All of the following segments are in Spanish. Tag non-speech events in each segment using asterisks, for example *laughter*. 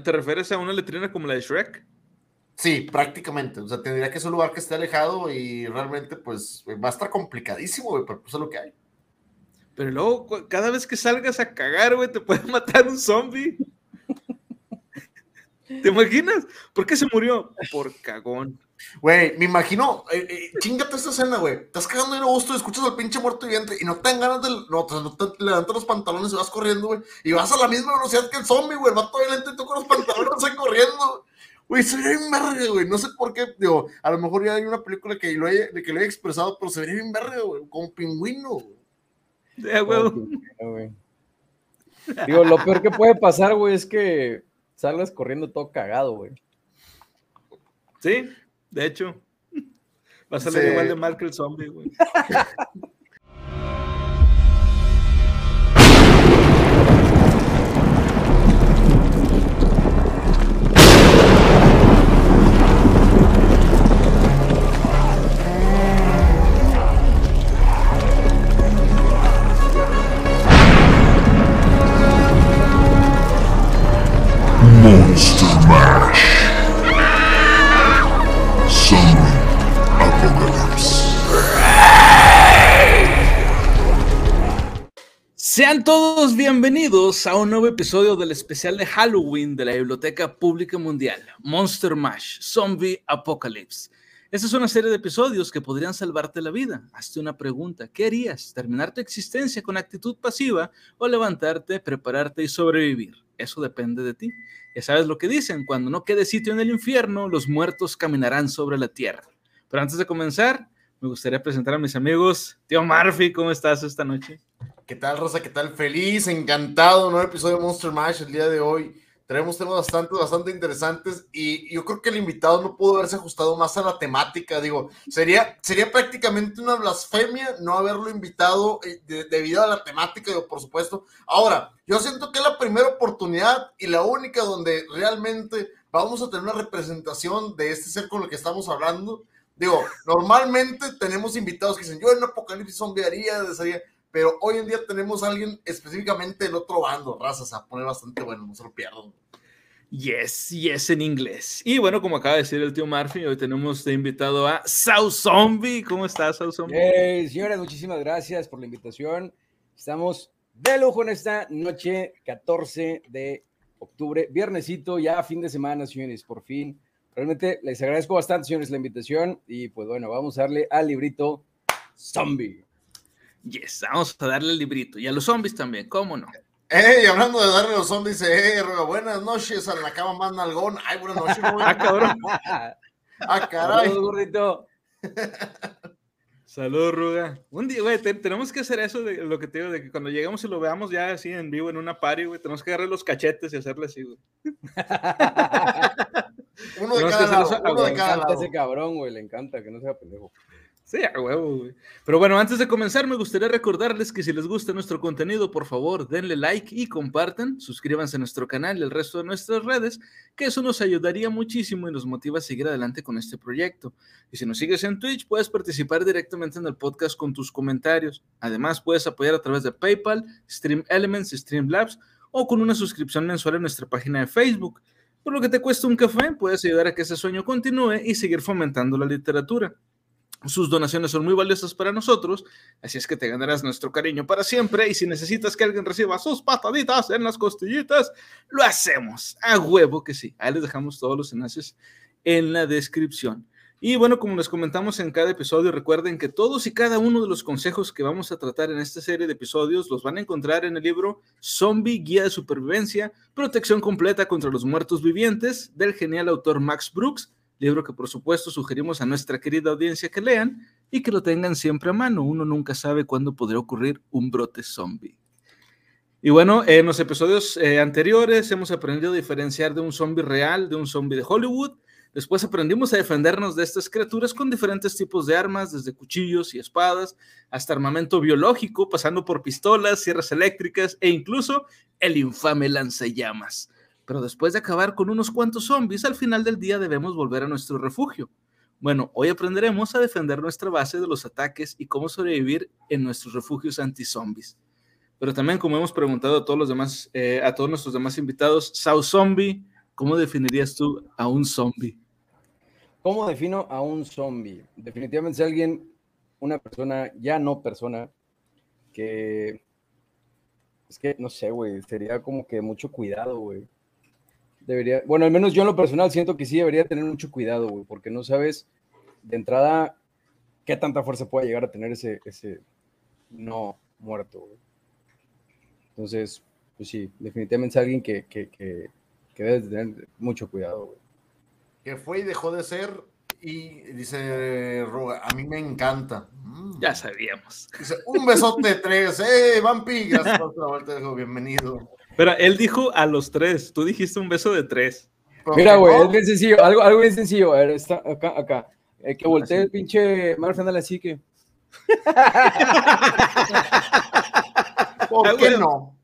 ¿Te refieres a una letrina como la de Shrek? Sí, prácticamente. O sea, tendría que ser un lugar que esté alejado y realmente, pues, va a estar complicadísimo, güey, pero pues es lo que hay. Pero luego, cada vez que salgas a cagar, güey, te puede *laughs* matar un zombie. ¿Te imaginas? ¿Por qué se murió? Por cagón. Güey, me imagino, eh, eh, chingate esta escena, güey. Estás cagando en gusto, escuchas al pinche muerto viviente y no te dan ganas de. No, te, levantas los pantalones y vas corriendo, güey. Y vas a la misma velocidad que el zombie, güey. Va todo lento y tú con los pantalones ahí corriendo. Güey, se vería bien verga, güey. No sé por qué, digo, a lo mejor ya hay una película que lo haya, que lo haya expresado, pero se vería bien verga, güey. Como pingüino, güey. Digo, lo peor que puede pasar, güey, es que salgas corriendo todo cagado, güey. Sí, de hecho. *laughs* Va a salir igual de mal que el zombie, güey. *laughs* Sean todos bienvenidos a un nuevo episodio del especial de Halloween de la Biblioteca Pública Mundial, Monster Mash, Zombie Apocalypse. Esta es una serie de episodios que podrían salvarte la vida. Hazte una pregunta, ¿qué harías? ¿Terminar tu existencia con actitud pasiva o levantarte, prepararte y sobrevivir? Eso depende de ti. Ya sabes lo que dicen, cuando no quede sitio en el infierno, los muertos caminarán sobre la tierra. Pero antes de comenzar, me gustaría presentar a mis amigos. Tío Murphy, ¿cómo estás esta noche? ¿Qué tal, Rosa? ¿Qué tal? Feliz, encantado. Nuevo episodio de Monster Mash el día de hoy. Tenemos temas bastante, bastante interesantes y yo creo que el invitado no pudo haberse ajustado más a la temática. Digo, sería, sería prácticamente una blasfemia no haberlo invitado eh, debido a la temática, digo, por supuesto. Ahora, yo siento que es la primera oportunidad y la única donde realmente vamos a tener una representación de este ser con el que estamos hablando. Digo, normalmente tenemos invitados que dicen, yo en Apocalipsis zombie haría, desearía pero hoy en día tenemos a alguien específicamente del otro bando, razas, a poner bastante bueno, no se lo pierdan. Yes, yes en inglés. Y bueno, como acaba de decir el tío Murphy, hoy tenemos de invitado a South Zombie. ¿Cómo estás, South Zombie? Hey, señores, muchísimas gracias por la invitación. Estamos de lujo en esta noche, 14 de octubre, viernesito, ya fin de semana, señores, por fin. Realmente les agradezco bastante, señores, la invitación. Y pues bueno, vamos a darle al librito Zombie. Yes, vamos a darle el librito. Y a los zombies también, ¿cómo no? Ey, hablando de darle a los zombies, hey, buenas noches a la cama más nalgón. Ay, buenas noches, *laughs* Ah, cabrón. *laughs* ah, caray. Saludos, gordito. *laughs* Saludos, Ruga. Un día, güey, tenemos que hacer eso de lo que te digo, de que cuando llegamos y lo veamos ya así en vivo en una party, güey, tenemos que agarrar los cachetes y hacerle así, güey. uno de cada lado, uno de cada lado. ese cabrón, güey, le encanta que no sea pendejo. Sí, huevo, güey. Pero bueno, antes de comenzar, me gustaría recordarles que si les gusta nuestro contenido, por favor, denle like y compartan. Suscríbanse a nuestro canal y el resto de nuestras redes, que eso nos ayudaría muchísimo y nos motiva a seguir adelante con este proyecto. Y si nos sigues en Twitch, puedes participar directamente en el podcast con tus comentarios. Además, puedes apoyar a través de PayPal, Stream Elements, Streamlabs o con una suscripción mensual en nuestra página de Facebook. Por lo que te cuesta un café, puedes ayudar a que ese sueño continúe y seguir fomentando la literatura. Sus donaciones son muy valiosas para nosotros, así es que te ganarás nuestro cariño para siempre y si necesitas que alguien reciba sus pataditas en las costillitas, lo hacemos. A huevo que sí. Ahí les dejamos todos los enlaces en la descripción. Y bueno, como les comentamos en cada episodio, recuerden que todos y cada uno de los consejos que vamos a tratar en esta serie de episodios los van a encontrar en el libro Zombie Guía de Supervivencia, Protección Completa contra los Muertos Vivientes del genial autor Max Brooks libro que por supuesto sugerimos a nuestra querida audiencia que lean y que lo tengan siempre a mano. Uno nunca sabe cuándo podría ocurrir un brote zombie. Y bueno, en los episodios eh, anteriores hemos aprendido a diferenciar de un zombie real de un zombie de Hollywood. Después aprendimos a defendernos de estas criaturas con diferentes tipos de armas, desde cuchillos y espadas hasta armamento biológico, pasando por pistolas, sierras eléctricas e incluso el infame lanzallamas. Pero después de acabar con unos cuantos zombies, al final del día debemos volver a nuestro refugio. Bueno, hoy aprenderemos a defender nuestra base de los ataques y cómo sobrevivir en nuestros refugios anti-zombies. Pero también, como hemos preguntado a todos los demás, eh, a todos nuestros demás invitados, South Zombie, ¿cómo definirías tú a un zombie? ¿Cómo defino a un zombie? Definitivamente es alguien, una persona, ya no persona, que es que no sé, güey, sería como que mucho cuidado, güey. Debería, bueno, al menos yo en lo personal siento que sí debería tener mucho cuidado, güey, porque no sabes de entrada qué tanta fuerza puede llegar a tener ese, ese no muerto, güey. Entonces, pues sí, definitivamente es alguien que, que, que, que debe tener mucho cuidado, güey. Que fue y dejó de ser y dice Roga, a mí me encanta. Mm. Ya sabíamos. Dice, un besote de tres. ¡Eh, Vampi! Gracias por la vuelta, bienvenido. Pero él dijo a los tres, tú dijiste un beso de tres. Mira, güey, es bien sencillo, algo, algo bien sencillo. A ver, está acá, acá. Eh, que voltee el pinche Marfandal así que. ¿Por qué no?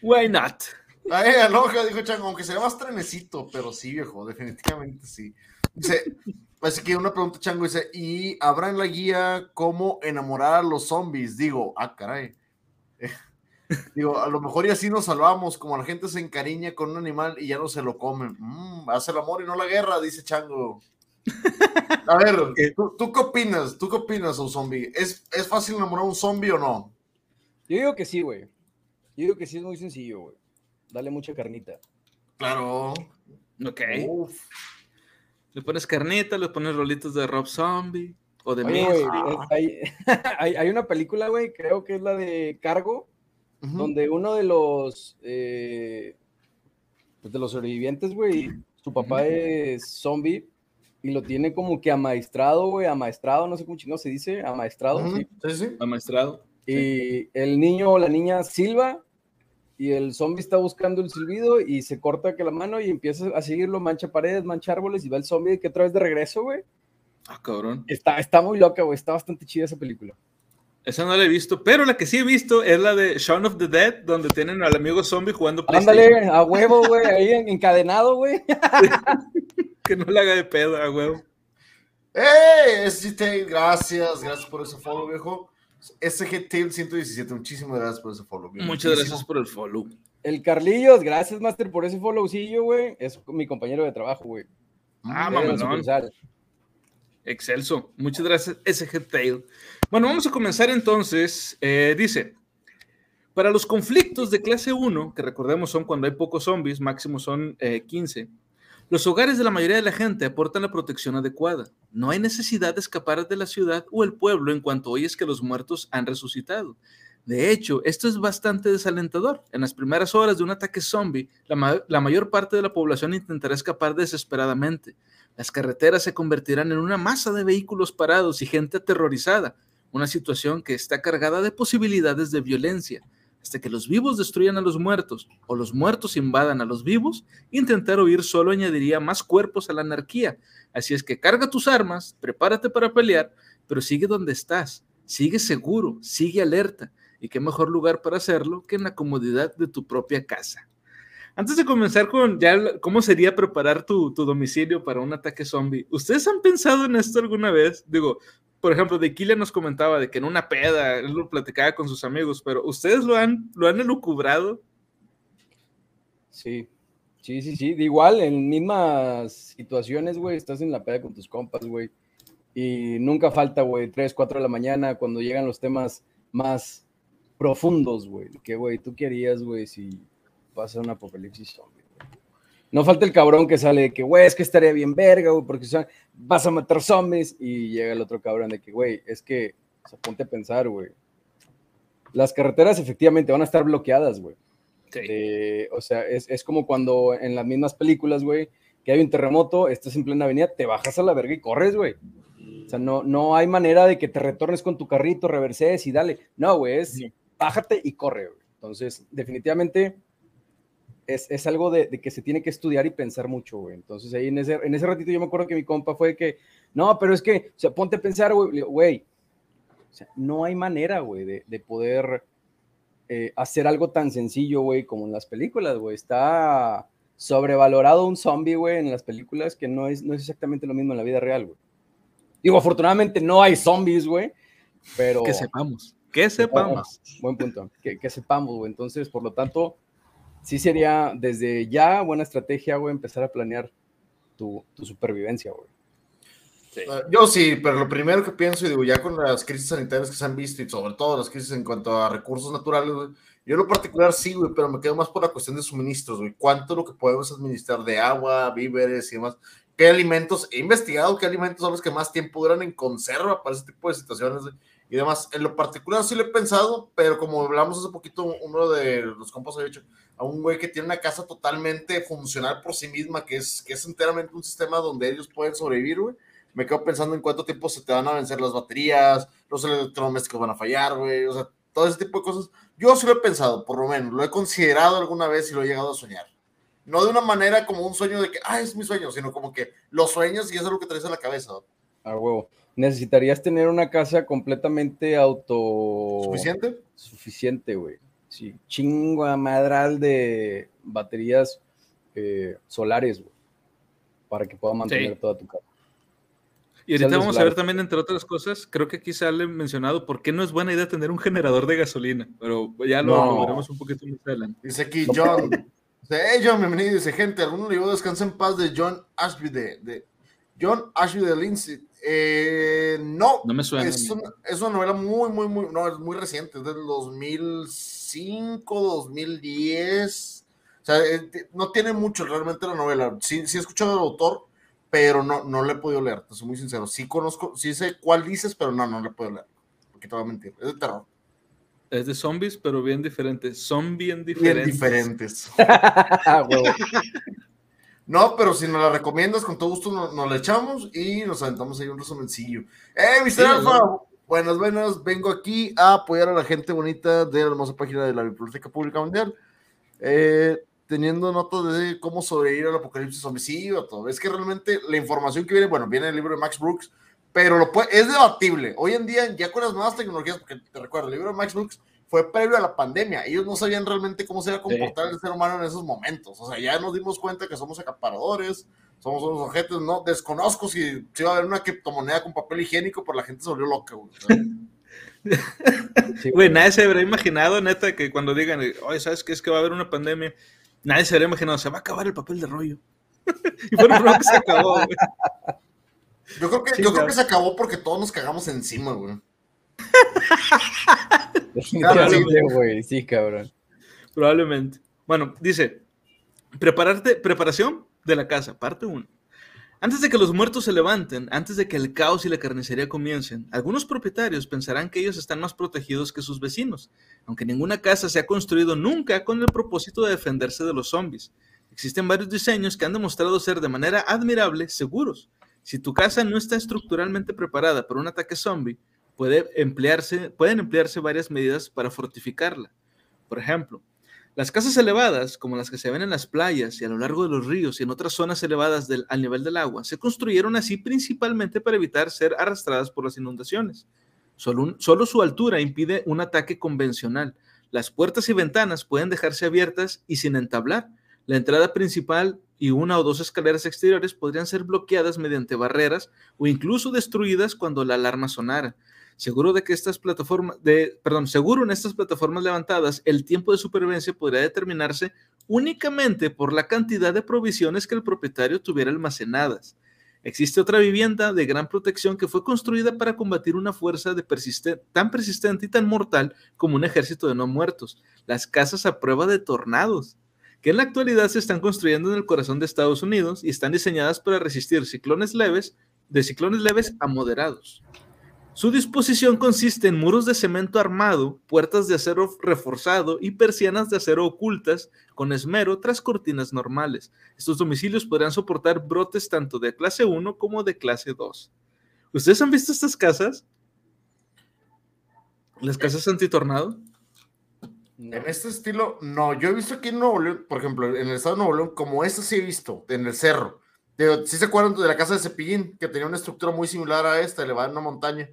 Why not? Ay, aloja, dijo Chango, aunque sea más trenecito, pero sí, viejo, definitivamente sí. Dice, así que una pregunta, Chango, dice, ¿y habrá en la guía cómo enamorar a los zombies? Digo, ah, caray. Digo, a lo mejor y así nos salvamos, como la gente se encariña con un animal y ya no se lo comen. Mm, hace el amor y no la guerra, dice Chango. *laughs* A ver, ¿tú, ¿tú, qué opinas? ¿Tú qué opinas, un zombie? ¿Es, ¿Es fácil enamorar a un zombie o no? Yo digo que sí, güey. Yo digo que sí es muy sencillo, güey. Dale mucha carnita. Claro. Ok. Uf. Le pones carnita, le pones rolitos de Rob Zombie o de Oye, wey, hay, *laughs* hay, hay, una película, güey, creo que es la de Cargo, uh -huh. donde uno de los eh, pues de los sobrevivientes, güey, su papá uh -huh. es zombie y lo tiene como que amaestrado, güey, amaestrado, no sé cómo chino se dice, amaestrado. Uh -huh. sí. sí, sí, amaestrado. Y sí. el niño o la niña silba y el zombie está buscando el silbido y se corta que la mano y empieza a seguirlo, mancha paredes, mancha árboles y va el zombie que otra vez de regreso, güey. Ah, cabrón. Está, está muy loca, güey, está bastante chida esa película. Esa no la he visto, pero la que sí he visto es la de Shaun of the Dead, donde tienen al amigo zombie jugando Ándale, a huevo, güey, ahí encadenado, güey. *laughs* que no le haga de pedo, a huevo. ¡Eh! SG gracias, gracias por ese follow, viejo. SG Tail 117, muchísimas gracias por ese follow. Bien, Muchas muchísimo. gracias por el follow. El Carlillos, gracias, Master, por ese followcillo, güey. Es mi compañero de trabajo, güey. Ah, mamelón. Excelso. Muchas gracias, SG Tail. Bueno, vamos a comenzar entonces. Eh, dice, para los conflictos de clase 1, que recordemos son cuando hay pocos zombies, máximo son eh, 15, los hogares de la mayoría de la gente aportan la protección adecuada. No hay necesidad de escapar de la ciudad o el pueblo en cuanto oyes que los muertos han resucitado. De hecho, esto es bastante desalentador. En las primeras horas de un ataque zombie, la, la mayor parte de la población intentará escapar desesperadamente. Las carreteras se convertirán en una masa de vehículos parados y gente aterrorizada, una situación que está cargada de posibilidades de violencia. Hasta que los vivos destruyan a los muertos o los muertos invadan a los vivos, intentar huir solo añadiría más cuerpos a la anarquía. Así es que carga tus armas, prepárate para pelear, pero sigue donde estás, sigue seguro, sigue alerta. Y qué mejor lugar para hacerlo que en la comodidad de tu propia casa. Antes de comenzar con ya cómo sería preparar tu, tu, domicilio para un ataque zombie, ¿ustedes han pensado en esto alguna vez? Digo, por ejemplo, de Kile nos comentaba de que en una peda él lo platicaba con sus amigos, pero ¿ustedes lo han, lo han elucubrado? Sí, sí, sí, sí. De igual, en mismas situaciones, güey, estás en la peda con tus compas, güey, y nunca falta, güey, 3, 4 de la mañana cuando llegan los temas más profundos, güey. Que, güey, tú querías, güey, si pasa un apocalipsis zombie. No falta el cabrón que sale de que, güey, es que estaría bien verga, güey, porque o sea, vas a matar zombies. Y llega el otro cabrón de que, güey, es que, o sea, ponte a pensar, güey. Las carreteras efectivamente van a estar bloqueadas, güey. Sí. Eh, o sea, es, es, como cuando en las mismas películas, güey, que hay un terremoto, estás en plena avenida, te bajas a la verga y corres, güey. O sea, no, no hay manera de que te retornes con tu carrito, reverses y dale. No, güey, es sí. bájate y corre, güey. Entonces, definitivamente es, es algo de, de, que se tiene que estudiar y pensar mucho, güey. Entonces ahí en ese, en ese ratito yo me acuerdo que mi compa fue que, no, pero es que, o sea, ponte a pensar, güey, o sea, no hay manera, güey, de, de, poder eh, hacer algo tan sencillo, güey, como en las películas, güey. Está sobrevalorado un zombie, güey, en las películas que no es, no es exactamente lo mismo en la vida real, güey. Digo, afortunadamente no hay zombies, güey, pero... Que sepamos, que sepamos. Buen punto, que, que sepamos, güey. Entonces, por lo tanto sí sería desde ya buena estrategia, güey, empezar a planear tu, tu supervivencia, güey. Uh, yo sí, pero lo primero que pienso, y digo, ya con las crisis sanitarias que se han visto y sobre todo las crisis en cuanto a recursos naturales, güey, yo en lo particular sí, güey, pero me quedo más por la cuestión de suministros, güey. ¿Cuánto lo que podemos administrar de agua, víveres y demás? ¿Qué alimentos? He investigado qué alimentos son los que más tiempo duran en conserva para ese tipo de situaciones y demás. En lo particular sí lo he pensado, pero como hablamos hace poquito, uno de los compas ha dicho, a un güey que tiene una casa totalmente funcional por sí misma, que es, que es enteramente un sistema donde ellos pueden sobrevivir, güey me quedo pensando en cuánto tiempo se te van a vencer las baterías, los electrodomésticos van a fallar, güey, o sea, todo ese tipo de cosas. Yo sí lo he pensado, por lo menos, lo he considerado alguna vez y lo he llegado a soñar. No de una manera como un sueño de que, ah, es mi sueño, sino como que los sueños y eso es lo que traes a la cabeza. Ah, huevo. ¿Necesitarías tener una casa completamente auto... ¿Suficiente? Suficiente, güey. Sí, chingo a madral de baterías eh, solares, güey, para que pueda mantener toda tu casa. Y ahorita vamos a ver también, entre otras cosas, creo que aquí sale mencionado por qué no es buena idea tener un generador de gasolina, pero ya lo, veremos un poquito más adelante. Dice aquí John, *laughs* dice, hey John, bienvenido, dice gente, alguno le digo descansa en paz de John Ashby de, John Ashby de Lindsay. Eh, no, no me suena. Es una, es una, novela muy, muy, muy, no, es muy reciente, es del 2005, 2010. O sea, eh, no tiene mucho realmente la novela. Sí, sí he escuchado al autor, pero no, no le he podido leer, te soy muy sincero. Sí conozco, sí sé cuál dices, pero no, no le puedo leer. Porque te voy a mentir, es de terror. Es de zombies, pero bien diferentes. Son bien diferentes. Bien diferentes. *laughs* no, pero si nos la recomiendas, con todo gusto nos, nos la echamos y nos aventamos ahí un resumencillo. ¡Eh, Mr. Alfa! Buenas, buenas. Vengo aquí a apoyar a la gente bonita de la hermosa página de la Biblioteca Pública Mundial. Eh, teniendo notas de cómo sobrevivir al apocalipsis homicidio, todo. Es que realmente la información que viene, bueno, viene el libro de Max Brooks, pero lo puede, es debatible. Hoy en día, ya con las nuevas tecnologías, porque te recuerdo, el libro de Max Brooks fue previo a la pandemia. Ellos no sabían realmente cómo se iba a comportar el ser humano en esos momentos. O sea, ya nos dimos cuenta que somos acaparadores, somos unos objetos, ¿no? Desconozco si, si iba a haber una criptomoneda con papel higiénico, pero la gente se volvió loca, güey. *laughs* Güey, nadie se habría imaginado, neta, que cuando digan, oye, ¿sabes qué? Es que va a haber una pandemia Nadie se habría imaginado, se va a acabar el papel de rollo. *laughs* y fue lo que se acabó, güey. Yo creo que, yo creo que se acabó porque todos nos cagamos encima, güey. *laughs* güey. Sí, cabrón. Probablemente. Bueno, dice, prepararte, preparación de la casa, parte 1. Antes de que los muertos se levanten, antes de que el caos y la carnicería comiencen, algunos propietarios pensarán que ellos están más protegidos que sus vecinos, aunque ninguna casa se ha construido nunca con el propósito de defenderse de los zombies. Existen varios diseños que han demostrado ser de manera admirable seguros. Si tu casa no está estructuralmente preparada para un ataque zombie, pueden emplearse varias medidas para fortificarla. Por ejemplo, las casas elevadas, como las que se ven en las playas y a lo largo de los ríos y en otras zonas elevadas al nivel del agua, se construyeron así principalmente para evitar ser arrastradas por las inundaciones. Solo su altura impide un ataque convencional. Las puertas y ventanas pueden dejarse abiertas y sin entablar. La entrada principal y una o dos escaleras exteriores podrían ser bloqueadas mediante barreras o incluso destruidas cuando la alarma sonara. Seguro de que estas plataformas, de, perdón, seguro en estas plataformas levantadas, el tiempo de supervivencia podría determinarse únicamente por la cantidad de provisiones que el propietario tuviera almacenadas. Existe otra vivienda de gran protección que fue construida para combatir una fuerza de tan persistente y tan mortal como un ejército de no muertos, las casas a prueba de tornados, que en la actualidad se están construyendo en el corazón de Estados Unidos y están diseñadas para resistir ciclones leves, de ciclones leves a moderados. Su disposición consiste en muros de cemento armado, puertas de acero reforzado y persianas de acero ocultas con esmero tras cortinas normales. Estos domicilios podrán soportar brotes tanto de clase 1 como de clase 2. ¿Ustedes han visto estas casas? ¿Las casas antitornado? En este estilo, no. Yo he visto aquí en Nuevo León, por ejemplo, en el estado de Nuevo León, como esta sí he visto, en el cerro. Si se acuerdan de la casa de Cepillín, que tenía una estructura muy similar a esta, elevada en una montaña.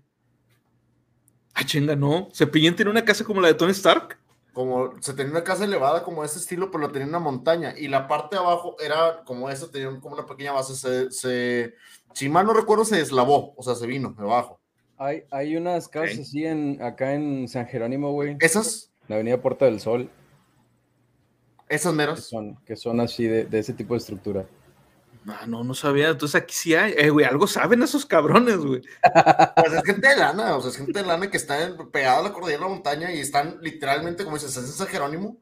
Ah, chinga, no. Cepillín tiene una casa como la de Tony Stark. Como se tenía una casa elevada como ese estilo, pero la tenía en una montaña. Y la parte de abajo era como esa, tenía como una pequeña base. Se, si mal no recuerdo, se deslavó, o sea, se vino de abajo. Hay, hay unas casas así en, acá en San Jerónimo, güey. ¿Esas? La avenida Puerta del Sol. Esas que meras. son, que son así de, de ese tipo de estructura. Ah, no, no sabía. Entonces aquí sí hay. Eh, güey, algo saben esos cabrones, güey. Pues es gente de lana, o sea, es gente de lana que está pegada a la cordillera de la montaña y están literalmente, como dices, es en San Jerónimo,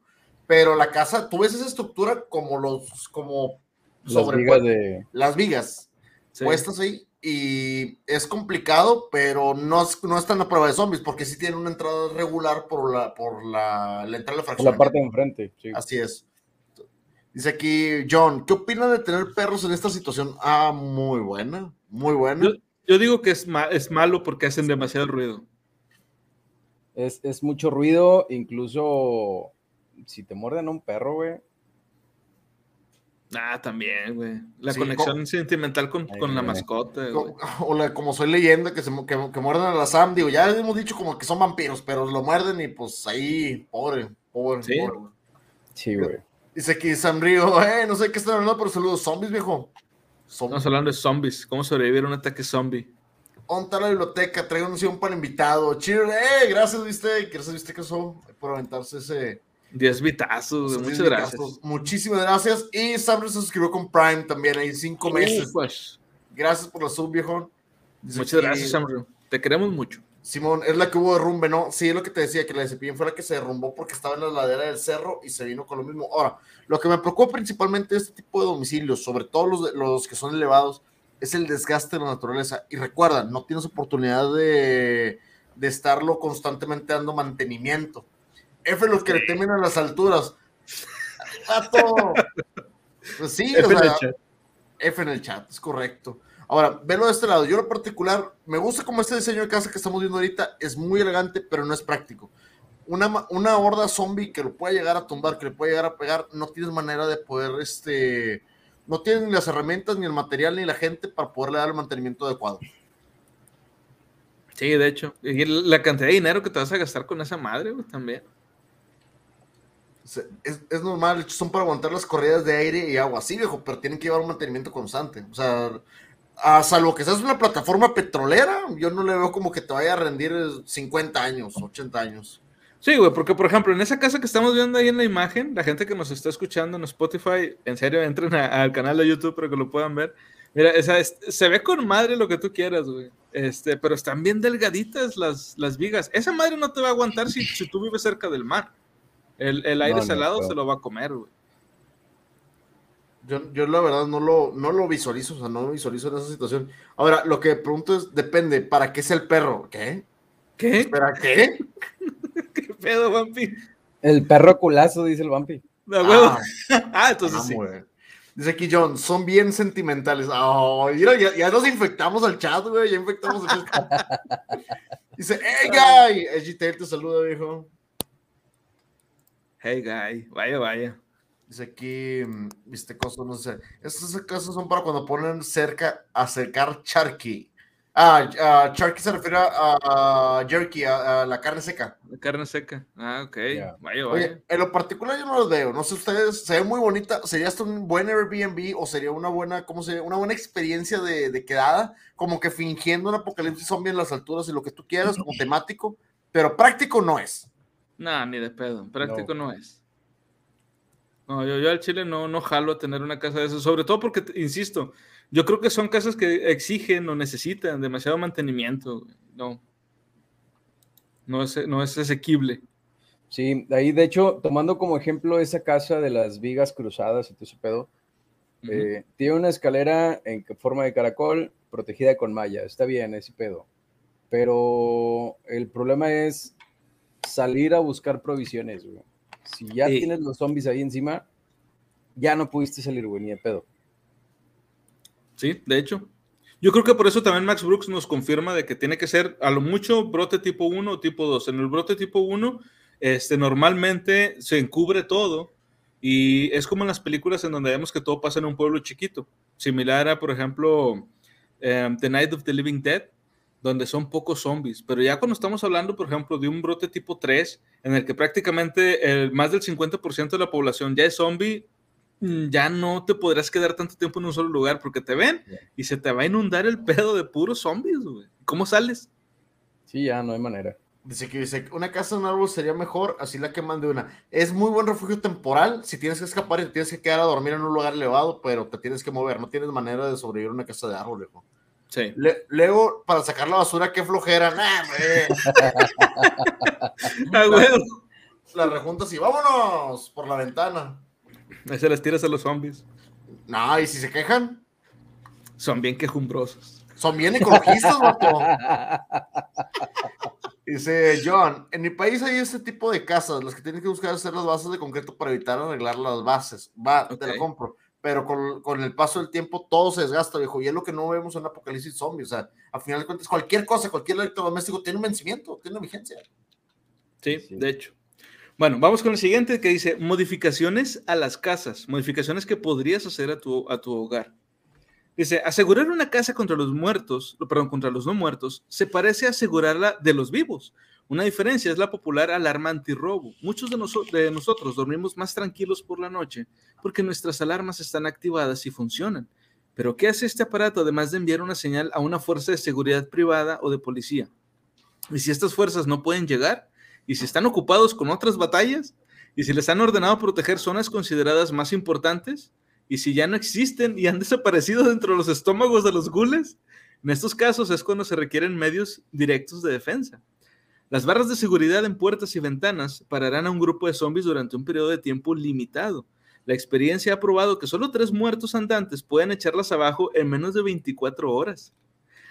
pero la casa, tú ves esa estructura como los, como Las sobre vigas de... las vigas Sí. puestas ahí y es complicado, pero no, es- no están a prueba de zombies porque sí tienen una entrada regular por la, por la, la entrada de por fracción. la parte de enfrente. sí. Así es. Dice aquí, John, ¿qué opinan de tener perros en esta situación? Ah, muy buena, muy buena. Yo, yo digo que es, ma- es malo porque hacen demasiado ruido. Es, es mucho ruido, incluso si te muerden a un perro, güey. Ah, también, güey. La Sí, conexión co- sentimental con, con la mascota, güey. O la- como soy leyenda, que, se, que, que muerden a la Sam, digo, ya hemos dicho como que son vampiros, pero lo muerden y pues ahí, pobre, pobre, Sí. pobre, güey. Sí, güey. Dice aquí Sam Río, *laughs* eh, no sé qué están hablando, pero saludos, zombies, viejo. Zombies. Estamos hablando de zombies. ¿Cómo sobrevivir a un ataque zombie? Onta la biblioteca, traigo un opción para invitado. Cheer, eh, gracias, viste, gracias, viste que son por aventarse ese. 10 vitazos, Muchas gracias. Muchísimas gracias. Y Sam se suscribió con Prime también, ahí cinco meses. Pues, Gracias por la sub, viejo. Dice muchas aquí, gracias, Samru. Te queremos mucho. Simón, es la que hubo derrumbe, ¿no? Sí, es lo que te decía, que la de Cepillín fue la que se derrumbó porque estaba en la ladera del cerro y se vino con lo mismo. Ahora, lo que me preocupa principalmente de este tipo de domicilios, sobre todo los, de- los que son elevados, es el desgaste de la naturaleza. Y recuerda, no tienes oportunidad de, de estarlo constantemente dando mantenimiento. F los que le temen a las alturas. *laughs* ¡Pato! Pues sí, o F en el sea, chat. F en el chat, es correcto. Ahora, velo de este lado. Yo en lo particular, me gusta como este diseño de casa que estamos viendo ahorita es muy elegante, pero no es práctico. Una, una horda zombie que lo puede llegar a tumbar, que le puede llegar a pegar, no tienes manera de poder, este, no tienen ni las herramientas, ni el material, ni la gente para poderle dar el mantenimiento adecuado. Sí, de hecho. Y la cantidad de dinero que te vas a gastar con esa madre, güey, también. Es, es normal, son para aguantar las corridas de aire y agua, sí, viejo, pero tienen que llevar un mantenimiento constante. O sea, a salvo que seas una plataforma petrolera, yo no le veo como que te vaya a rendir 50 años, 80 años. Sí, güey, porque por ejemplo, en esa casa que estamos viendo ahí en la imagen, la gente que nos está escuchando en Spotify, en serio, entren a- al canal de YouTube para que lo puedan ver. Mira, esa es- se ve con madre lo que tú quieras, güey. Este, pero están bien delgaditas las, las vigas. Esa madre no te va a aguantar si, si tú vives cerca del mar. El, el aire No, no, salado se lo va a comer, güey. Yo, yo la verdad no lo, no lo visualizo, o sea, no lo visualizo en esa situación. Ahora, lo que pregunto es, depende, ¿para qué es el perro? ¿Qué? ¿Qué? ¿Para qué? *laughs* ¿Qué pedo, Vampi? El perro culazo, dice el Vampi. No, huevo. Ah, *laughs* Ah, entonces ah, sí. Dice aquí John, son bien sentimentales. Oh, mira, ya, ya nos infectamos al chat, güey, ya infectamos al chat. *laughs* Dice, hey, guy, Edgy te saluda, viejo. Hey, guy. Vaya, vaya. Dice aquí, mm, viste cosas, no sé. Estas cosas son para cuando ponen cerca a secar charqui. Ah, ah, charqui se refiere a, jerky, a, a la carne seca. La carne seca. Ah, ok. Ya. Vaya, vaya. Oye, en lo particular yo no los veo. No sé ustedes, se ve muy bonita. ¿Sería esto un buen Airbnb o sería una buena, cómo se Una buena experiencia de, de quedada? Como que fingiendo un apocalipsis zombie en las alturas y lo que tú quieras, como temático, pero práctico no es. No, ni de pedo. Práctico no, es. No, yo, yo al Chile no, no jalo a tener una casa de esas. Sobre todo porque, insisto, yo creo que son casas que exigen o necesitan demasiado mantenimiento. No. No es, no es asequible. Sí, ahí de hecho, tomando como ejemplo esa casa de las vigas cruzadas y todo ese pedo, eh, tiene una escalera en forma de caracol protegida con malla, está bien ese pedo, pero el problema es salir a buscar provisiones, güey. Si ya Sí. tienes los zombies ahí encima, ya no pudiste salir, güey, ni de pedo. Sí, de hecho. Yo creo que por eso también Max Brooks nos confirma de que tiene que ser a lo mucho brote tipo 1 o tipo 2. En el brote tipo 1, este, normalmente se encubre todo y es como en las películas en donde vemos que todo pasa en un pueblo chiquito. Similar a, por ejemplo, em, The Night of the Living Dead, donde son pocos zombies. Pero ya cuando estamos hablando, por ejemplo, de un brote tipo 3, en el que prácticamente el, más del 50% de la población ya es zombie, mm, ya no te podrás quedar tanto tiempo en un solo lugar porque te ven y se te va a inundar el pedo de puros zombies, güey. ¿Cómo sales? Sí, ya no hay manera. Dice que dice, una casa en un árbol sería mejor, así la queman de una. Es muy buen refugio temporal si tienes que escapar y te tienes que quedar a dormir en un lugar elevado, pero te tienes que mover, no tienes manera de sobrevivir en una casa de árbol, viejo. Sí. Le- luego, para sacar la basura, qué flojera. Nah, *laughs* huevo. la rejuntas y vámonos por la ventana. Ahí se las tiras a los zombies. No, y si se quejan, Son bien quejumbrosos. son bien ecologistas, vato. Dice John, en mi país hay este tipo de casas, las que tienen que buscar hacer las bases de concreto para evitar arreglar las bases. Va, te la compro. Pero con, con el paso del tiempo todo se desgasta, viejo. Y es lo que no vemos en Apocalipsis Zombie. O sea, a final de cuentas, cualquier cosa, cualquier electrodoméstico tiene un vencimiento, tiene una vigencia. Sí, Sí. de hecho. Bueno, vamos con el siguiente que dice modificaciones a las casas, modificaciones que podrías hacer a tu, a tu hogar. Dice, asegurar una casa contra los muertos, perdón, contra los no muertos, se parece a asegurarla de los vivos. Una diferencia es la popular alarma antirrobo. Muchos de, de nosotros dormimos más tranquilos por la noche porque nuestras alarmas están activadas y funcionan. Pero ¿qué hace este aparato además de enviar una señal a una fuerza de seguridad privada o de policía? Y si estas fuerzas no pueden llegar, y si están ocupados con otras batallas, y si les han ordenado proteger zonas consideradas más importantes, y si ya no existen y han *laughs* desaparecido dentro de los estómagos de los gules, en estos casos es cuando se requieren medios directos de defensa. Las barras de seguridad en puertas y ventanas pararán a un grupo de zombies durante un periodo de tiempo limitado. La experiencia ha probado que solo tres muertos andantes pueden echarlas abajo en menos de 24 horas.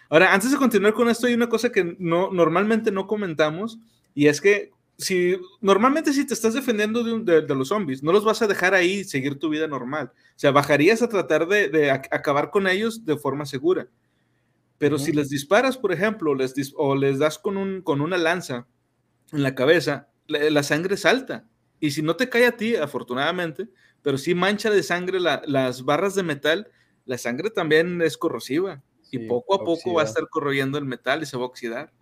Ahora, antes de continuar con esto, hay una cosa que no, normalmente no comentamos, y es que si normalmente si te estás defendiendo de, los zombies, no los vas a dejar ahí seguir tu vida normal. O sea, bajarías a tratar de, de ac- acabar con ellos de forma segura. Pero si les disparas, por ejemplo, les dis- o les das con, un, con una lanza en la cabeza, la, la sangre salta. Y si no te cae a ti, afortunadamente, pero si mancha de sangre la- las barras de metal, la sangre también es corrosiva. y poco a poco va a estar corroyendo el metal y se va a oxidar.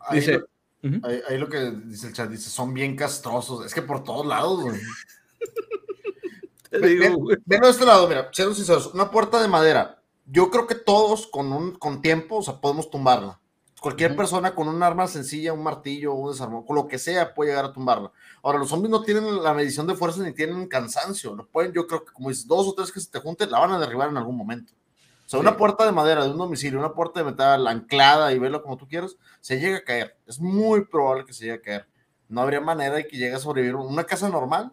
Ahí, Dice, lo, ahí- ahí lo que dice el chat, dice, son bien castrosos. Es que por todos lados, güey. *laughs* Te Ve- digo, ve- güey. Venlo de este lado, mira, siendo sinceros, una puerta de madera. Yo creo que todos con un con tiempo, o sea, podemos tumbarla. Cualquier persona con un arma sencilla, un martillo, un desarmador, con lo que sea, puede llegar a tumbarla. Ahora, los zombies no tienen la medición de fuerza ni tienen cansancio. Lo pueden, yo creo que como dices, dos o tres que se te junten, la van a derribar en algún momento. O sea, Sí. una puerta de madera de un domicilio, una puerta de metal anclada y verlo como tú quieras, se llega a caer. Es muy probable que se llegue a caer. No habría manera de que llegue a sobrevivir. Una casa normal,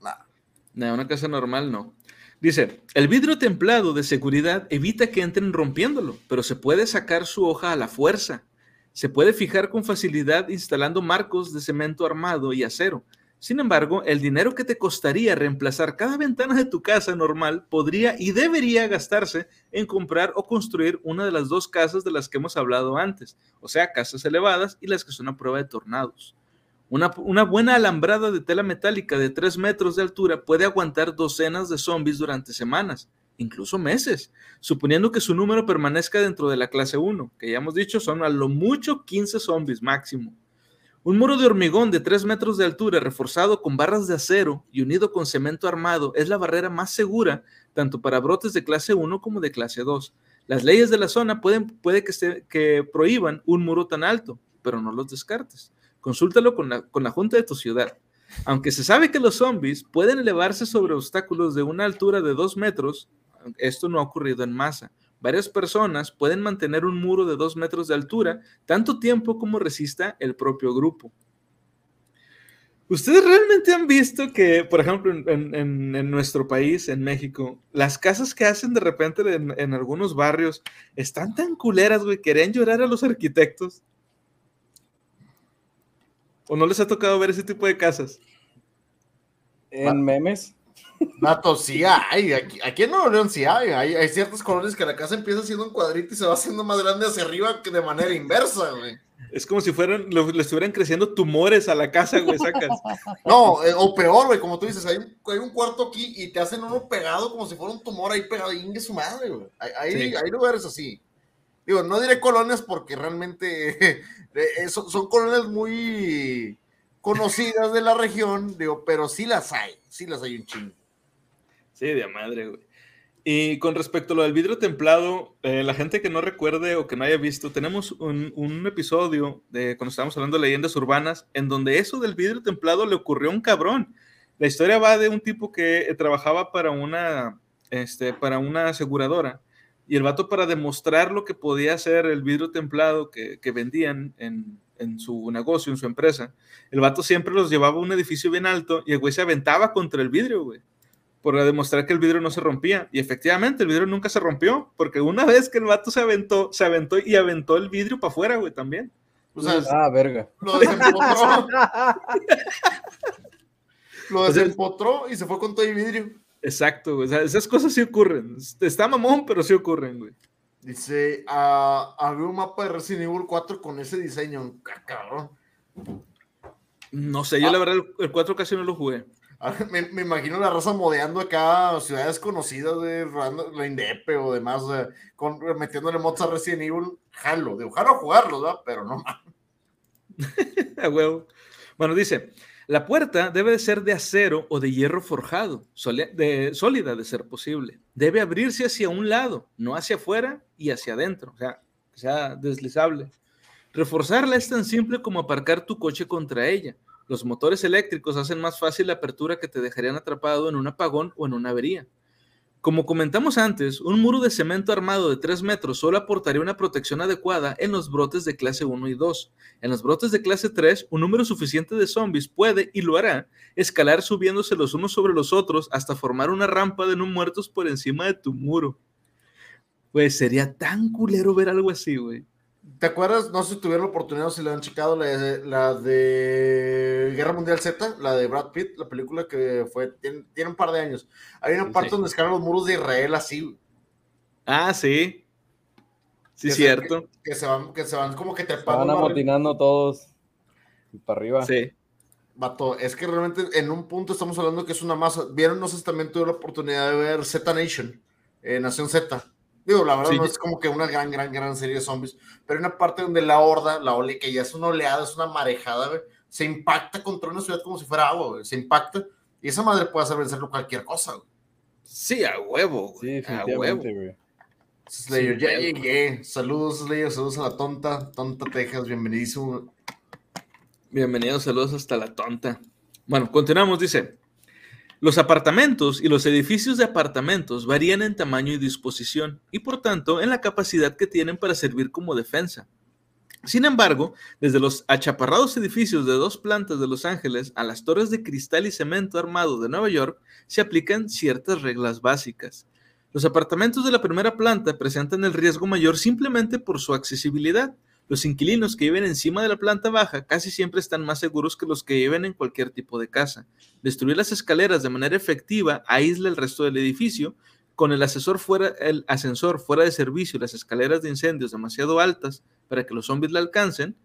nada. No, una casa normal no. Dice, el vidrio templado de seguridad evita que entren rompiéndolo, pero se puede sacar su hoja a la fuerza. Se puede fijar con facilidad instalando marcos de cemento armado y acero. Sin embargo, el dinero que te costaría reemplazar cada ventana de tu casa normal podría y debería gastarse en comprar o construir una de las dos casas de las que hemos hablado antes, o sea, casas elevadas y las que son a prueba de tornados. Una, una buena alambrada de tela metálica de 3 metros de altura puede aguantar docenas de zombies durante semanas, incluso meses, suponiendo que su número permanezca dentro de la clase 1, que ya hemos dicho son a lo mucho 15 zombies máximo. Un muro de hormigón de 3 metros de altura reforzado con barras de acero y unido con cemento armado es la barrera más segura tanto para brotes de clase 1 como de clase 2. Las leyes de la zona pueden, puede que, se- que prohíban un muro tan alto, pero no los descartes. Consúltalo con la, con la junta de tu ciudad. Aunque se sabe que los zombies pueden elevarse sobre obstáculos de una altura de 2 metros, esto no ha ocurrido en masa. Varias personas pueden mantener un muro de 2 metros de altura tanto tiempo como resista el propio grupo. ¿Ustedes realmente han visto que, por ejemplo, en nuestro país, en México, las casas que hacen de repente en, en algunos barrios están tan culeras, güey, querían llorar a los arquitectos? ¿O no les ha tocado ver ese tipo de casas? En memes. Vato, sí hay. Aquí, aquí en Nuevo León sí hay. hay. Hay ciertas colonias que la casa empieza siendo un cuadrito y se va haciendo más grande hacia arriba que de manera inversa, güey. Es como si fueran, lo- le estuvieran creciendo tumores a la casa, güey, sacas. No, eh, o peor, güey, como tú dices, hay un, hay un cuarto aquí y te hacen uno pegado como si fuera un tumor ahí pegado. Y ingue su madre, güey. Hay, hay, Sí. hay lugares así. Digo, no diré colonias porque realmente *laughs* eh, son, son colonias muy conocidas de la región, digo, pero sí las hay. Sí las hay un chingo. Sí, de madre, güey. Y con respecto a lo del vidrio templado, eh, la gente que no recuerde o que no haya visto, tenemos un, un, episodio de cuando estábamos hablando de leyendas urbanas en donde eso del vidrio templado le ocurrió a un cabrón. La historia va de un tipo que trabajaba para una, este, para una aseguradora y el vato para demostrar lo que podía hacer el vidrio templado que, que vendían en, en, su negocio, en su empresa, el vato siempre los llevaba a un edificio bien alto y el güey se aventaba contra el vidrio, güey por demostrar que el vidrio no se rompía. Y efectivamente, el vidrio nunca se rompió, porque una vez que el vato se aventó, se aventó y aventó el vidrio para afuera, güey, también. O sea, ah, verga. Lo desempotró. *laughs* lo desempotró y se fue con todo el vidrio. Exacto, güey. O sea, esas cosas sí ocurren. Está mamón, pero sí ocurren, güey. Dice, uh, había un mapa de Resident Evil 4 con ese diseño. Ah, cabrón. No sé, yo la verdad el 4 casi no lo jugué. Me, me, imagino la raza modeando acá ciudades conocidas de la Indepe o demás, con, metiéndole mods a Resident Evil, jalo, de jalo a jugarlo, ¿verdad? Pero no *laughs* a huevo. Bueno, dice, la puerta debe de ser de acero o de hierro forjado, sólida de ser posible. Debe abrirse hacia un lado, no hacia afuera y hacia adentro, o sea, sea deslizable. Reforzarla es tan simple como aparcar tu coche contra ella los motores eléctricos hacen más fácil la apertura que te dejarían atrapado en un apagón o en una avería. Como comentamos antes, un muro de cemento armado de 3 metros solo aportaría una protección adecuada en los brotes de clase 1 y 2. En los brotes de clase 3, un número suficiente de zombies puede, y lo hará, escalar subiéndose los unos sobre los otros hasta formar una rampa de no muertos por encima de tu muro. Pues sería tan culero ver algo así, güey. ¿Te acuerdas? No sé si tuvieron la oportunidad o si le han checado la de, la de, Guerra Mundial Z, la de Brad Pitt, la película que fue, tiene, un par de años. Hay una parte donde escalan los muros de Israel así. Ah, sí. Sí, cierto. que, se van, que se van como que trepando. van amotinando todos y para arriba. Sí. Vato, es que realmente en un punto estamos hablando que es una masa. Vieron, no sé si también tuve la oportunidad de ver Z Nation, eh, Nación Z Digo, la verdad no es como que una gran, gran, gran serie de zombies, pero hay una parte donde la horda, la ole, que ya es una oleada, es una marejada, se impacta contra una ciudad como si fuera agua, se impacta, y esa madre puede hacer vencerlo cualquier cosa, Sí, a huevo, Sí, a huevo. Slayer, ya llegué. Saludos, Slayer, saludos a la tonta, tonta Texas, bienvenidísimo. Bienvenidos, saludos hasta la tonta. Bueno, continuamos, dice. Los apartamentos y los edificios de apartamentos varían en tamaño y disposición y por tanto en la capacidad que tienen para servir como defensa. Sin embargo, desde los achaparrados edificios de dos plantas de Los Ángeles a las torres de cristal y cemento armado de Nueva York se aplican ciertas reglas básicas. Los apartamentos de la primera planta presentan el riesgo mayor simplemente por su accesibilidad, los inquilinos que viven encima de la planta baja casi siempre están más seguros que los que viven en cualquier tipo de casa. Destruir las escaleras de manera efectiva aísla el resto del edificio. Con el, asesor fuera, el ascensor fuera de servicio y las escaleras de incendios demasiado altas para que los zombies la alcancen,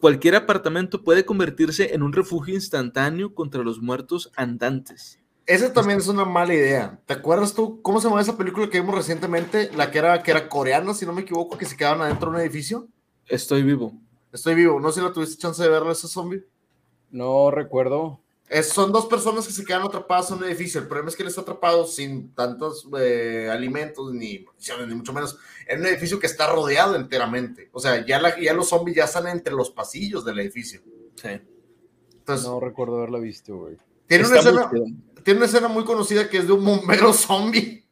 cualquier apartamento puede convertirse en un refugio instantáneo contra los muertos andantes. Esa también es una mala idea. ¿Te acuerdas tú cómo se llama esa película que vimos recientemente? La que era, que era coreana, si no me equivoco, que se quedaban adentro de un edificio. Estoy vivo. Estoy vivo. No sé si la tuviste chance de verlo ese zombie. No recuerdo. son dos personas que se quedan atrapadas en un edificio. El problema es que él está atrapado sin tantos eh, alimentos ni municiones, ni mucho menos. En un edificio que está rodeado enteramente. O sea, ya, ya los zombies ya están entre los pasillos del edificio. Sí. Entonces, no recuerdo haberla visto, güey. Tiene una, escena, tiene una escena muy conocida que es de un bombero *laughs* zombie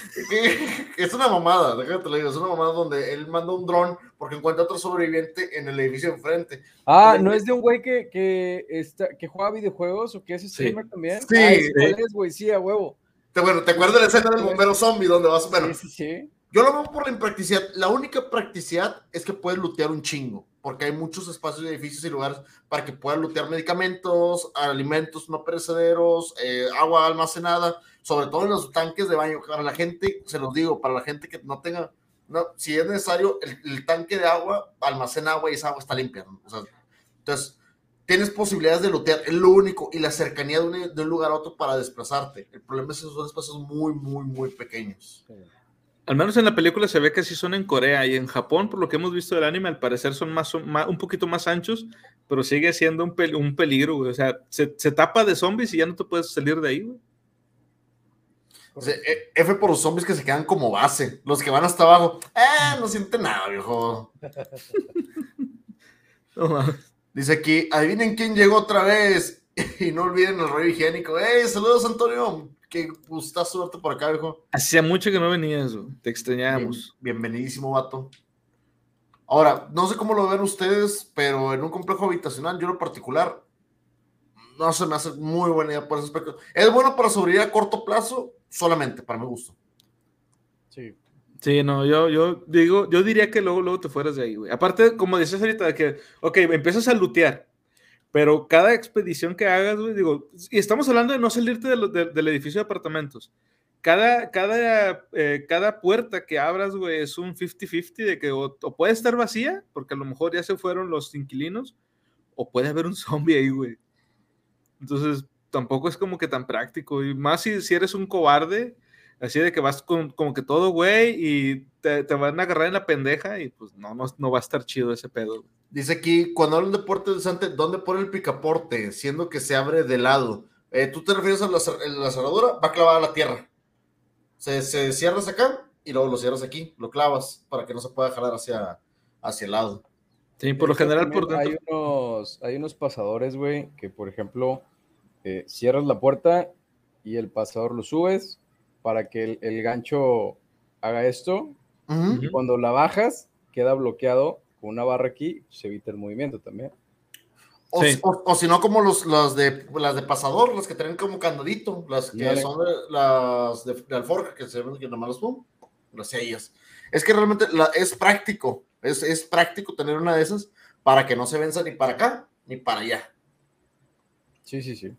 *laughs* es una mamada, déjate lo digo, es una mamada donde él manda un dron porque encuentra otro sobreviviente en el edificio enfrente. Ah, ¿no es de un güey que, que, está, que juega videojuegos o que es streamer también? Sí, ah, es, güey, sí, a huevo. Te, bueno, ¿te acuerdas de la escena del bombero zombie donde vas? Bueno, sí, sí, sí. Yo lo veo por la impracticidad. La única practicidad es que puedes lootear un chingo, porque hay muchos espacios, edificios y lugares para que puedas lootear medicamentos, alimentos no perecederos, eh, agua almacenada sobre todo en los tanques de baño. Para la gente, se los digo, para la gente que no tenga, no, si es necesario, el, tanque de agua almacena agua y esa agua está limpia. entonces, tienes posibilidades de lootear, es lo único, y la cercanía de un, lugar a otro para desplazarte. El problema es que son espacios muy, muy, muy pequeños. Al menos en la película se ve que sí son en Corea y en Japón, por lo que hemos visto del anime, al parecer son más, un poquito más anchos, pero sigue siendo un, peligro, O sea, se, se, tapa de zombies y ya no te puedes salir de ahí, güey. E, F por los zombies que se quedan como base. Los que van hasta abajo, eh, no sienten nada, viejo. *laughs* Dice aquí, adivinen quién llegó otra vez. *laughs* y no olviden el rollo higiénico. ¡Hey, saludos, Antonio! Qué gustazo verte por acá, viejo. Hacía mucho que no venías, te extrañábamos. bienvenidísimo, vato. Ahora, no sé cómo lo ven ustedes, pero en un complejo habitacional, yo en lo particular, no se me hace muy buena idea por ese aspecto. Es bueno para sobrevivir a corto plazo, solamente, para mi gusto. Sí. Sí, no, yo, yo digo, yo diría que luego, luego te fueras de ahí, güey. Aparte, como dices ahorita, de que, ok, empiezas a lutear, pero cada expedición que hagas, güey, digo, y estamos hablando de no salirte del edificio de apartamentos. Cada, cada, eh, cada puerta que abras, güey, es un 50-50 de que o, puede estar vacía, porque a lo mejor ya se fueron los inquilinos, o puede haber un *laughs* zombie ahí, güey. Entonces, tampoco es como que tan práctico. Y más si, si eres un cobarde, así de que vas con como que todo, güey, y te, te, van a agarrar en la pendeja, y pues no, no, no va a estar chido ese pedo. Dice aquí, cuando hablan de puerta de ¿dónde pone el picaporte? Siendo que se abre de lado. Eh, ¿Tú te refieres a la, la cerradura? Va clavada a la tierra. Se, se cierras acá y luego lo cierras aquí, lo clavas para que no se pueda jalar hacia, hacia el lado. Sí, por lo general por dentro. Hay unos, hay unos pasadores, güey, que por ejemplo eh, cierras la puerta y el pasador lo subes para que el, gancho haga esto. Y cuando la bajas, queda bloqueado con una barra aquí, se evita el movimiento también. O, si no, como los, las, de, las de pasador, las que tienen como candadito, las que son las de, alforja, que se ven que nomás los pum, las ellas. Es que realmente es práctico, es, es práctico tener una de esas para que no se venza ni para acá ni para allá. Sí, sí, sí.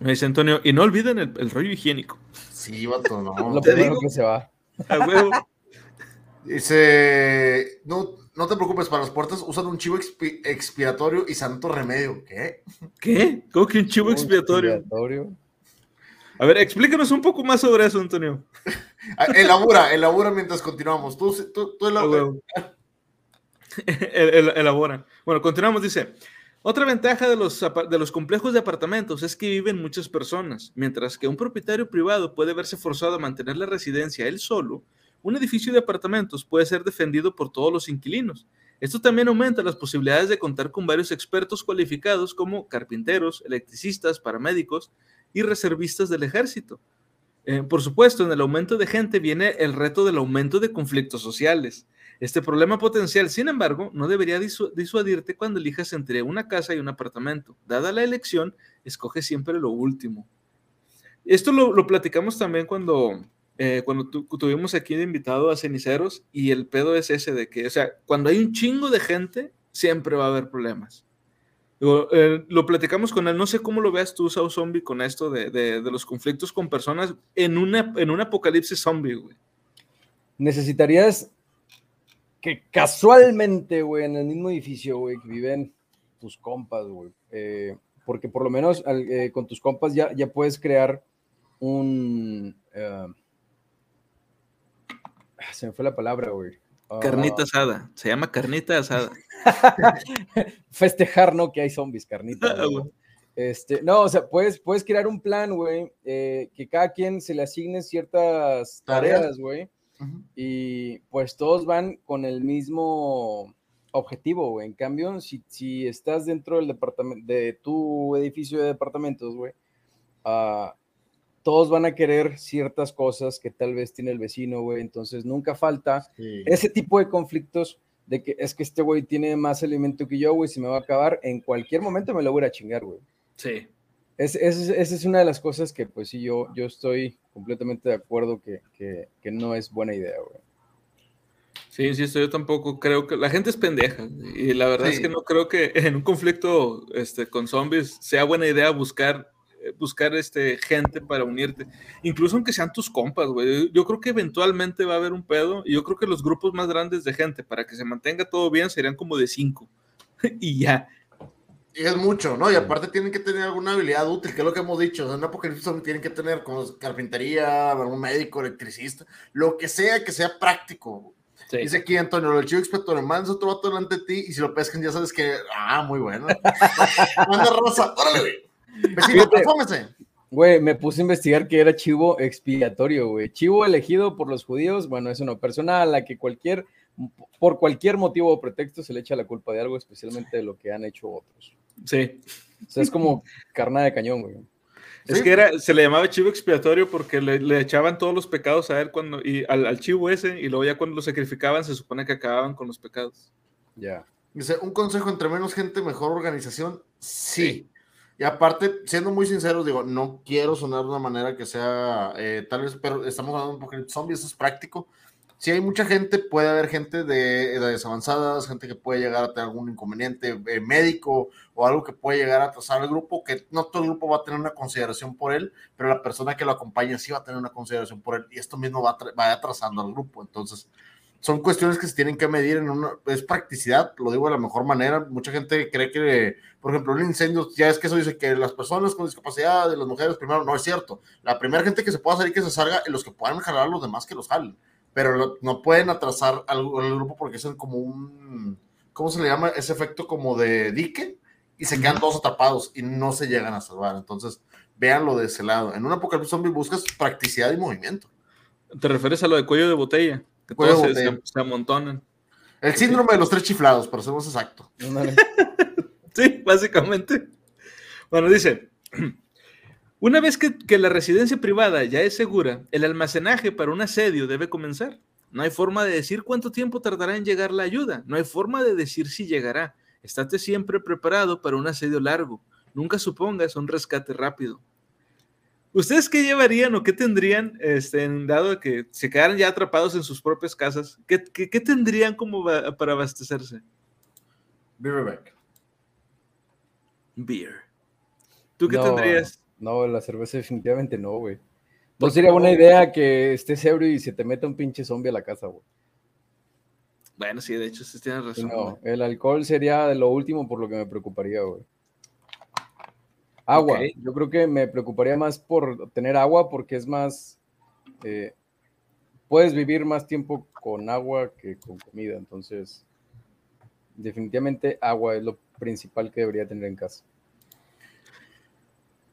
Me dice Antonio, y no olviden el, rollo higiénico. Sí, vato, no. *laughs* Lo primero que se va. A huevo. Dice, no, no te preocupes, para las puertas usan un chivo expiatorio y santo remedio. ¿Qué? ¿Qué? ¿Cómo que un chivo expiatorio? A ver, explícanos un poco más sobre eso, Antonio. *laughs* Ah, elabora, elabora mientras continuamos. Tú, tú, tú elabora. *laughs* elabora. Bueno, continuamos, dice. Otra ventaja de los, complejos de apartamentos es que viven muchas personas, mientras que un propietario privado puede verse forzado a mantener la residencia él solo, un edificio de apartamentos puede ser defendido por todos los inquilinos. Esto también aumenta las posibilidades de contar con varios expertos cualificados como carpinteros, electricistas, paramédicos y reservistas del ejército. Eh, por supuesto, en el aumento de gente viene el reto del aumento de conflictos sociales. Este problema potencial, sin embargo, no debería disuadirte cuando elijas entre una casa y un apartamento. Dada la elección, escoge siempre lo último. Esto lo, platicamos también cuando, eh, cuando tuvimos aquí de invitado a Ceniceros y el pedo es ese de que, o sea, cuando hay un chingo de gente, siempre va a haber problemas. Eh, lo platicamos con él, no sé cómo lo veas tú, Sao Zombie, con esto de, de, los conflictos con personas en, una, en un apocalipsis zombie, güey. Necesitarías que casualmente, güey, en el mismo edificio, güey, que viven tus compas, güey. Eh, porque por lo menos eh, con tus compas ya, ya puedes crear un... Eh, se me fue la palabra, güey. Carnita ah. asada, se llama carnita asada. *laughs* Festejar, ¿no? Que hay zombies, carnita. *laughs* Ah, este, no, o sea, puedes, puedes crear un plan, güey, que cada quien se le asigne ciertas tareas, güey y pues todos van con el mismo objetivo, güey. En cambio, si, si estás dentro del departamento, de tu edificio de departamentos, güey, ah, todos van a querer ciertas cosas que tal vez tiene el vecino, güey. Entonces nunca falta ese tipo de conflictos de que es que este güey tiene más alimento que yo, güey, si me va a acabar, en cualquier momento me lo voy a chingar, güey. Sí. Esa es una de las cosas que, pues sí, yo, yo estoy completamente de acuerdo que, que, no es buena idea, güey. Sí, esto yo tampoco creo que la gente es pendeja y la verdad es que no creo que en un conflicto este, con zombies sea buena idea buscar eh, buscar este, gente para unirte, incluso aunque sean tus compas, güey. Yo creo que eventualmente va a haber un pedo y yo creo que los grupos más grandes de gente para que se mantenga todo bien serían como de cinco *laughs* y ya. Es mucho, ¿no? Y aparte tienen que tener alguna habilidad útil, que es lo que hemos dicho. En apocalipsis tienen que tener como carpintería, un médico, electricista, lo que sea que sea práctico. Dice aquí Antonio, el chivo experto, mandas otro vato delante de ti y si lo pescan ya sabes que, ah, muy bueno. *laughs* Manda rosa, órale, güey. Vecino, Güey, me puse a investigar que era chivo expiatorio, güey. Chivo elegido por los judíos, bueno, es una persona a la que cualquier, por cualquier motivo o pretexto se le echa la culpa de algo, especialmente de lo que han hecho otros. Sí. O sea, es como carnada de cañón, güey. Es que era, se le llamaba chivo expiatorio porque le, echaban todos los pecados a él cuando, y al, chivo ese, y luego ya cuando lo sacrificaban se supone que acababan con los pecados. Ya. Dice, un consejo entre menos gente, mejor organización. Sí. Y aparte, siendo muy sinceros, digo, no quiero sonar de una manera que sea, eh, tal vez, pero estamos hablando un poco de zombies, eso es práctico. Si hay mucha gente, puede haber gente de edades avanzadas, gente que puede llegar a tener algún inconveniente eh, médico o algo que puede llegar a atrasar al grupo, que no todo el grupo va a tener una consideración por él, pero la persona que lo acompaña sí va a tener una consideración por él y esto mismo va, va atrasando al grupo. Entonces, son cuestiones que se tienen que medir en una, es practicidad, lo digo de la mejor manera. Mucha gente cree que, por ejemplo, un incendio, ya es que eso dice que las personas con discapacidad, de las mujeres primero, no es cierto. La primera gente que se pueda salir que se salga, los que puedan jalar a los demás que los jalen, pero no pueden atrasar al, grupo porque es como un, ¿cómo se le llama? Ese efecto como de dique y se quedan todos atrapados y no se llegan a salvar. Entonces, véanlo de ese lado. En una apocalipsis zombie buscas practicidad y movimiento. ¿Te refieres a lo de cuello de botella? Que todos se, amontonan. El síndrome de los tres chiflados, para ser más exacto. *laughs* sí, básicamente. Bueno, dice, *clears throat* una vez que, que, la residencia privada ya es segura, el almacenaje para un asedio debe comenzar. No hay forma de decir cuánto tiempo tardará en llegar la ayuda. No hay forma de decir si llegará. Estate siempre preparado para un asedio largo. Nunca supongas un rescate rápido. ¿Ustedes qué llevarían o qué tendrían, este, dado que se quedaran ya atrapados en sus propias casas? ¿Qué, qué, tendrían como para abastecerse? Beer Beer. ¿Tú qué tendrías? No, la cerveza definitivamente no, güey. No sería buena idea que estés ebrio y se te meta un pinche zombie a la casa, güey. Bueno, sí, de hecho, sí tienes razón. No, el alcohol sería lo último por lo que me preocuparía, güey. Agua. Yo creo que me preocuparía más por tener agua porque es más. Eh, puedes vivir más tiempo con agua que con comida. Entonces, definitivamente agua es lo principal que debería tener en casa.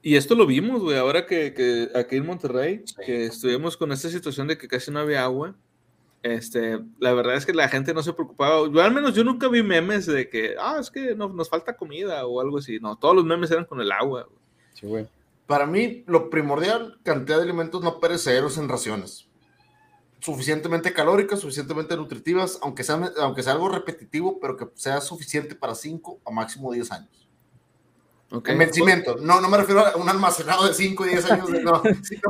Y esto lo vimos, güey, ahora que, aquí en Monterrey, que estuvimos con esta situación de que casi no había agua. Este, la verdad es que la gente no se preocupaba. Yo, al menos yo nunca vi memes de que, ah, es que no, nos falta comida o algo así. No, todos los memes eran con el agua. Sí, güey. Para mí, lo primordial, cantidad de alimentos no perecederos en raciones. Suficientemente calóricas, suficientemente nutritivas, aunque sea, aunque sea algo repetitivo, pero que sea suficiente para 5 a máximo 10 años. En vencimiento. No, no me refiero a un almacenado de 5 o 10 años. No,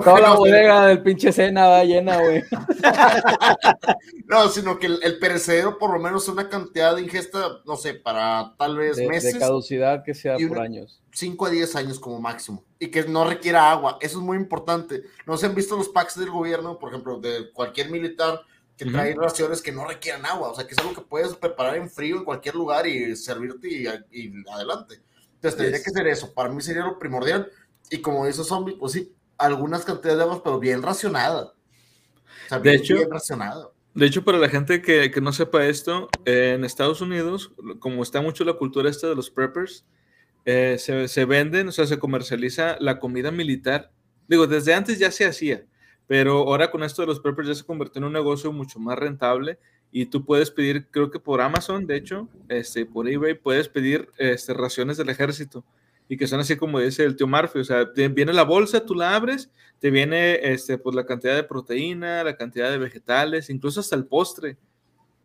Toda la bodega del pinche cena va llena, güey. *laughs* no, sino que el, perecedero por lo menos una cantidad de ingesta, no sé, para tal vez meses. De caducidad que sea por años. 5 a 10 años como máximo. Y que no requiera agua. Eso es muy importante. No se han visto los packs del gobierno, por ejemplo, de cualquier militar que trae raciones que no requieran agua. O sea, que es algo que puedes preparar en frío en cualquier lugar y servirte y adelante. Entonces tendría que ser eso. Para mí sería lo primordial. Y como esos zombies, pues sí, algunas cantidades de agua, pero bien racionada. de hecho, De hecho, para la gente que, que, no sepa esto, en Estados Unidos, como está mucho la cultura esta de los preppers, eh, se, se, venden, o sea, se comercializa la comida militar. Digo, desde antes ya se hacía, pero ahora con esto de los preppers ya se convirtió en un negocio mucho más rentable y tú puedes pedir, creo que por Amazon, de hecho, este, por eBay, puedes pedir este, raciones del ejército y que son así como dice el tío Murphy, o sea, viene la bolsa, tú la abres, te viene este, pues, la cantidad de proteína, la cantidad de vegetales, incluso hasta el postre.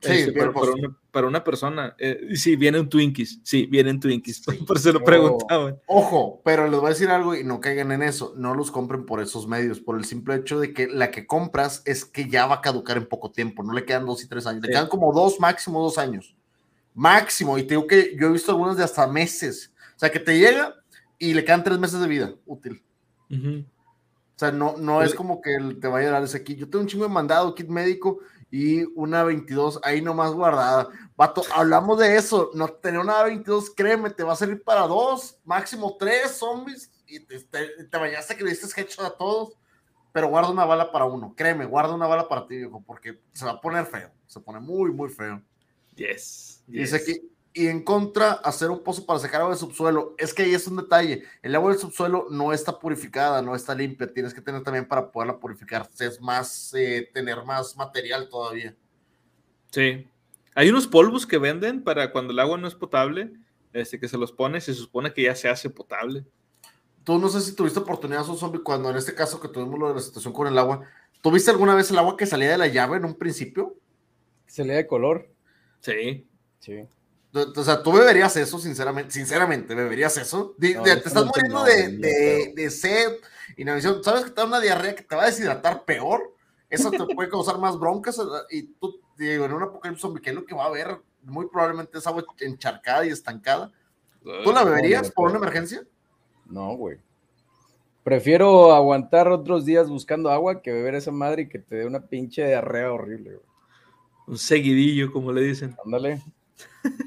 Sí, este, para, una, persona. Eh, sí, vienen Twinkies. Sí, vienen Twinkies. *laughs* por eso lo preguntaban. Ojo, pero les voy a decir algo y no caigan en eso. No los compren por esos medios, por el simple hecho de que la que compras es que ya va a caducar en poco tiempo. No le quedan dos y tres años. Le quedan como dos, máximo dos años. Máximo. Y te digo que yo he visto algunas de hasta meses. O sea, que te llega y le quedan tres meses de vida útil. O sea, no, no es como que te vaya a dar ese kit. Yo tengo un chingo de mandado, kit médico y una 22 ahí nomás guardada. Vato, hablamos de eso. No tener una 22, créeme, te va a servir para dos, máximo tres zombies. Y te, te, bañaste que le diste headshot a todos. Pero guarda una bala para uno. Créeme, guarda una bala para ti, viejo, porque se va a poner feo. Se pone muy, muy feo. Yes. Dice aquí, y en contra hacer un pozo para sacar agua del subsuelo. Es que ahí es un detalle. El agua del subsuelo no está purificada, no está limpia. Tienes que tener también para poderla purificar. Es más, eh, tener más material todavía. Sí. Hay unos polvos que venden para cuando el agua no es potable, este, que se los pones y se supone que ya se hace potable. Tú no sé si tuviste oportunidad, un zombie, cuando en este caso que tuvimos lo de la situación con el agua, ¿tuviste alguna vez el agua que salía de la llave en un principio? ¿Salía de color? Sí. Sí. O sea, tú beberías eso, sinceramente, sinceramente, beberías eso. te estás muriendo de, de, sed, inanición. ¿Sabes que te da una diarrea que te va a deshidratar peor? Eso te puede causar más broncas. Y tú, digo, en un apocalipsis zombie, ¿qué es lo que va a haber? Muy probablemente es agua encharcada y estancada. ¿Tú la beberías por una emergencia? No, güey. Prefiero aguantar otros días buscando agua que beber esa madre y que te dé una pinche diarrea horrible, güey. Un seguidillo, como le dicen. Ándale.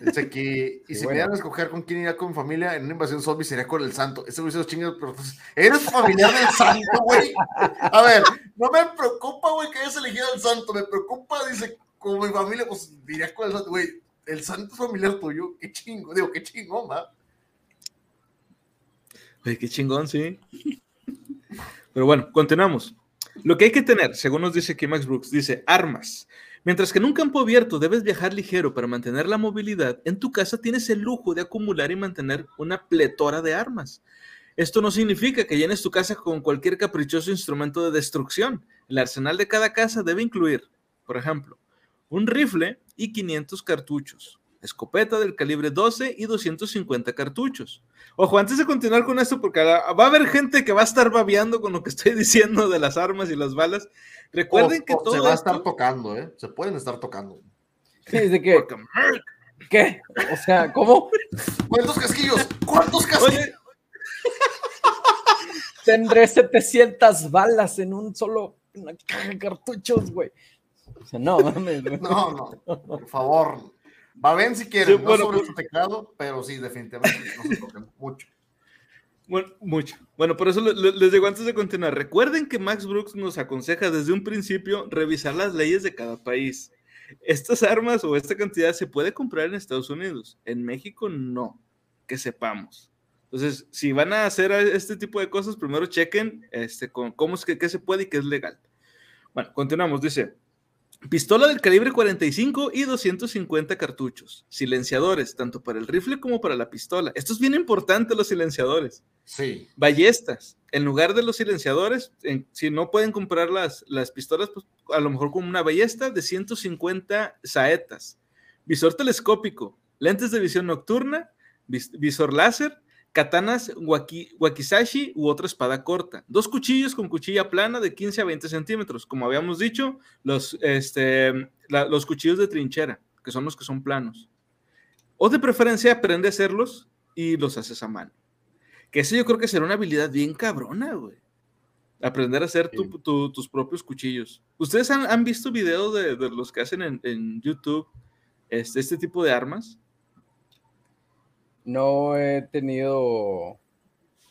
Dice que, y si me a escoger con quién iría con mi familia en una invasión zombie sería con el santo. Ese güey se los chingados, pero pues, eres familiar del santo, güey. A ver, no me preocupa, güey, que hayas elegido al santo. Me preocupa, dice, con mi familia, pues diría con el santo, güey. El santo familiar tuyo, qué chingo, digo, qué chingón, va. Güey, qué chingón, sí. Pero bueno, continuamos. Lo que hay que tener, según nos dice aquí Max Brooks, dice armas. Mientras que en un campo abierto debes viajar ligero para mantener la movilidad, en tu casa tienes el lujo de acumular y mantener una pletora de armas. Esto no significa que llenes tu casa con cualquier caprichoso instrumento de destrucción. El arsenal de cada casa debe incluir, por ejemplo, un rifle y 500 cartuchos, escopeta del calibre 12 y 250 cartuchos. Ojo, antes de continuar con esto, porque va a haber gente que va a estar babeando con lo que estoy *laughs* diciendo de las armas y las balas. Recuerden que todo. Se va a estar tocando, ¿eh? Se pueden estar tocando. Sí, de que. ¿Qué? O sea, ¿cómo? ¿Cuántos casquillos? ¿Cuántos casquillos? *laughs* Tendré 700 balas en un solo una caja de cartuchos, güey. O sea, no mames, No, no, por favor. Va bien si quieren, no sobre pues su teclado, pero sí, definitivamente no se tocan *laughs* mucho. Bueno, mucho. Bueno, por eso les digo antes de continuar, recuerden que Max Brooks nos aconseja desde un principio revisar las leyes de cada país. Estas armas o esta cantidad se puede comprar en Estados Unidos, en México no, que sepamos. Entonces, si van a hacer este tipo de cosas, primero chequen este, con cómo es que qué se puede y qué es legal. Bueno, continuamos. Dice, Pistola del calibre 45 y 250 cartuchos. Silenciadores, tanto para el rifle como para la pistola. Esto es bien importante, los silenciadores. Sí. Ballestas. En lugar de los silenciadores, si no pueden comprar las, las pistolas, pues a lo mejor con una ballesta de 150 saetas. Visor telescópico. Lentes de visión nocturna. visor láser katanas wakizashi u otra espada corta. Dos cuchillos con cuchilla plana de 15 a 20 centímetros. Como habíamos dicho, los, este, los cuchillos de trinchera, que son los que son planos. O de preferencia aprende a hacerlos y los haces a mano. Que eso yo creo que será una habilidad bien cabrona, güey. Aprender a hacer tus propios cuchillos. ¿Ustedes han, visto videos de, los que hacen en, YouTube este, este tipo de armas? No he tenido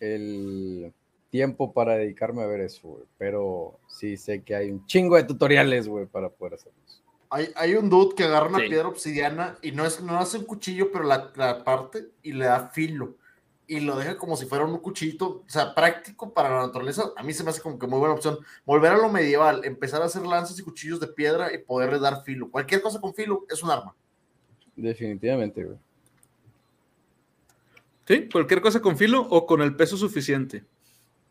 el tiempo para dedicarme a ver eso, pero sí sé que hay un chingo de tutoriales, güey, para poder hacerlo. Hay, hay, un dude que agarra una piedra obsidiana y no, es, no hace un cuchillo, pero la, la, parte y le da filo. Y lo deja como si fuera un cuchillito, o sea, práctico para la naturaleza. A mí se me hace como que muy buena opción. Volver a lo medieval, empezar a hacer lanzas y cuchillos de piedra y poderle dar filo. Cualquier cosa con filo es un arma. Definitivamente, güey. Sí, cualquier cosa con filo o con el peso suficiente.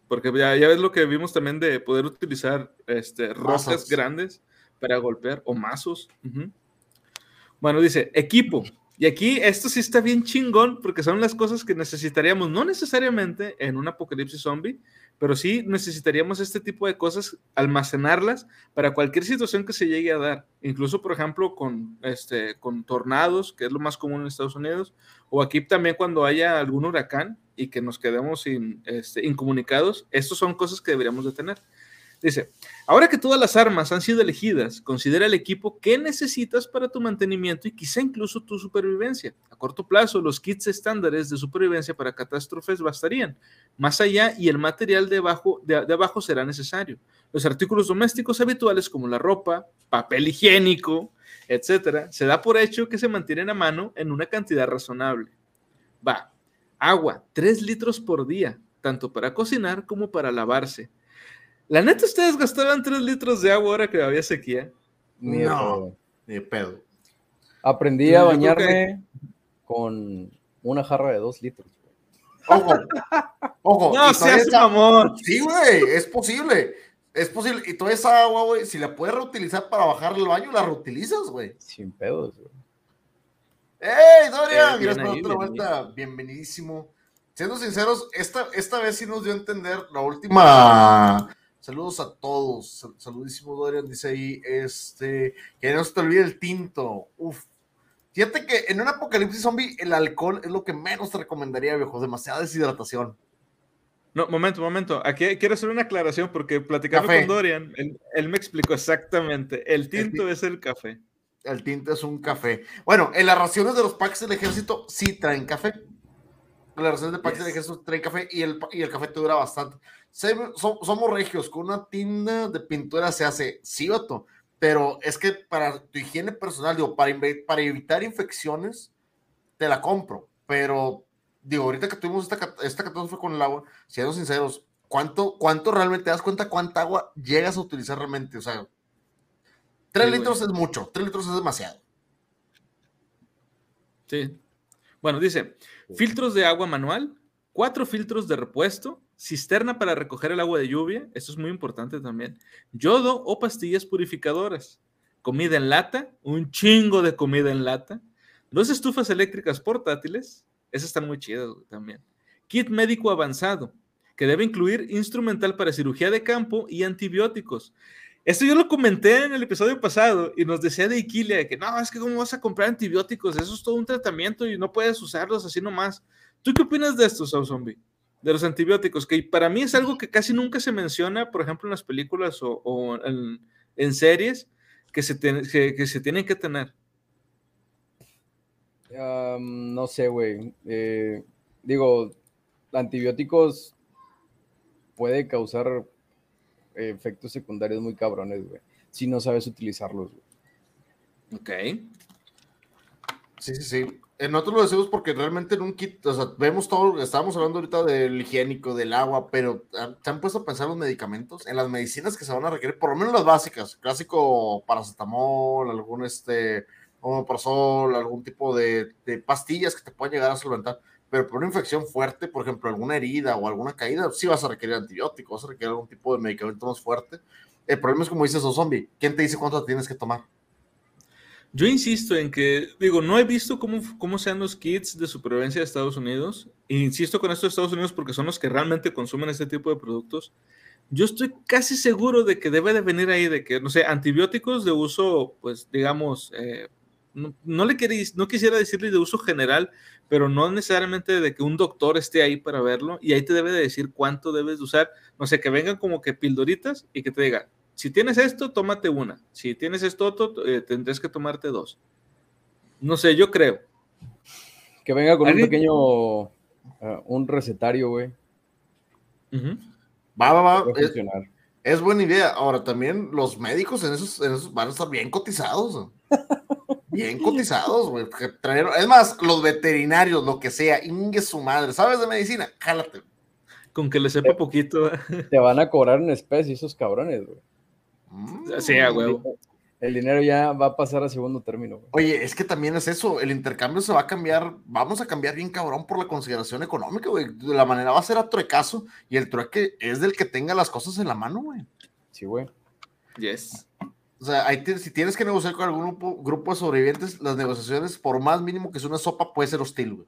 Porque ya, ya ves lo que vimos también de poder utilizar este, rosas grandes para golpear o mazos. Bueno, dice equipo. Y aquí esto sí está bien chingón porque son las cosas que necesitaríamos, no necesariamente en un apocalipsis zombie, pero sí necesitaríamos este tipo de cosas, almacenarlas para cualquier situación que se llegue a dar, incluso por ejemplo con, este, con tornados, que es lo más común en Estados Unidos, o aquí también cuando haya algún huracán y que nos quedemos este, incomunicados, estas son cosas que deberíamos de tener. Dice, ahora que todas las armas han sido elegidas, considera el equipo que necesitas para tu mantenimiento y quizá incluso tu supervivencia. A corto plazo, los kits estándares de supervivencia para catástrofes bastarían. Más allá, y el material de, abajo será necesario. Los artículos domésticos habituales como la ropa, papel higiénico, etcétera, se da por hecho que se mantienen a mano en una cantidad razonable. Va, agua, 3 litros por día, tanto para cocinar como para lavarse la neta, ustedes gastaban 3 litros de agua ahora que había sequía. Ni no, ni de pedo. Aprendí a bañarme con una jarra de 2 litros. Ojo, ojo. No, seas amor. Sí, güey, es posible. Es posible. Y toda esa agua, güey, si la puedes reutilizar para bajar el baño, la reutilizas, güey. Sin pedos, güey. ¡Ey, Dorian! Eh, Gracias por otra vuelta. Bienvenidísimo. Siendo sinceros, esta, esta vez sí nos dio a entender la última Saludos a todos. Saludísimo, Dorian. Dice ahí, este, que no se te olvide el tinto. Uf. Fíjate que en un apocalipsis zombie, el alcohol es lo que menos te recomendaría, viejo. Demasiada deshidratación. No, momento, momento. Aquí quiero hacer una aclaración porque platicando con Dorian, él, me explicó exactamente. El tinto es el café. El tinto es un café. Bueno, en las raciones de los packs del ejército sí traen café. En las raciones de packs del ejército traen café y el, y el café te dura bastante somos regios, con una tienda de pintura se hace, sí, pero es que para tu higiene personal, digo, para, para evitar infecciones, te la compro, pero digo, ahorita que tuvimos esta, esta catástrofe con el agua, siendo sinceros, ¿cuánto, ¿cuánto realmente te das cuenta cuánta agua llegas a utilizar realmente? O sea, tres litros es mucho, tres litros es demasiado. Sí. Bueno, dice, filtros de agua manual, cuatro filtros de repuesto, cisterna para recoger el agua de lluvia, esto es muy importante también, yodo o pastillas purificadoras, comida en lata, un chingo de comida en lata, dos estufas eléctricas portátiles, esas están muy chidas también, kit médico avanzado, que debe incluir instrumental para cirugía de campo y antibióticos. Esto yo lo comenté en el episodio pasado y nos decía de Iquilia que no, es que cómo vas a comprar antibióticos, eso es todo un tratamiento y no puedes usarlos así nomás. ¿Tú qué opinas de esto, Sao Zombie? de los antibióticos, que para mí es algo que casi nunca se menciona, por ejemplo, en las películas o, en, series, que se, que, se tienen que tener. No sé, güey. Eh, digo, antibióticos puede causar efectos secundarios muy cabrones, güey, si no sabes utilizarlos. Ok. Sí, sí, sí. Eh, nosotros lo decimos porque realmente en un kit, o sea, vemos todo, estábamos hablando ahorita del higiénico, del agua, pero ¿se han puesto a pensar los medicamentos? En las medicinas que se van a requerir, por lo menos las básicas, clásico paracetamol, algún este, omeprazol, algún tipo de, pastillas que te puedan llegar a solventar, pero por una infección fuerte, por ejemplo, alguna herida o alguna caída, sí vas a requerir antibióticos, vas a requerir algún tipo de medicamento más fuerte. El problema es como dices, o zombie, ¿quién te dice cuánto tienes que tomar? Yo insisto en que, digo, no he visto cómo, cómo sean los kits de supervivencia de Estados Unidos. E insisto con esto de Estados Unidos porque son los que realmente consumen este tipo de productos. Yo estoy casi seguro de que debe de venir ahí de que, no sé, antibióticos de uso, pues, digamos, eh, no, le queréis, no quisiera decirle de uso general, pero no necesariamente de que un doctor esté ahí para verlo y ahí te debe de decir cuánto debes de usar. No sé, que vengan como que pildoritas y que te digan, si tienes esto, tómate una. Si tienes esto otro, eh, tendrás que tomarte dos. No sé, yo creo. Que venga con un pequeño, eh, un recetario, güey. Va, va, va. Es, buena idea. Ahora, también los médicos en esos, en esos van a estar bien cotizados. *laughs* bien cotizados, güey. Es más, los veterinarios, lo que sea, ingue su madre. ¿Sabes de medicina? Jálate. Con que le sepa poquito. Te van a cobrar en especie esos cabrones, güey. Sí, a huevo. El dinero ya va a pasar a segundo término. Oye, es que también es eso, el intercambio se va a cambiar, vamos a cambiar bien cabrón por la consideración económica, güey. De la manera va a ser a truecazo y el trueque es del que tenga las cosas en la mano, güey. Sí, güey. Yes. O sea, si tienes que negociar con algún grupo, grupo de sobrevivientes, las negociaciones, por más mínimo que sea una sopa, puede ser hostil, güey.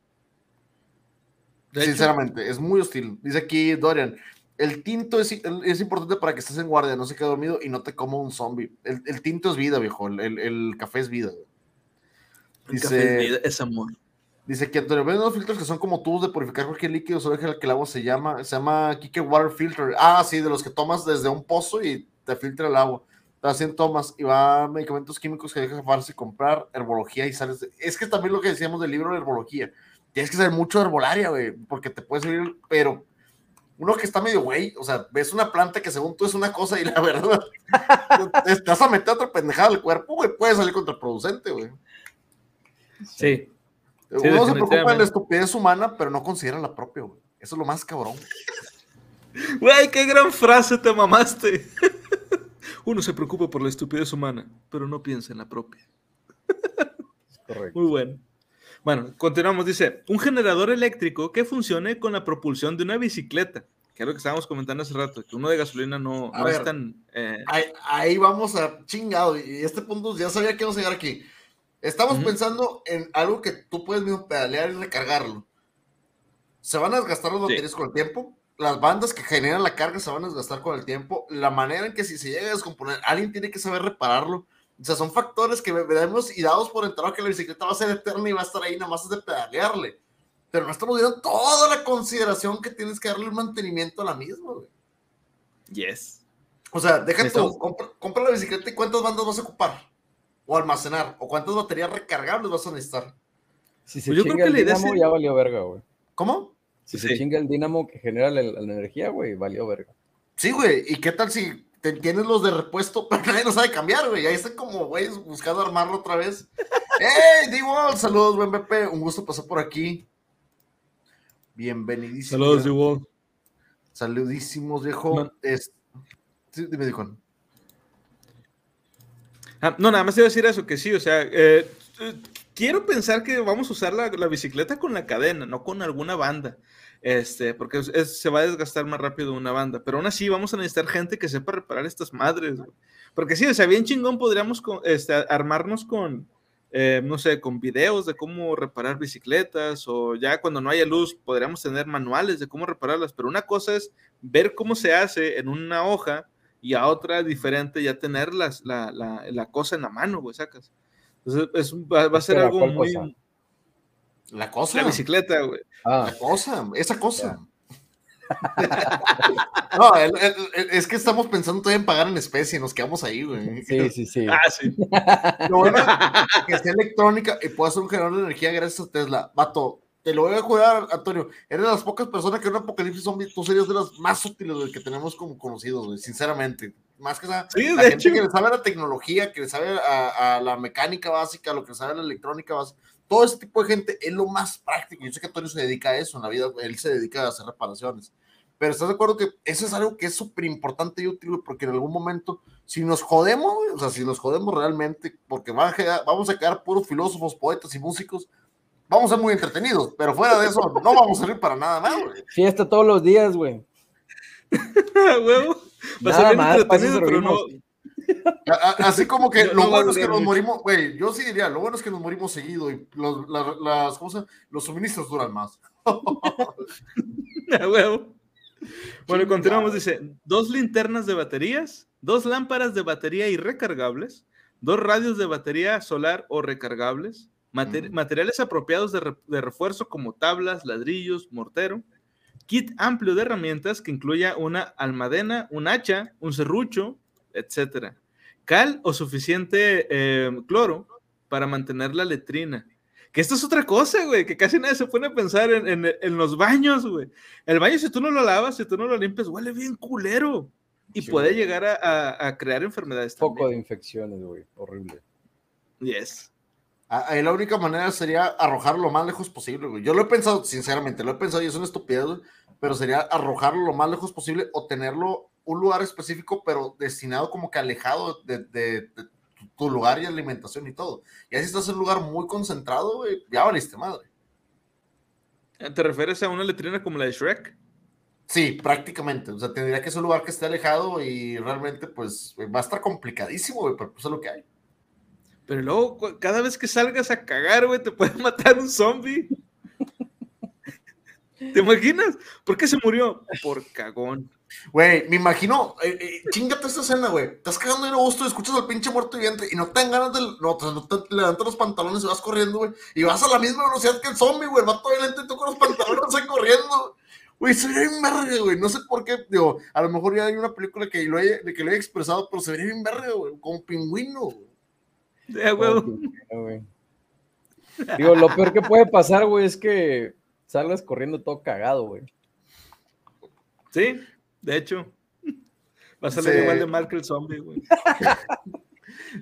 Sinceramente, es muy hostil. Dice aquí Dorian, el tinto es, es, importante para que estés en guardia, no se quede dormido y no te como un zombie. El, tinto es vida, viejo. El, café es vida. Dice, el café es vida, es amor. Dice que Antonio, ven unos filtros que son como tubos de purificar cualquier líquido, sobre que el agua se llama, se llama Kike Water Filter. Ah, sí, de los que tomas desde un pozo y te filtra el agua. Hacen tomas y va medicamentos químicos que dejan fácil comprar, herbología y sales. Es que también lo que decíamos del libro de herbología. Tienes que saber mucho de herbolaria, güey, porque te puedes servir, pero uno que está medio güey, o sea, ves una planta que según tú es una cosa y la *laughs* verdad te vas a meter otra pendejada al cuerpo, güey, puede salir contraproducente, güey. Sí. Uno se preocupa de la estupidez humana, pero no considera la propia, güey. Eso es lo más cabrón. Güey, qué gran frase te mamaste. Uno se preocupa por la estupidez humana, pero no piensa en la propia. *laughs* Correcto. Muy bueno. Bueno, continuamos. Dice, un generador eléctrico que funcione con la propulsión de una bicicleta. Que es lo que estábamos comentando hace rato, que uno de gasolina no, no es tan... Eh... Ahí, ahí, vamos a chingado. Y este punto ya sabía que íbamos a llegar aquí. Estamos pensando en algo que tú puedes mismo pedalear y recargarlo. ¿Se van a desgastar los baterías con el tiempo? Las bandas que generan la carga se van a desgastar con el tiempo. La manera en que si se llega a descomponer, alguien tiene que saber repararlo. O sea, son factores que veremos y dados por entrado que la bicicleta va a ser eterna y va a estar ahí nada más de pedalearle. Pero no estamos viendo toda la consideración que tienes que darle el mantenimiento a la misma, güey. Yes. O sea, deja tú, compra, compra la bicicleta y cuántas bandas vas a ocupar o almacenar, o cuántas baterías recargables vas a necesitar. Si se pues chinga el dinamo, ya valió verga, güey. ¿Cómo? Si se chinga el dinamo que genera la, energía, güey, valió verga. Sí, güey, ¿y qué tal si te, tienes los de repuesto, *laughs* pero nadie no sabe cambiar, güey? Ahí están como, güey, buscando armarlo otra vez. *laughs* ¡Hey, D-Wall! Saludos, buen BP, un gusto pasar por aquí. Bienvenidísimo. Saludos, D-Wall. Saludísimos, viejo. Es... Sí, dime, Dijon. Ah, no, nada más te iba a decir eso, que sí, o sea, eh, quiero pensar que vamos a usar la, bicicleta con la cadena, no con alguna banda, este, porque se va a desgastar más rápido una banda, pero aún así vamos a necesitar gente que sepa reparar estas madres, porque sí, o sea, bien chingón podríamos este, armarnos con, eh, no sé, con videos de cómo reparar bicicletas, o ya cuando no haya luz podríamos tener manuales de cómo repararlas, pero una cosa es ver cómo se hace en una hoja, y a otra diferente ya tener la, la, la, cosa en la mano, güey, sacas. Entonces es, va, a ser algo muy... La cosa. La bicicleta, güey. Ah. La cosa, esa cosa. *laughs* no, es que estamos pensando todavía en pagar en especie, nos quedamos ahí, güey. Sí, sí, sí. Ah, sí. *laughs* Lo bueno que sea electrónica y pueda ser un generador de energía gracias a Tesla. Vato, te lo voy a jugar, Antonio. Eres de las pocas personas que en un apocalipsis zombie, tú serías de las más útiles que tenemos como conocidos, güey, sinceramente. Más que nada, sí, la gente que le sabe la tecnología, que le sabe a, la mecánica básica, lo que le sabe a la electrónica básica, todo ese tipo de gente es lo más práctico. Yo sé que Antonio se dedica a eso en la vida, él se dedica a hacer reparaciones. Pero estás de acuerdo que eso es algo que es súper importante y útil, porque en algún momento, si nos jodemos, o sea, si nos jodemos realmente, porque vamos a quedar puros filósofos, poetas y músicos, vamos a ser muy entretenidos, pero fuera de eso, no vamos a servir para nada más, güey. Fiesta todos los días, güey. *laughs* Huevo. Va a ser entretenido, pero no. Así como que *laughs* lo bueno es que nos morimos, güey, yo sí diría, lo bueno es que nos morimos seguido y los, las cosas, los suministros duran más. *laughs* huevo. Bueno, continuamos, dice, dos linternas de baterías, dos lámparas de batería y recargables, dos radios de batería solar o recargables, materiales apropiados de, refuerzo como tablas, ladrillos, mortero, kit amplio de herramientas que incluya una almadena, un hacha, un serrucho, etc. Cal o suficiente eh, cloro para mantener la letrina. Que esto es otra cosa, güey, que casi nadie se pone a pensar en, los baños, güey. El baño, si tú no lo lavas, si tú no lo limpias, huele bien culero. Y puede llegar a, crear enfermedades. Poco de infecciones, güey, horrible. Yes. Ahí la única manera sería arrojarlo lo más lejos posible, güey. Yo lo he pensado, sinceramente, lo he pensado y es una estupidez, pero sería arrojarlo lo más lejos posible o tenerlo un lugar específico, pero destinado como que alejado de, tu lugar y alimentación y todo. Y así estás en un lugar muy concentrado, güey, ya valiste madre. ¿Te refieres a una letrina como la de Shrek? Sí, prácticamente. O sea, tendría que ser un lugar que esté alejado y realmente, pues, va a estar complicadísimo, güey, pero pues es lo que hay. Pero luego, cada vez que salgas a cagar, güey, te puede matar un zombie. *laughs* ¿Te imaginas? ¿Por qué se murió? Por cagón. Güey, me imagino, eh, eh, chingate esta escena, güey. Estás cagando en gusto, escuchas al pinche muerto viviente y no te dan ganas de. No, te, no te levantas los pantalones y vas corriendo, güey. Y vas a la misma velocidad que el zombie, güey. Va todo lento y tú con los pantalones ahí corriendo. Güey, se vería bien verga, güey. No sé por qué, digo, a lo mejor ya hay una película que lo haya, que lo haya expresado, pero se vería bien verga, güey. Como pingüino, güey. Ya, huevo. Digo, lo peor que puede pasar, güey, es que salgas corriendo todo cagado, güey. Sí, de hecho. *laughs* Va a salir Sí. igual de mal que el zombie, güey. *laughs*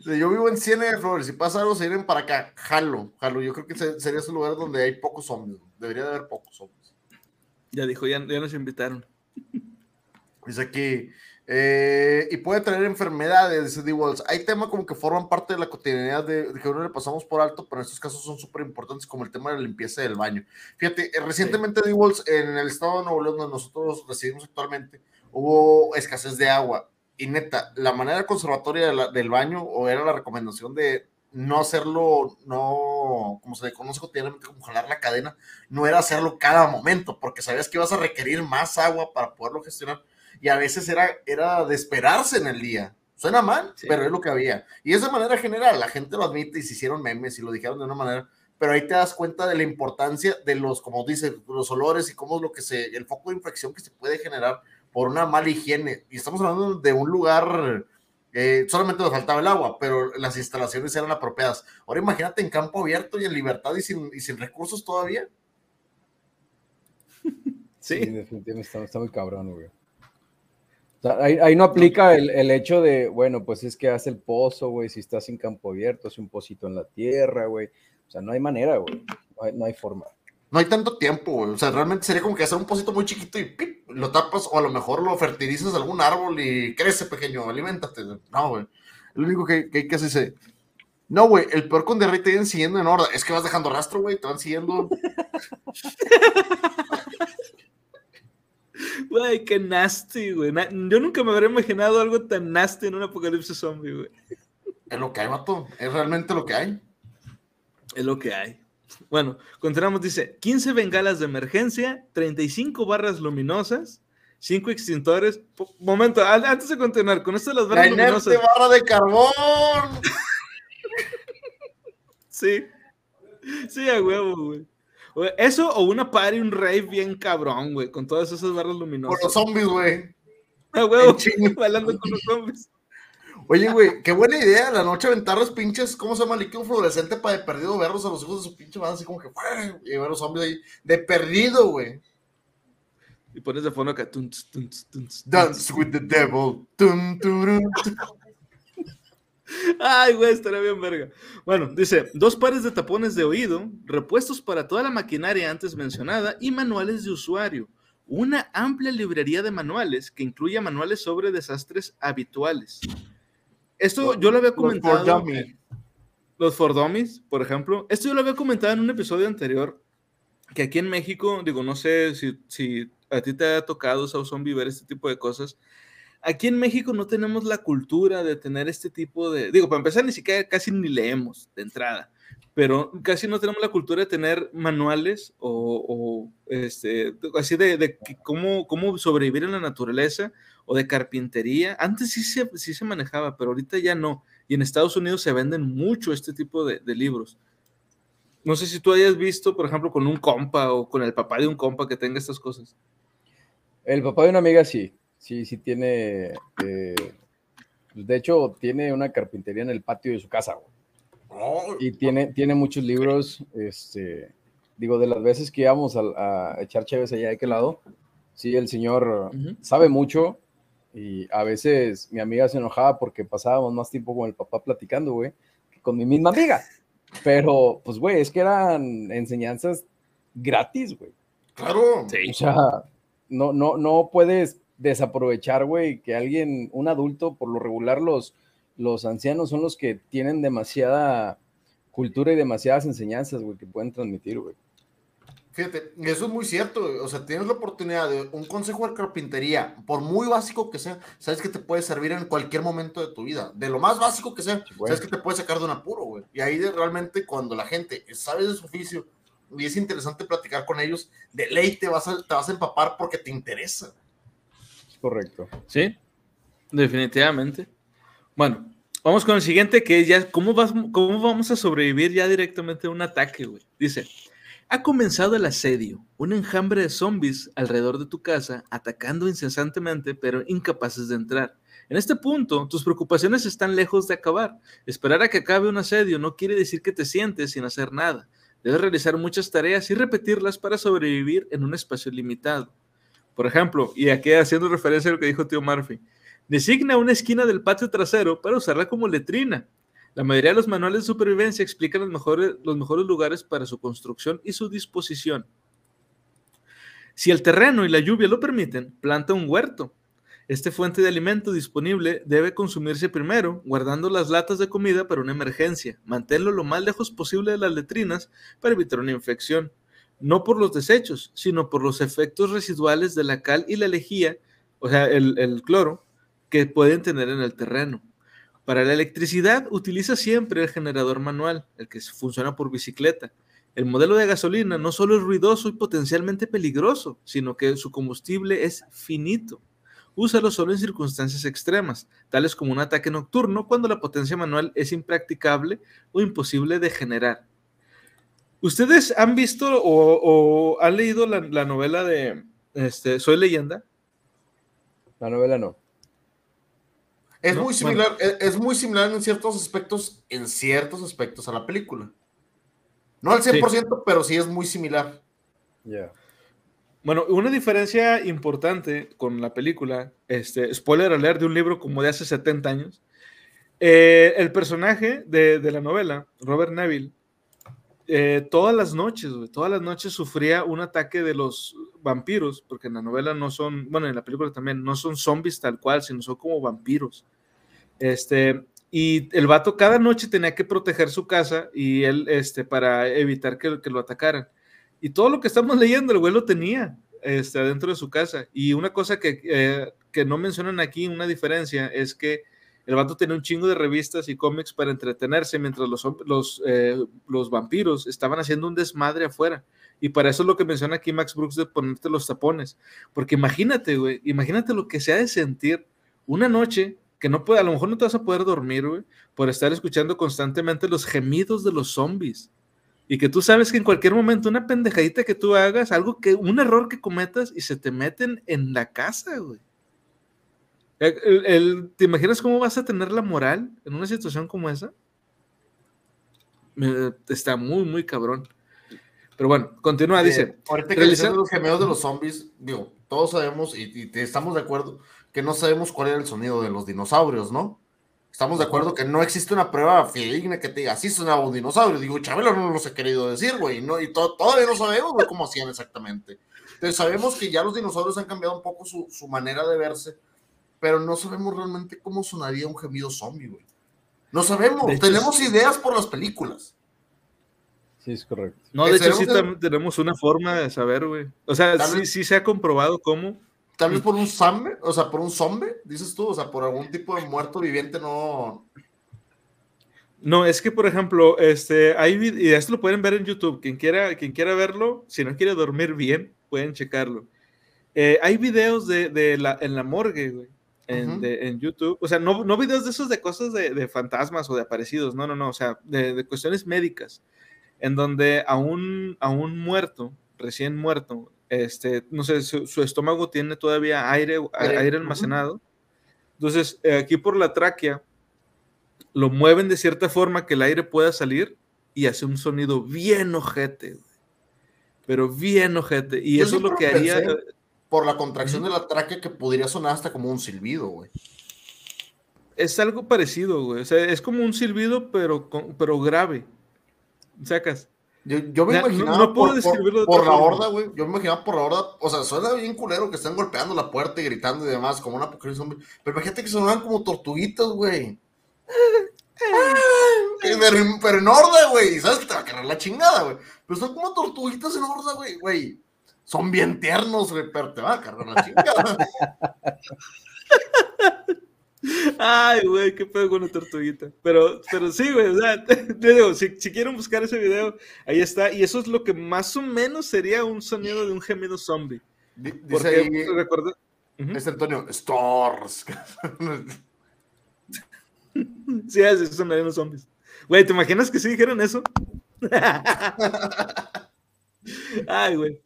Sí, Yo vivo en Ciénaga, Flores. Si pasa algo, se vienen para acá. Jalo, jalo. Yo creo que se- sería ese lugar donde hay pocos zombies. Debería de haber pocos zombies. Ya dijo, ya, ya nos invitaron. Dice aquí, eh, y puede traer enfermedades, dice D. Walls. Hay temas como que forman parte de la cotidianidad de, de que uno le pasamos por alto, pero en estos casos son súper importantes, como el tema de la limpieza del baño. Fíjate, eh, recientemente D. Walls, en el estado de Nuevo León, donde nosotros residimos actualmente, hubo escasez de agua. Y neta, la manera conservatoria de la- del baño, o era la recomendación de no hacerlo, no, como se le conoce cotidianamente, como jalar la cadena, no era hacerlo cada momento, porque sabías que ibas a requerir más agua para poderlo gestionar y a veces era, era de esperarse en el día. Suena mal, Sí. pero es lo que había. Y es de manera general, la gente lo admite y se hicieron memes y lo dijeron de una manera, pero ahí te das cuenta de la importancia de los, como dice, los olores y cómo es lo que se, el foco de infección que se puede generar por una mala higiene. Y estamos hablando de un lugar, eh, solamente nos faltaba el agua, pero las instalaciones eran apropiadas. Ahora imagínate en campo abierto y en libertad y sin, y sin recursos todavía. Sí, Sí. definitivamente está, está muy cabrón, güey. O sea, ahí, ahí no aplica el, el hecho de, bueno, pues es que hace el pozo, güey, si estás en campo abierto, hace un pocito en la tierra, güey. O sea, no hay manera, güey. No hay, no hay forma. no hay tanto tiempo, güey. O sea, realmente sería como que hacer un pocito muy chiquito y ¡pip! lo tapas, o a lo mejor lo fertilizas a algún árbol y crece pequeño, aliméntate. No, güey. Lo único que, que hay que hacer es. No, güey, el peor con diarrea te vienen siguiendo en horda. Es que vas dejando rastro, güey, te van siguiendo. *laughs* Güey, qué nasty, güey. Yo nunca me habría imaginado algo tan nasty en un apocalipsis zombie, güey. Es lo que hay, vato. Es realmente lo que hay. Es lo que hay. Bueno, continuamos, dice, 15 bengalas de emergencia, 35 barras luminosas, 5 extintores. Momento, an- antes de continuar, con esto de las La barras inerte luminosas. barra de carbón. *laughs* Sí. Sí, a huevo, güey. Eso o una party, un rave bien cabrón, güey, con todas esas barras Por luminosas. los zombies, güey. *laughs* A huevo, en chinga. *laughs* bailando con los zombies. Oye, güey, qué buena idea. La noche aventar los pinches, ¿cómo se llama? Líquido fluorescente para de perdido verlos a los hijos de su pinche madre, así como que, ¡fuera! y ver los zombies ahí, de perdido, güey. Y pones de fondo acá. Dance with the devil. Tum. Ay, güey, estaría bien verga. Bueno, dice, dos pares de tapones de oído, repuestos para toda la maquinaria antes mencionada y manuales de usuario. Una amplia librería de manuales que incluye manuales sobre desastres habituales. Esto yo lo había comentado. Los for dummies, por ejemplo. Esto yo lo había comentado en un episodio anterior, que aquí en México, digo, no sé si, si a ti te ha tocado, Zombie, ver este tipo de cosas. Aquí en México no tenemos la cultura de tener este tipo de... Digo, para empezar, ni siquiera casi ni leemos de entrada, pero casi no tenemos la cultura de tener manuales o, o, este, así de, cómo, cómo sobrevivir en la naturaleza o de carpintería. Antes sí se, sí se manejaba, pero ahorita ya no. Y en Estados Unidos se venden mucho este tipo de, de libros. No sé si tú hayas visto, por ejemplo, con un compa o con el papá de un compa que tenga estas cosas. El papá de una amiga sí, sí, sí tiene, eh, pues, de hecho, tiene una carpintería en el patio de su casa, güey. Y tiene, tiene muchos libros, este, digo, de las veces que íbamos a, a echar chéves allá de aquel lado, sí, el señor sabe mucho y a veces mi amiga se enojaba porque pasábamos más tiempo con el papá platicando, güey, que con mi misma amiga. Pero, pues, güey, es que eran enseñanzas gratis, güey. claro. O sea, no, no, no puedes desaprovechar, güey, que alguien, un adulto, por lo regular los, los ancianos son los que tienen demasiada cultura y demasiadas enseñanzas, güey, que pueden transmitir, güey. Fíjate, eso es muy cierto. güey. O sea, tienes la oportunidad de un consejo de carpintería, por muy básico que sea, sabes que te puede servir en cualquier momento de tu vida. De lo más básico que sea, sabes que te puede sacar de un apuro, güey. Y ahí de, realmente cuando la gente sabe de su oficio y es interesante platicar con ellos, de ley te vas a, te vas a empapar porque te interesa. Correcto. Sí, definitivamente. Bueno, vamos con el siguiente, que es ya, ¿cómo, vas, ¿cómo vamos a sobrevivir ya directamente a un ataque, güey? Dice, ha comenzado el asedio, un enjambre de zombies alrededor de tu casa, atacando incesantemente, pero incapaces de entrar. En este punto, tus preocupaciones están lejos de acabar. Esperar a que acabe un asedio no quiere decir que te sientes sin hacer nada. Debes realizar muchas tareas y repetirlas para sobrevivir en un espacio limitado. Por ejemplo, y aquí haciendo referencia a lo que dijo tío Murphy, designa una esquina del patio trasero para usarla como letrina. La mayoría de los manuales de supervivencia explican los mejores, los mejores lugares para su construcción y su disposición. Si el terreno y la lluvia lo permiten, planta un huerto. Este fuente de alimento disponible debe consumirse primero, guardando las latas de comida para una emergencia. Manténlo lo más lejos posible de las letrinas para evitar una infección. No por los desechos, sino por los efectos residuales de la cal y la lejía, o sea, el, cloro, que pueden tener en el terreno. Para la electricidad, utiliza siempre el generador manual, el que funciona por bicicleta. El modelo de gasolina no solo es ruidoso y potencialmente peligroso, sino que su combustible es finito. Úsalo solo en circunstancias extremas, tales como un ataque nocturno cuando la potencia manual es impracticable o imposible de generar. ¿Ustedes han visto o, o han leído la, la, novela de este, Soy leyenda? La novela no. Es no, muy similar, bueno. es, es, muy similar en ciertos aspectos, en ciertos aspectos a la película. No al 100%, sí. pero sí es muy similar. Ya. Yeah. Bueno, una diferencia importante con la película, este, spoiler alert de un libro como de hace 70 años, eh, el personaje de, de, la novela, Robert Neville, eh, todas las noches, wey, todas las noches sufría un ataque de los vampiros, porque en la novela no son, bueno, en la película también, no son zombies tal cual, sino son como vampiros. Este, y el vato cada noche tenía que proteger su casa y él, este, para evitar que, lo atacaran. Y todo lo que estamos leyendo, el güey lo tenía este, adentro de su casa. Y una cosa que, eh, que no mencionan aquí, una diferencia, es que el vato tenía un chingo de revistas y cómics para entretenerse mientras los, los, eh, los vampiros estaban haciendo un desmadre afuera. Y para eso es lo que menciona aquí Max Brooks de ponerte los tapones. Porque imagínate, güey, imagínate lo que se ha de sentir una noche que no puede, a lo mejor no te vas a poder dormir, güey, por estar escuchando constantemente los gemidos de los zombies y que tú sabes que en cualquier momento una pendejadita que tú hagas, algo que, un error que cometas y se te meten en la casa, güey. El, el, ¿Te imaginas cómo vas a tener la moral en una situación como esa? Está muy, muy cabrón. Pero bueno, continúa, dice. Eh, ahorita que realizando... los gemidos de los zombies, digo, todos sabemos y, y estamos de acuerdo que no sabemos cuál era el sonido de los dinosaurios, ¿no? Estamos de acuerdo que no existe una prueba fidedigna que te diga, así sonaba un dinosaurio. Digo, Chabelo no los he querido decir, güey, ¿no? y to todavía no sabemos cómo hacían exactamente. Entonces sabemos que ya los dinosaurios han cambiado un poco su, su, manera de verse, pero no sabemos realmente cómo sonaría un gemido zombie, güey. No sabemos, hecho, tenemos sí. ideas por las películas. Sí, es correcto. No, de hecho sí de... tenemos una forma de saber, güey. O sea, sí, sí se ha comprobado cómo Tal vez por un zombie, o sea, por un zombie, dices tú, o sea, por algún tipo de muerto viviente, no. No, es que, por ejemplo, este, hay, y esto lo pueden ver en YouTube, quien quiera, quien quiera verlo, si no quiere dormir bien, pueden checarlo. Eh, hay videos de, de, la, en la morgue, güey, en, uh -huh. de, en, YouTube, o sea, no, no videos de esos de cosas de, de, fantasmas o de aparecidos, no, no, no, o sea, de, de cuestiones médicas, en donde a un, a un muerto, recién muerto, este, no sé, su, su estómago tiene todavía aire, aire, almacenado. Entonces, eh, aquí por la tráquea, lo mueven de cierta forma que el aire pueda salir y hace un sonido bien ojete, pero bien ojete. Y Yo eso es lo que haría. Por la contracción de la tráquea que podría sonar hasta como un silbido, güey. Es algo parecido, güey. O sea, es como un silbido, pero, pero grave. ¿Sacas? Yo, yo me imaginaba no, no por, por, por la horda, güey. Yo me imaginaba por la horda. O sea, suena bien culero que están golpeando la puerta y gritando y demás, como una apocalipsis zombie. Pero imagínate que sonaban como tortuguitas, güey. *laughs* pero, pero, en horda, güey. ¿Sabes que te va a cargar la chingada, güey? Pero son como tortuguitas en horda, güey. Güey. Son bien tiernos, güey, pero te va a cargar la chingada. Ay, güey, qué pedo con la tortuguita. Pero, pero sí, güey, o sea, *laughs* te, digo, si, si, quieren buscar ese video, ahí está. Y eso es lo que más o menos sería un sonido de un gemido zombie. Dice Porque, ahí, recuerda... Este Antonio, Stores. *laughs* sí, así son los zombies. Güey, ¿te imaginas que sí dijeron eso? *laughs* Ay, güey.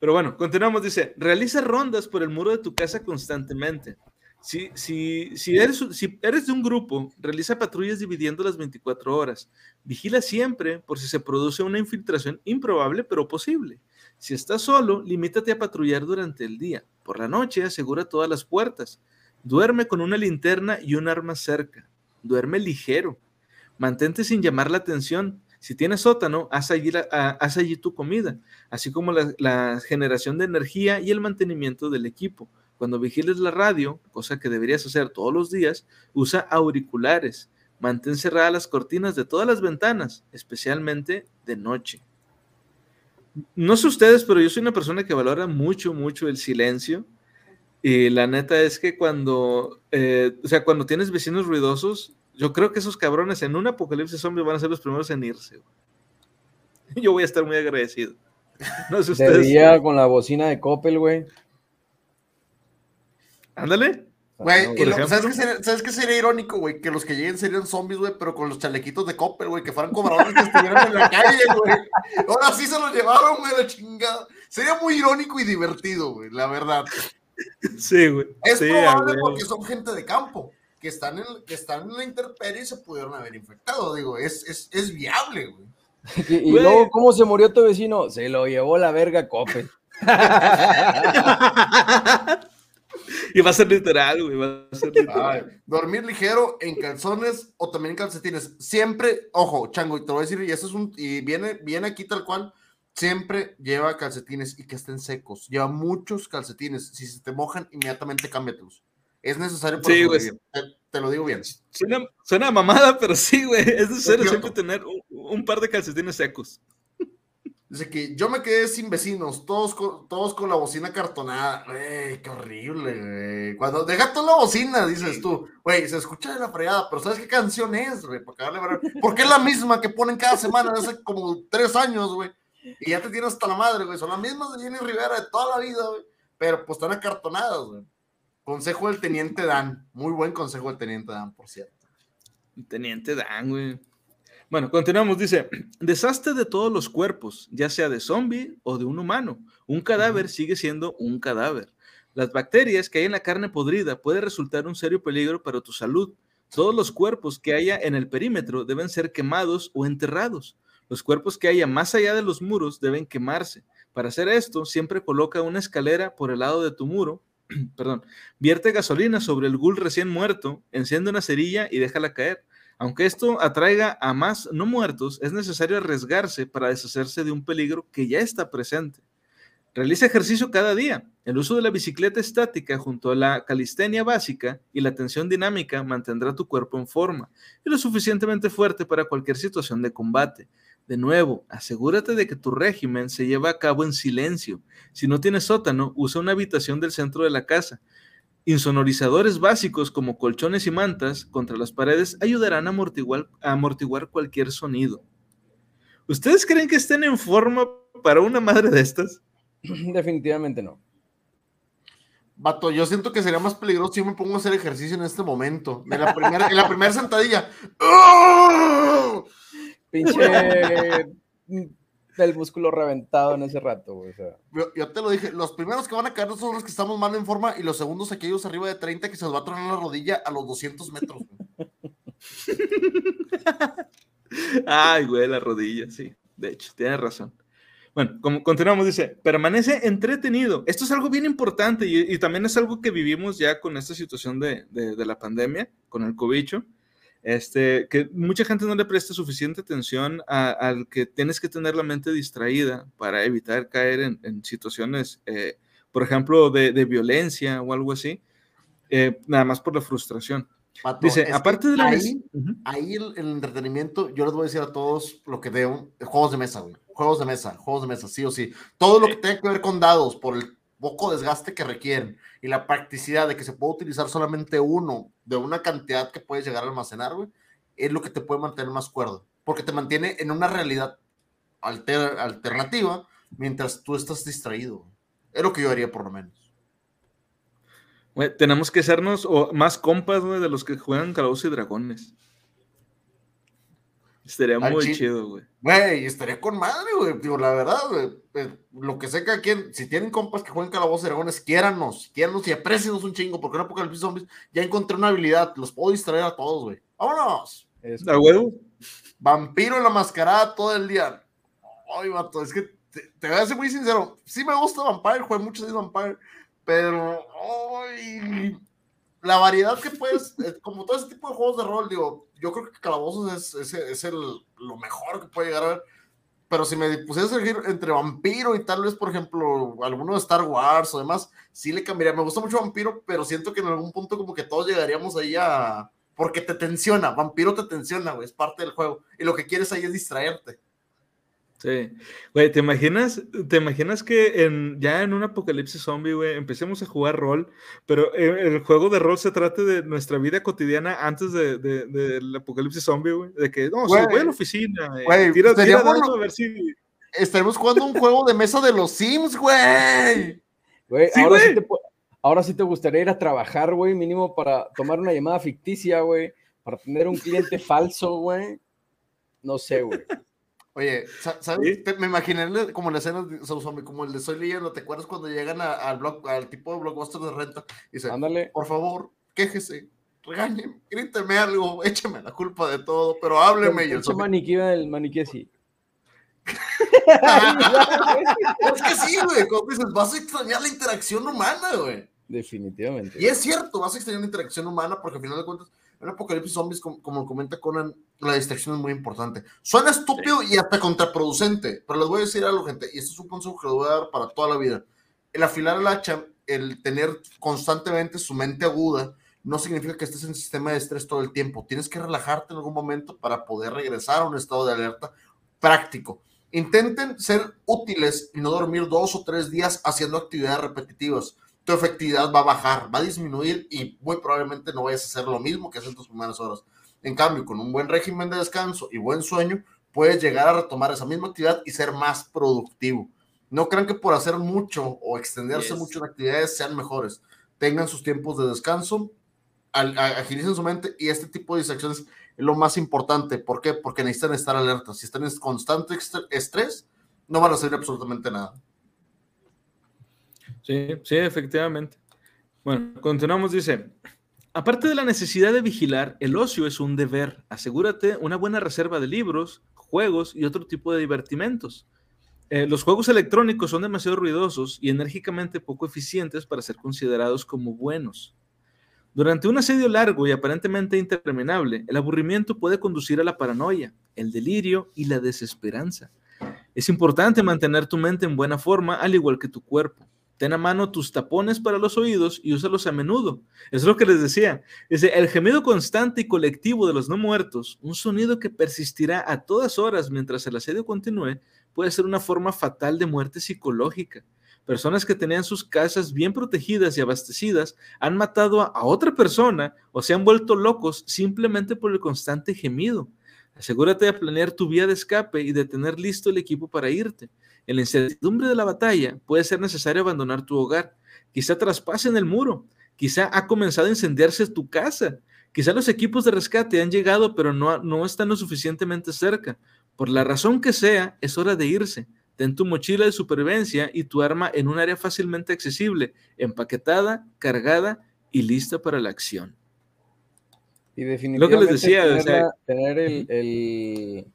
Pero bueno, continuamos. Dice, realiza rondas por el muro de tu casa constantemente. Si, si, si, eres, si eres de un grupo, realiza patrullas dividiendo las 24 horas. Vigila siempre por si se produce una infiltración improbable pero posible. Si estás solo, limítate a patrullar durante el día. Por la noche, asegura todas las puertas. Duerme con una linterna y un arma cerca. Duerme ligero. Mantente sin llamar la atención. Si tienes sótano, haz allí, tu comida, así como la, la generación de energía y el mantenimiento del equipo. Cuando vigiles la radio, cosa que deberías hacer todos los días, usa auriculares. Mantén cerradas las cortinas de todas las ventanas, especialmente de noche. No sé ustedes, pero yo soy una persona que valora mucho, mucho el silencio. Y la neta es que cuando, eh, o sea, cuando tienes vecinos ruidosos, yo creo que esos cabrones en un apocalipsis zombie van a ser los primeros en irse. *laughs* Yo voy a estar muy agradecido. No sé ustedes. con la bocina de Coppel, güey. Ándale. Güey, ¿sabes, qué sería, irónico, güey? Que los que lleguen serían zombies, güey, pero con los chalequitos de Copper, güey, que fueran cobradores que estuvieran en la calle, güey. Ahora sí se los llevaron, güey, la chingada. Sería muy irónico y divertido, güey, la verdad. Sí, güey. Es probable porque son gente de campo, que están en, que están en la intemperie y se pudieron haber infectado, digo, es, es, es viable, güey. *laughs* Y, luego, ¿cómo se murió tu vecino? Se lo llevó la verga Copper. *laughs* Y va a ser literal, güey. Va a ser literal. dormir ligero en calzones o también en calcetines. Siempre, ojo, chango, y te voy a decir, y eso es un, y viene, viene aquí tal cual, siempre lleva calcetines y que estén secos. Lleva muchos calcetines. Si se te mojan, inmediatamente cámbiatelos. Es necesario sí, te, lo digo bien. Suena, suena mamada, pero sí, güey. Es necesario siempre tener un par de calcetines secos. Dice que yo me quedé sin vecinos, todos con, todos con la bocina cartonada. Güey, qué horrible, güey. Cuando deja toda la bocina, dices tú, güey, se escucha de la fregada, pero ¿sabes qué canción es, güey? Porque es la misma que ponen cada semana hace como tres años, güey. Y ya te tienes hasta la madre, güey. Son las mismas de Jenny Rivera de toda la vida, güey. Pero pues están acartonadas, güey. Consejo del Teniente Dan. Muy buen consejo del Teniente Dan, por cierto. Teniente Dan, güey. Bueno, continuamos. Dice, desastre de todos los cuerpos, ya sea de zombie o de un humano. Un cadáver sigue siendo un cadáver. Las bacterias que hay en la carne podrida puede resultar un serio peligro para tu salud. Todos los cuerpos que haya en el perímetro deben ser quemados o enterrados. Los cuerpos que haya más allá de los muros deben quemarse. Para hacer esto, siempre coloca una escalera por el lado de tu muro. *clears throat* Perdón. Vierte gasolina sobre el ghoul recién muerto, enciende una cerilla y déjala caer. Aunque esto atraiga a más no muertos, es necesario arriesgarse para deshacerse de un peligro que ya está presente. Realiza ejercicio cada día. El uso de la bicicleta estática junto a la calistenia básica y la tensión dinámica mantendrá tu cuerpo en forma y lo suficientemente fuerte para cualquier situación de combate. De nuevo, asegúrate de que tu régimen se lleva a cabo en silencio. Si no tienes sótano, usa una habitación del centro de la casa. Insonorizadores básicos como colchones y mantas contra las paredes ayudarán a amortiguar, a amortiguar cualquier sonido. ¿Ustedes creen que estén en forma para una madre de estas? *clears throat* Definitivamente no. Vato, yo siento que sería más peligroso si me pongo a hacer ejercicio en este momento. En la primera, en la primera sentadilla. Pinche el músculo reventado en ese rato, güey. yo, te lo dije, los primeros que van a caer son los que estamos mal en forma y los segundos aquellos arriba de 30 que se les va a tronar la rodilla a los 200 metros. Ay, güey, la rodilla, sí. De hecho, tienes razón. Bueno, como continuamos, dice, permanece entretenido. Esto es algo bien importante y, también es algo que vivimos ya con esta situación de, de la pandemia, con el cobicho este, que mucha gente no le presta suficiente atención al que tienes que tener la mente distraída para evitar caer en, situaciones, eh, por ejemplo, de, violencia o algo así, eh, nada más por la frustración. Dice, aparte de la... Ahí, ahí el, entretenimiento, yo les voy a decir a todos lo que veo, juegos de mesa, güey. Juegos de mesa, juegos de mesa, sí o sí. Todo lo que tenga que ver con dados, por el poco desgaste que requieren y la practicidad de que se puede utilizar solamente uno de una cantidad que puedes llegar a almacenar, güey, es lo que te puede mantener más cuerdo, porque te mantiene en una realidad alternativa mientras tú estás distraído. Es lo que yo haría por lo menos. Tenemos que hacernos o, más compas, de los que juegan Calabozos y Dragones. Estaría Al muy chi- chido, güey. Güey, estaría con madre, güey. Digo, la verdad, güey. eh, Lo que sé que aquí, si tienen compas que juegan calabozos y dragones, quiéranos, quiéranos y aprécienos un chingo, porque en Apocalipsis Zombies ya encontré una habilidad, los puedo distraer a todos, güey. ¡Vámonos! Es- ¿A huevo? Vampiro en la mascarada todo el día. Ay, vato, es que te, te voy a ser muy sincero. Sí me gusta Vampire, jugué mucho de Vampire, pero ay, la variedad que puedes, eh, como todo ese tipo de juegos de rol, digo, yo creo que Calabozos es, es, es el, lo mejor que puede llegar a ver. Pero si me pusieras a elegir entre Vampiro y tal vez, por ejemplo, alguno de Star Wars o demás, sí le cambiaría. Me gusta mucho Vampiro, pero siento que en algún punto como que todos llegaríamos ahí a... Porque te tensiona, Vampiro te tensiona, güey, es parte del juego. Y lo que quieres ahí es distraerte. Sí. Güey, ¿te imaginas, te imaginas que en, ya en un apocalipsis zombie, güey, empecemos a jugar rol, pero eh, el juego de rol se trate de nuestra vida cotidiana antes de, de- del apocalipsis zombie, güey? De que, no, sí, Güey. voy a la oficina, eh, Güey, tira, tira bueno- a ver si... Estaremos jugando un juego de mesa de los Sims, güey. Güey, Sí, ahora, sí güey. te, ahora sí te gustaría ir a trabajar, güey, mínimo para tomar una llamada ficticia, güey, para tener un cliente falso, güey. No sé, güey. Oye, sa- ¿sabes? Sí. Me imaginé el- como la escena de Zombie, como el de Soy Leyendo. ¿Te acuerdas cuando llegan a- al, blog, al tipo de blockbuster de renta? Y dice, Ándale. por favor, quéjese, regáñeme, gríteme algo, *laughs* écheme la culpa de todo, pero hábleme. Y el zombie, maniquí, el maniquí así. *laughs* es que sí, güey, como dices, vas a extrañar la interacción humana, güey. Definitivamente. Y es cierto, vas a extrañar la interacción humana porque al final de cuentas, en Apocalipsis Zombies, como, como comenta Conan, la distracción es muy importante. Suena estúpido y hasta contraproducente, pero les voy a decir algo, gente, y esto es un consejo que les voy a dar para toda la vida. El afilar el hacha, el tener constantemente su mente aguda, no significa que estés en sistema de estrés todo el tiempo. Tienes que relajarte en algún momento para poder regresar a un estado de alerta práctico. Intenten ser útiles y no dormir dos o tres días haciendo actividades repetitivas tu efectividad va a bajar, va a disminuir y muy probablemente no vayas a hacer lo mismo que haces en tus primeras horas. En cambio, con un buen régimen de descanso y buen sueño, puedes llegar a retomar esa misma actividad y ser más productivo. No crean que por hacer mucho o extenderse Yes. mucho en actividades sean mejores. Tengan sus tiempos de descanso, agilicen su mente y este tipo de distracciones es lo más importante. ¿Por qué? Porque necesitan estar alertas. Si están en constante estrés, no van a hacer absolutamente nada. Sí, sí, efectivamente. Bueno, continuamos, dice, aparte de la necesidad de vigilar, el ocio es un deber. Asegúrate una buena reserva de libros, juegos y otro tipo de divertimentos. Eh, los juegos electrónicos son demasiado ruidosos y enérgicamente poco eficientes para ser considerados como buenos. Durante un asedio largo y aparentemente interminable, el aburrimiento puede conducir a la paranoia, el delirio y la desesperanza. Es importante mantener tu mente en buena forma, al igual que tu cuerpo. Ten a mano tus tapones para los oídos y úsalos a menudo. Es lo que les decía. Dice, el gemido constante y colectivo de los no muertos, un sonido que persistirá a todas horas mientras el asedio continúe, puede ser una forma fatal de muerte psicológica. Personas que tenían sus casas bien protegidas y abastecidas han matado a otra persona o se han vuelto locos simplemente por el constante gemido. Asegúrate de planear tu vía de escape y de tener listo el equipo para irte. En la incertidumbre de la batalla puede ser necesario abandonar tu hogar. Quizá traspasen el muro. Quizá ha comenzado a incendiarse tu casa. Quizá los equipos de rescate han llegado pero no, no están lo suficientemente cerca. Por la razón que sea, es hora de irse. Ten tu mochila de supervivencia y tu arma en un área fácilmente accesible, empaquetada, cargada y lista para la acción. Y definitivamente Lo que les decía, o tener, sea- la, tener el, el-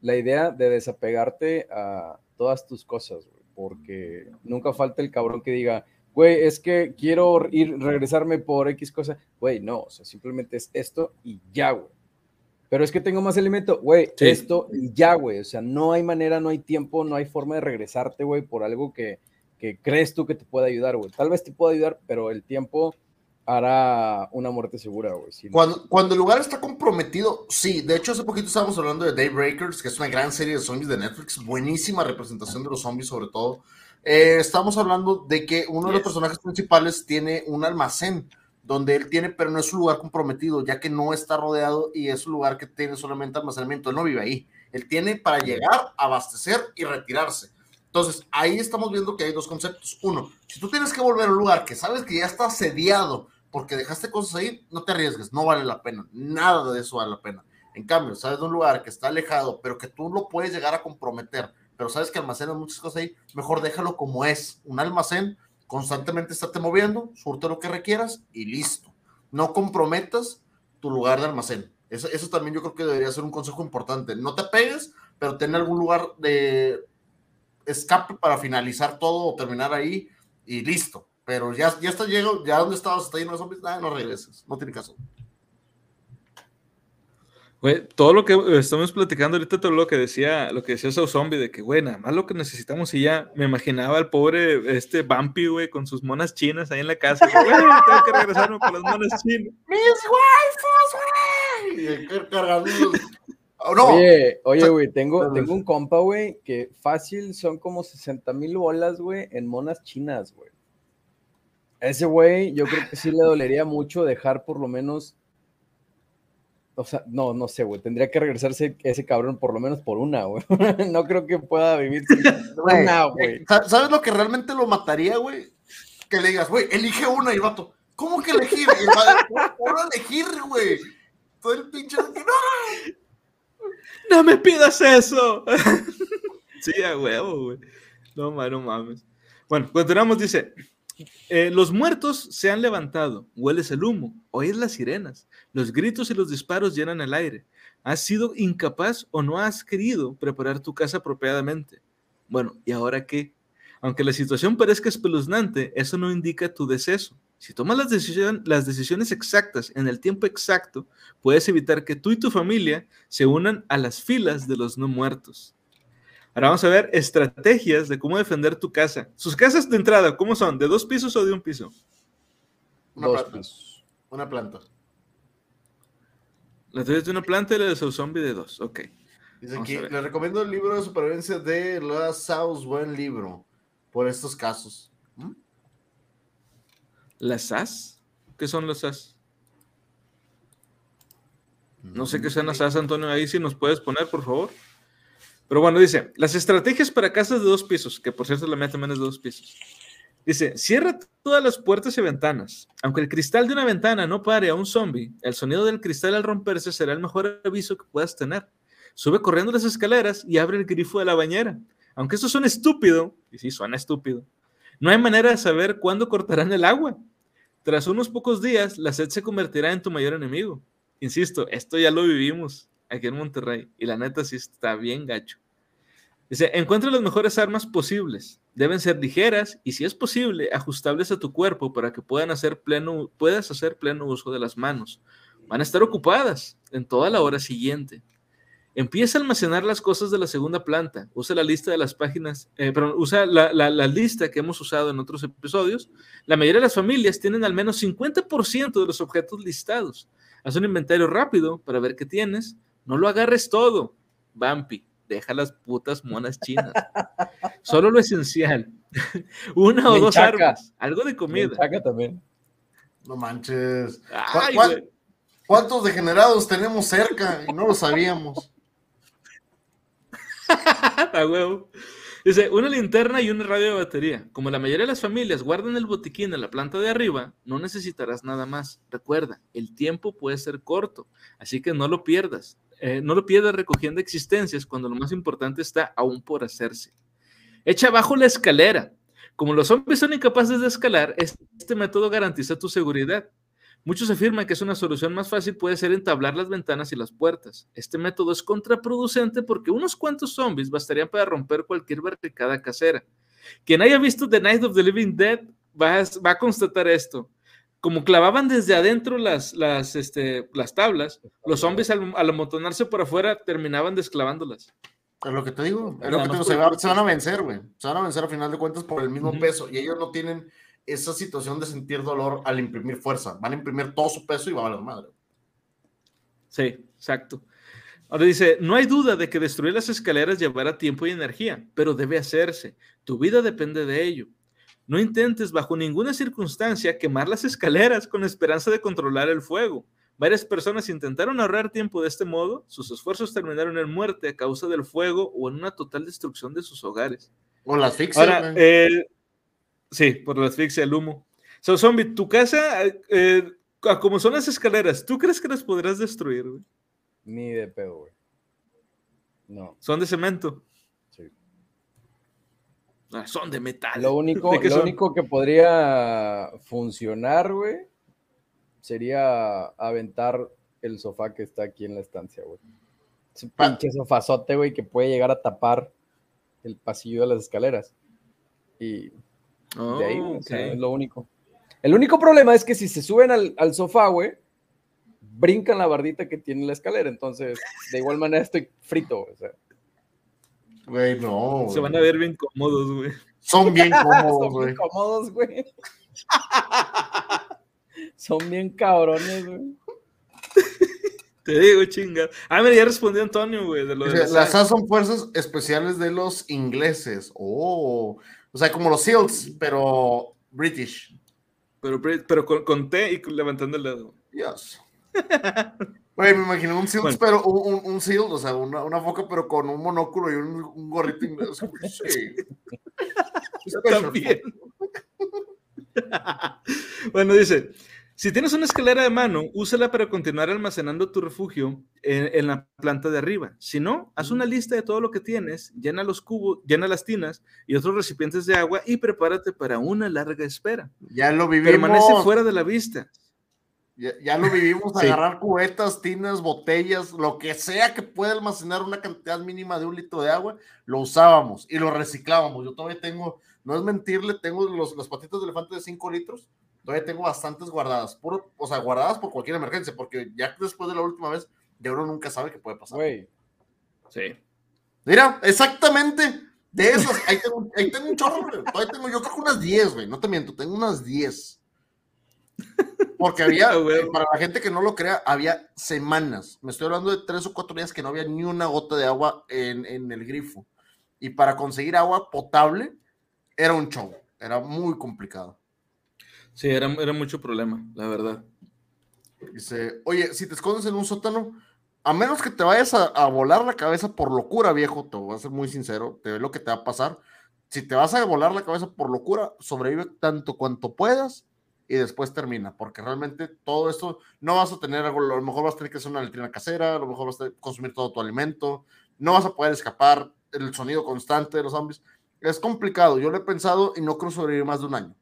la idea de desapegarte a todas tus cosas, güey, porque nunca falta el cabrón que diga, güey, es que quiero ir, regresarme por X cosa. Güey, no, o sea, simplemente es esto y ya, güey. Pero es que tengo más alimento, güey, Sí. esto y ya, güey. O sea, no hay manera, no hay tiempo, no hay forma de regresarte, güey, por algo que, que crees tú que te puede ayudar, güey. Tal vez te pueda ayudar, pero el tiempo hará una muerte segura, güey. Si no- Cuando, cuando el lugar está comprometido, sí. De hecho, hace poquito estábamos hablando de Daybreakers, que es una gran serie de zombies de Netflix. Buenísima representación de los zombies, sobre todo. Eh, estamos hablando de que uno de los personajes principales tiene un almacén donde él tiene, pero no es un lugar comprometido, ya que no está rodeado y es un lugar que tiene solamente almacenamiento. Él no vive ahí. Él tiene para llegar, abastecer y retirarse. Entonces, ahí estamos viendo que hay dos conceptos. Uno, si tú tienes que volver a un lugar que sabes que ya está asediado porque dejaste cosas ahí, no te arriesgues, no vale la pena. Nada de eso vale la pena. En cambio, sabes de un lugar que está alejado, pero que tú lo puedes llegar a comprometer, pero sabes que almacenas muchas cosas ahí, mejor déjalo como es, un almacén, constantemente estate moviendo, surte lo que requieras y listo. No comprometas tu lugar de almacén. Eso, eso también yo creo que debería ser un consejo importante. No te pegues, pero ten algún lugar de escape para finalizar todo o terminar ahí y listo. Pero ya, ya está llegando, ya donde estabas, está lleno de zombies, nada, no regreses, no tiene caso. Güey, todo lo que estamos platicando ahorita, todo lo que decía, lo que decía ese zombie, de que, güey, nada más lo que necesitamos y ya me imaginaba al pobre este Bumpy, güey, con sus monas chinas ahí en la casa. Güey, tengo que regresarme con las monas chinas. *laughs* ¡Mis waifus, güey! Oh, no. Oye, oye, güey, tengo, tengo un compa, güey, que fácil son como 60 mil bolas, güey, en monas chinas, güey. Ese güey, yo creo que sí le dolería mucho dejar por lo menos o sea, no, no sé, güey. Tendría que regresarse ese cabrón por lo menos por una, güey. *laughs* no creo que pueda vivir sin *laughs* una, güey. ¿Sabes lo que realmente lo mataría, güey? Que le digas, güey, elige una y vato. ¿Cómo que elegir? ¿Cómo elegir, güey? Todo el pinche. ¡No! ¡No me pidas eso! *laughs* sí, a huevo, güey. No, no mames. Bueno, continuamos, dice. Eh, los muertos se han levantado, hueles el humo, oyes las sirenas, los gritos y los disparos llenan el aire. ¿Has sido incapaz o no has querido preparar tu casa apropiadamente? Bueno, ¿y ahora qué? Aunque la situación parezca espeluznante, eso no indica tu deceso. Si tomas las, las decisiones exactas en el tiempo exacto, puedes evitar que tú y tu familia se unan a las filas de los no muertos. Ahora vamos a ver estrategias de cómo defender tu casa. Sus casas de entrada, ¿cómo son? ¿De dos pisos o de un piso? Una Dos planta. pisos. Una planta. La tuya es de una planta y la de su zombie de dos. Ok. Dice Vamos aquí, a ver. le recomiendo el libro de supervivencia de La South, buen libro, por estos casos. ¿Mm? ¿Las SAS? ¿Qué son las SAS? No sé qué sean las SAS, Antonio. Ahí sí nos puedes poner, por favor. Pero bueno, dice, las estrategias para casas de dos pisos, que por cierto la mía también es de dos pisos. Dice, cierra todas las puertas y ventanas. Aunque el cristal de una ventana no pare a un zombie, el sonido del cristal al romperse será el mejor aviso que puedas tener. Sube corriendo las escaleras y abre el grifo de la bañera. Aunque eso suena estúpido, y sí, suena estúpido, no hay manera de saber cuándo cortarán el agua. Tras unos pocos días, la sed se convertirá en tu mayor enemigo. Insisto, esto ya lo vivimos aquí en Monterrey y la neta sí está bien gacho. Dice, encuentra las mejores armas posibles. Deben ser ligeras y, si es posible, ajustables a tu cuerpo para que puedan hacer pleno, puedas hacer pleno uso de las manos. Van a estar ocupadas en toda la hora siguiente. Empieza a almacenar las cosas de la segunda planta. Usa la lista de las páginas, eh, perdón, usa la, la, la, lista que hemos usado en otros episodios. La mayoría de las familias tienen al menos 50% de los objetos listados. Haz un inventario rápido para ver qué tienes. No lo agarres todo. Bumpy, deja las putas monas chinas. *laughs* Solo lo esencial. *laughs* Una o dos armas. Algo de comida. También. No manches. Ay, ¿Cuál- güey. ¿Cuántos degenerados tenemos cerca y no lo sabíamos? *laughs* A huevo. Dice, una linterna y una radio de batería. Como la mayoría de las familias guardan el botiquín en la planta de arriba, no necesitarás nada más. Recuerda, el tiempo puede ser corto, así que no lo pierdas. Eh, no lo pierdas recogiendo existencias cuando lo más importante está aún por hacerse. Echa abajo la escalera. Como los zombies son incapaces de escalar, este método garantiza tu seguridad. Muchos afirman que es una solución más fácil puede ser entablar las ventanas y las puertas. Este método es contraproducente porque unos cuantos zombies bastarían para romper cualquier barricada casera. Quien haya visto The Night of the Living Dead va a, va a constatar esto. Como clavaban desde adentro las, las, este, las tablas, los zombies al, al amontonarse por afuera terminaban desclavándolas. Es lo que te digo. Es lo que te digo. Se, por- va- se van a vencer, güey. Se van a vencer a final de cuentas por el mismo peso. Y ellos no tienen esa situación de sentir dolor al imprimir fuerza. Van a imprimir todo su peso y va a valer madre. Sí, exacto. Ahora dice, no hay duda de que destruir las escaleras llevará tiempo y energía, pero debe hacerse. Tu vida depende de ello. No intentes bajo ninguna circunstancia quemar las escaleras con la esperanza de controlar el fuego. Varias personas intentaron ahorrar tiempo de este modo, sus esfuerzos terminaron en muerte a causa del fuego o en una total destrucción de sus hogares. O la asfixia. Ahora, eh, sí, por la asfixia, el humo. So, zombie, tu casa, eh, como son las escaleras, ¿tú crees que las podrás destruir, güey? Ni de pedo, güey. No. Son de cemento. Ah, son de metal. Lo único, *laughs* ¿De qué lo son? único que podría funcionar, güey, sería aventar el sofá que está aquí en la estancia, güey. Es un Pa- pinche sofazote, güey, que puede llegar a tapar el pasillo de las escaleras. Y Oh, de ahí, güey, o sea, ok. es lo único. El único problema es que si se suben al, al sofá, güey, brincan la bardita que tiene la escalera. Entonces, de igual manera estoy frito, güey, o sea. Güey, no. Se van a ver bien cómodos, güey. Son bien *laughs* cómodos, Son güey. bien cómodos, güey. *laughs* Son bien cabrones, güey. Te digo, chinga. Ah, mira, ya respondió Antonio, güey, de lo de Dice, las Las son fuerzas especiales de los ingleses. Oh. O sea, como los SEALs, pero British. Pero, pero con, con T y levantando el dedo. Yes. *laughs* Güey, me imaginé un SEAL, Bueno. pero un, un, un SEAL, o sea, una, una foca, pero con un monóculo y un, un gorrito inglés. *laughs* Sí. También. *laughs* bueno, dice, si tienes una escalera de mano, úsala para continuar almacenando tu refugio en, en la planta de arriba. Si no, haz una lista de todo lo que tienes, llena los cubos, llena las tinas y otros recipientes de agua y prepárate para una larga espera. Ya lo vivimos. Permanece fuera de la vista. Ya, ya lo vivimos, Sí. agarrar cubetas, tinas, botellas, lo que sea que pueda almacenar una cantidad mínima de un litro de agua, lo usábamos y lo reciclábamos. Yo todavía tengo, no es mentirle, tengo los, las patitas de elefante de 5 litros, todavía tengo bastantes guardadas, puro, o sea, guardadas por cualquier emergencia, porque ya después de la última vez, ya uno nunca sabe qué puede pasar. Sí. Mira, exactamente, de esas, ahí tengo, ahí tengo un chorro, güey. todavía tengo, yo creo que unas 10, güey, no te miento, tengo unas 10. Porque había, *laughs* güey. para la gente que no lo crea, había semanas. Me estoy hablando de tres o cuatro días que no había ni una gota de agua en, en el grifo. Y para conseguir agua potable era un show. Era muy complicado. Sí, era, era mucho problema, la verdad. Dice, oye, si te escondes en un sótano, a menos que te vayas a, a volar la cabeza por locura, viejo, te voy a ser muy sincero, te ve lo que te va a pasar. Si te vas a volar la cabeza por locura, sobrevive tanto cuanto puedas y después termina, porque realmente todo esto no vas a tener algo, a lo mejor vas a tener que hacer una letrina casera, a lo mejor vas a consumir todo tu alimento, no vas a poder escapar, el sonido constante de los zombies. Es complicado, yo lo he pensado y no creo sobrevivir más de un año.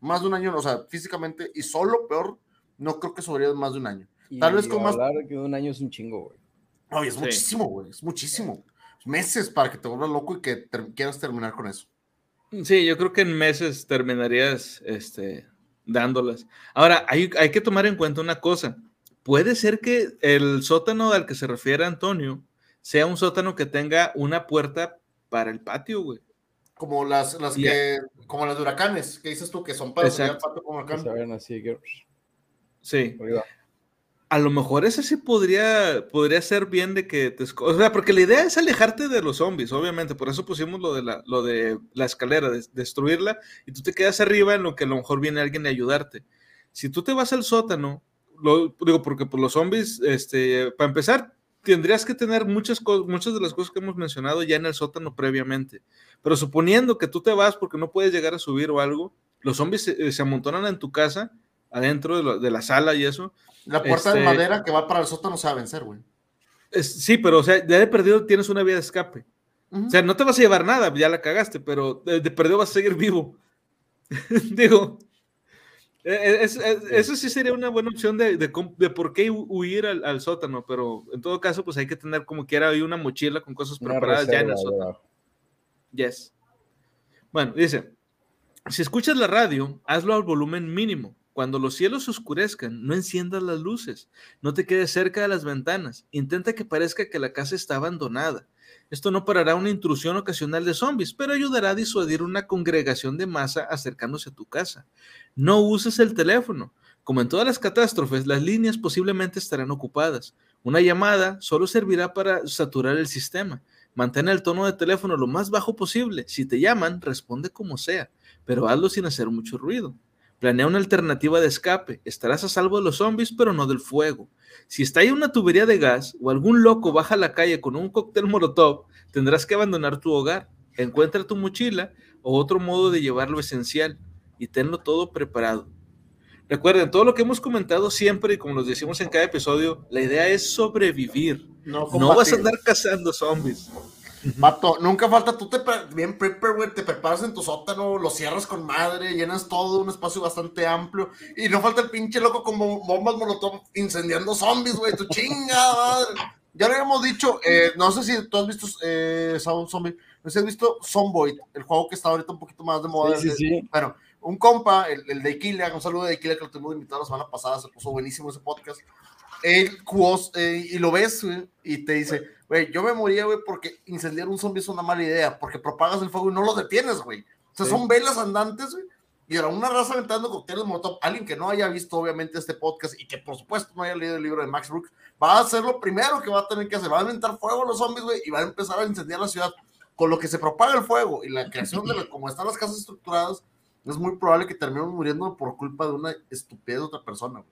Más de un año, o sea, físicamente y solo, peor, no creo que sobreviva más de un año. y Tal vez con más- que un año es un chingo, güey. Oye, es Sí. muchísimo, güey, es muchísimo. Meses para que te vuelvas loco y que ter- quieras terminar con eso. Sí, yo creo que en meses terminarías este, dándolas. Ahora, hay, hay que tomar en cuenta una cosa. Puede ser que el sótano al que se refiere Antonio sea un sótano que tenga una puerta para el patio, güey. Como las, las que, como las de huracanes, que dices tú que son para Exacto. patio como huracán. se ven así, que Sí. arriba. A lo mejor ese sí podría, podría ser bien de que te O sea, porque la idea es alejarte de los zombies, obviamente. Por eso pusimos lo de la, lo de la escalera, de- destruirla, y tú te quedas arriba en lo que a lo mejor viene alguien a ayudarte. Si tú te vas al sótano, lo, digo, porque por los zombies, este, para empezar, tendrías que tener muchas cosas, muchas de las cosas que hemos mencionado ya en el sótano previamente. Pero suponiendo que tú te vas porque no puedes llegar a subir o algo, los zombies se amontonan en tu casa, adentro de, lo- de la sala y eso. La puerta de Este- madera que va para el sótano se va a vencer, güey. Es- sí, pero o sea, ya de perdido tienes una vía de escape. O sea, no te vas a llevar nada, ya la cagaste, pero de, de perdido vas a seguir vivo. *laughs* Digo, eh, es- es- eso sí sería una buena opción de, de cómo- de por qué hu- huir al, al sótano, pero en todo caso, pues hay que tener como quiera ahí una mochila con cosas preparadas ya en el sótano. Yes. Bueno, dice, si escuchas la radio, hazlo al volumen mínimo. Cuando los cielos oscurezcan, no enciendas las luces, no te quedes cerca de las ventanas, intenta que parezca que la casa está abandonada. Esto no parará una intrusión ocasional de zombies, pero ayudará a disuadir una congregación de masa acercándose a tu casa. No uses el teléfono. Como en todas las catástrofes, las líneas posiblemente estarán ocupadas. Una llamada solo servirá para saturar el sistema. Mantén el tono de teléfono lo más bajo posible. Si te llaman, responde como sea, pero hazlo sin hacer mucho ruido. Planea una alternativa de escape. Estarás a salvo de los zombies, pero no del fuego. Si está ahí una tubería de gas o algún loco baja a la calle con un cóctel molotov, tendrás que abandonar tu hogar. encuentra tu mochila o otro modo de llevar lo esencial y tenlo todo preparado. Recuerden, todo lo que hemos comentado siempre y como nos decimos en cada episodio, la idea es sobrevivir. No, vas a andar cazando zombies. Mato, nunca falta, tú te bien prepper, güey, te preparas en tu sótano, lo cierras con madre, llenas todo un espacio bastante amplio y no falta el pinche loco como bombas molotov incendiando zombies, güey, tu chinga madre. Ya lo habíamos dicho, eh, no sé si tú has visto eh, Sound Zombie, no sé si has visto Zomboid, el juego que está ahorita un poquito más de moda. Sí, sí, sí. Bueno, un compa, el, el de Iquilia, un saludo de Iquilia que lo tuvimos invitado la semana pasada, se puso buenísimo ese podcast. Él, eh, y lo ves, güey, y te dice, güey, yo me moría, güey, porque incendiar un zombie es una mala idea, porque propagas el fuego y no lo detienes, güey. O sea, son velas andantes, güey. Y era una raza aventando cócteles Molotov. Alguien que no haya visto, obviamente, este podcast y que, por supuesto, no haya leído el libro de Max Brooks, va a ser lo primero que va a tener que hacer. Va a aventar fuego a los zombies, güey, y va a empezar a incendiar la ciudad. Con lo que se propaga el fuego y la creación de como están las casas estructuradas, es muy probable que terminemos muriendo por culpa de una estupidez de otra persona.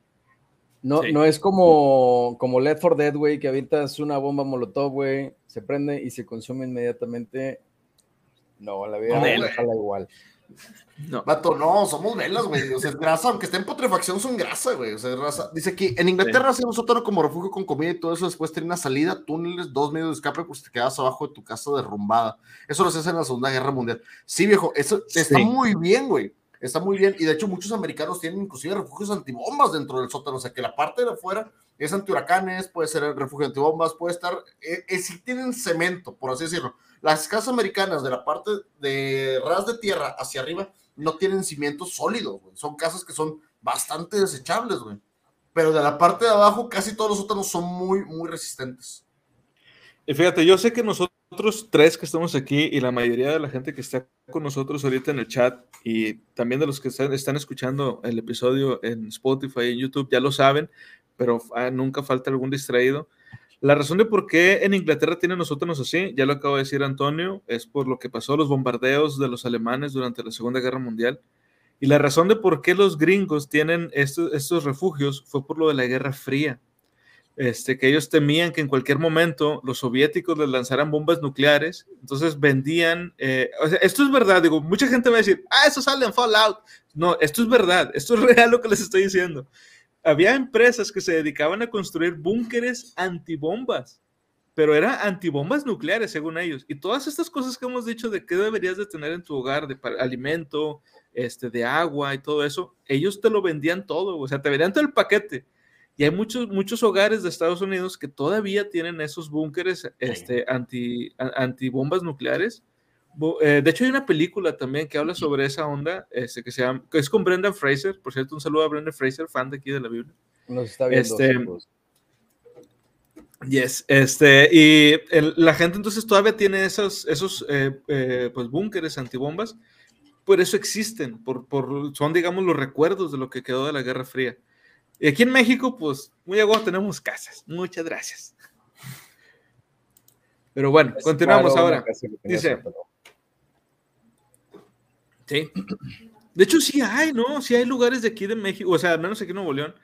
No, no es como, como Led for Dead, güey, que avientas una bomba molotov, güey, se prende y se consume inmediatamente. No, la vida no, igual. No. Vato, no, somos velas, güey. O sea, es grasa, aunque esté en putrefacción, son grasa, güey. O sea, es grasa. Dice que en Inglaterra hacemos un como refugio con comida y todo eso. Después tiene una salida, túneles, dos medios de escape, pues te quedas abajo de tu casa derrumbada. Eso lo se hace en la Segunda Guerra Mundial. Sí, viejo, eso está muy bien, güey. Está muy bien. Y de hecho, muchos americanos tienen inclusive refugios antibombas dentro del sótano. O sea, que la parte de afuera es antihuracanes, puede ser el refugio antibombas, puede estar. Eh, eh, si tienen cemento, por así decirlo. Las casas americanas de la parte de ras de tierra hacia arriba no tienen cimientos sólidos. Son casas que son bastante desechables, güey. Pero de la parte de abajo, casi todos los sótanos son muy, muy resistentes. Y fíjate, yo sé que nosotros tres que estamos aquí y la mayoría de la gente que está con nosotros ahorita en el chat y también de los que están, escuchando el episodio en Spotify y en YouTube ya lo saben, pero ah, nunca falta algún distraído. La razón de por qué en Inglaterra tienen los sótanos así, ya lo acabo de decir Antonio, es por lo que pasó los bombardeos de los alemanes durante la Segunda Guerra Mundial. Y la razón de por qué los gringos tienen estos, estos refugios fue por lo de la Guerra Fría. Este, que ellos temían que en cualquier momento los soviéticos les lanzaran bombas nucleares, entonces vendían, eh, esto es verdad, digo, mucha gente va a decir, ah, eso sale en Fallout. No, esto es verdad, esto es real lo que les estoy diciendo había empresas que se dedicaban a construir búnkeres antibombas, pero eran antibombas nucleares, según ellos. Y todas estas cosas que hemos dicho de qué deberías de tener en tu hogar, de alimento, este, de agua y todo eso, ellos te lo vendían todo, o sea, te vendían todo el paquete. Y hay muchos, muchos hogares de Estados Unidos que todavía tienen esos búnkeres este, anti, antibombas nucleares eh, de hecho, hay una película también que habla sobre esa onda, este, que, se llama, que es con Brendan Fraser. Por cierto, un saludo a Brendan Fraser, fan de aquí de la Biblia. Nos está viendo. Este, yes, este, y la gente entonces todavía tiene esos, esos eh, eh, pues, búnkeres antibombas. Por eso existen, por, por, son, digamos, los recuerdos de lo que quedó de la Guerra Fría. Y aquí en México, pues, muy aguado tenemos casas. Muchas gracias. Pero bueno, continuamos ahora. Dice. Sí. De hecho, sí hay, ¿no? Sí hay lugares de aquí de México, o sea, al menos aquí en Nuevo León,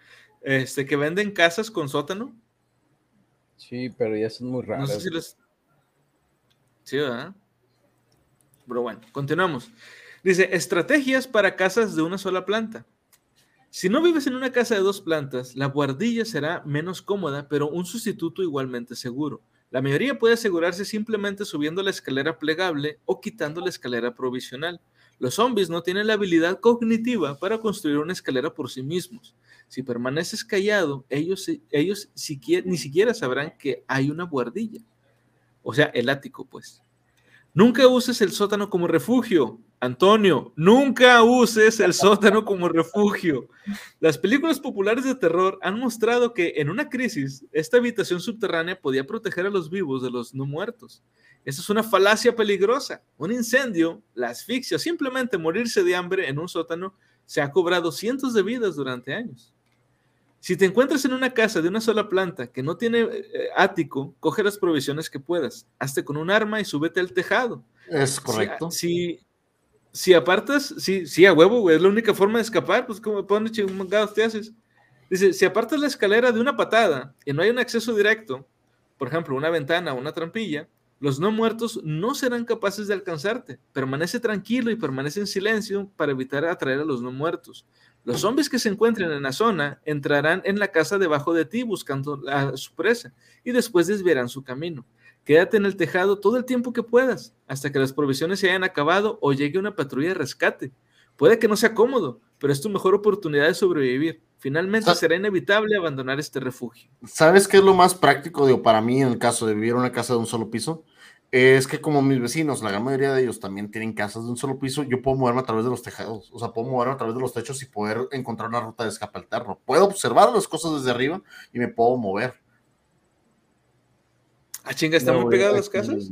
este, que venden casas con sótano. Sí, pero ya son muy raras. No sé si les... Sí, ¿verdad? Pero bueno, continuamos. Dice, estrategias para casas de una sola planta. Si no vives en una casa de dos plantas, la guardilla será menos cómoda, pero un sustituto igualmente seguro. La mayoría puede asegurarse simplemente subiendo la escalera plegable o quitando la escalera provisional. Los zombies no tienen la habilidad cognitiva para construir una escalera por sí mismos. Si permaneces callado, ellos, ellos ni siquiera sabrán que hay una buhardilla. O sea, el ático, pues. Nunca uses el sótano como refugio. Antonio, nunca uses el sótano como refugio. Las películas populares de terror han mostrado que en una crisis, esta habitación subterránea podía proteger a los vivos de los no muertos. Esa es una falacia peligrosa. Un incendio, la asfixia, simplemente morirse de hambre en un sótano, se ha cobrado cientos de vidas durante años. Si te encuentras en una casa de una sola planta que no tiene eh, ático, coge las provisiones que puedas, hazte con un arma y súbete al tejado. Es correcto. Si, si, apartas, sí, sí, a huevo, es la única forma de escapar, pues como pones chingados te haces. Dice, si apartas la escalera de una patada y no hay un acceso directo, por ejemplo, una ventana o una trampilla, Los no muertos no serán capaces de alcanzarte. Permanece tranquilo y permanece en silencio para evitar atraer a los no muertos. Los zombies que se encuentren en la zona entrarán en la casa debajo de ti buscando a su presa y después desviarán su camino. Quédate en el tejado todo el tiempo que puedas, hasta que las provisiones se hayan acabado o llegue una patrulla de rescate. Puede que no sea cómodo, pero es tu mejor oportunidad de sobrevivir. Finalmente será inevitable abandonar este refugio. ¿Sabes qué es lo más práctico digo, para mí en el caso de vivir en una casa de un solo piso? Es que como mis vecinos, la gran mayoría de ellos también tienen casas de un solo piso, yo puedo moverme a través de los tejados, o sea, puedo moverme a través de los techos y poder encontrar una ruta de escape alterno. Puedo observar las cosas desde arriba y me puedo mover. Ah, chinga, ¿están muy pegadas las casas?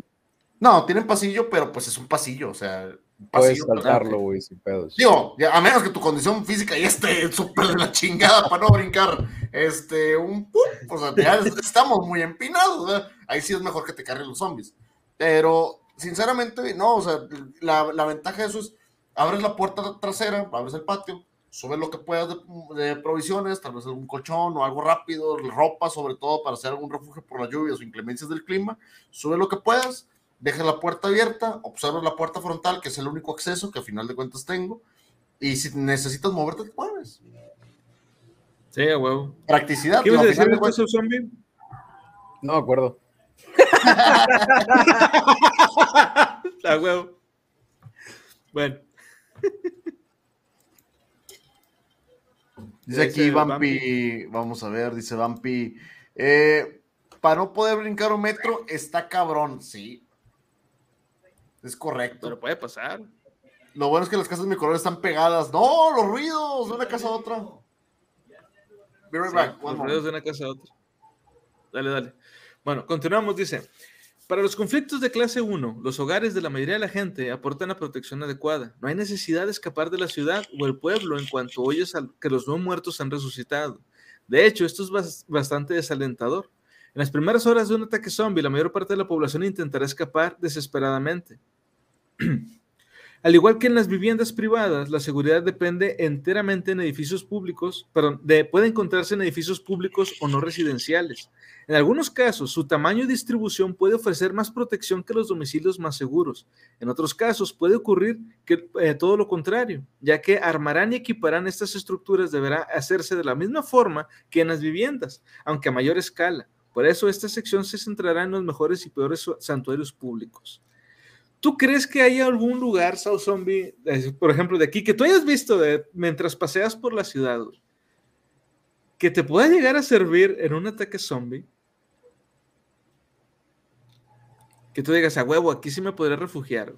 No, tienen pasillo, pero pues es un pasillo, o sea, Puedes saltarlo, güey, sin pedos. Digo, a menos que tu condición física ya esté *laughs* súper de la chingada para no brincar, este, un o sea, ya estamos muy empinados, ¿verdad? Ahí sí es mejor que te carguen los zombies. Pero, sinceramente, no, o sea, la, la, ventaja de eso es, abres la puerta trasera, abres el patio, subes lo que puedas de, de, provisiones, tal vez algún colchón o algo rápido, ropa sobre todo para hacer algún refugio por las lluvias o inclemencias del clima, sube lo que puedas, deja la puerta abierta, observa la puerta frontal, que es el único acceso que a final de cuentas tengo, y si necesitas moverte, te mueves. Sí, a huevo. Practicidad. ¿Qué ibas a decir de cuentas... zombie? No me acuerdo. *laughs* a huevo. Bueno. Dice aquí Vampi, vamos a ver, dice Vampi, eh, para no poder brincar un metro está cabrón, sí, es correcto. Pero puede pasar. Lo bueno es que las casas de mi color están pegadas. No, los ruidos de una casa a otra. Be back. los ruidos de una casa a otra. Dale, dale. Bueno, continuamos, dice. Para los conflictos de clase 1, los hogares de la mayoría de la gente aportan la protección adecuada. No hay necesidad de escapar de la ciudad o el pueblo en cuanto oyes que los no muertos han resucitado. De hecho, esto es bastante desalentador. En las primeras horas de un ataque zombie, la mayor parte de la población intentará escapar desesperadamente. *clears throat* Al igual que en las viviendas privadas, la seguridad depende enteramente en edificios públicos, perdón, de, puede encontrarse en edificios públicos o no residenciales. En algunos casos, su tamaño y distribución puede ofrecer más protección que los domicilios más seguros. En otros casos, puede ocurrir que eh, todo lo contrario, ya que armarán y equiparán estas estructuras deberá hacerse de la misma forma que en las viviendas, aunque a mayor escala. Por eso esta sección se centrará en los mejores y peores santuarios públicos. ¿Tú crees que hay algún lugar, South Zombie, por ejemplo, de aquí, que tú hayas visto mientras paseas por la ciudad, que te pueda llegar a servir en un ataque zombie? Que tú digas, a huevo, aquí sí me podré refugiar.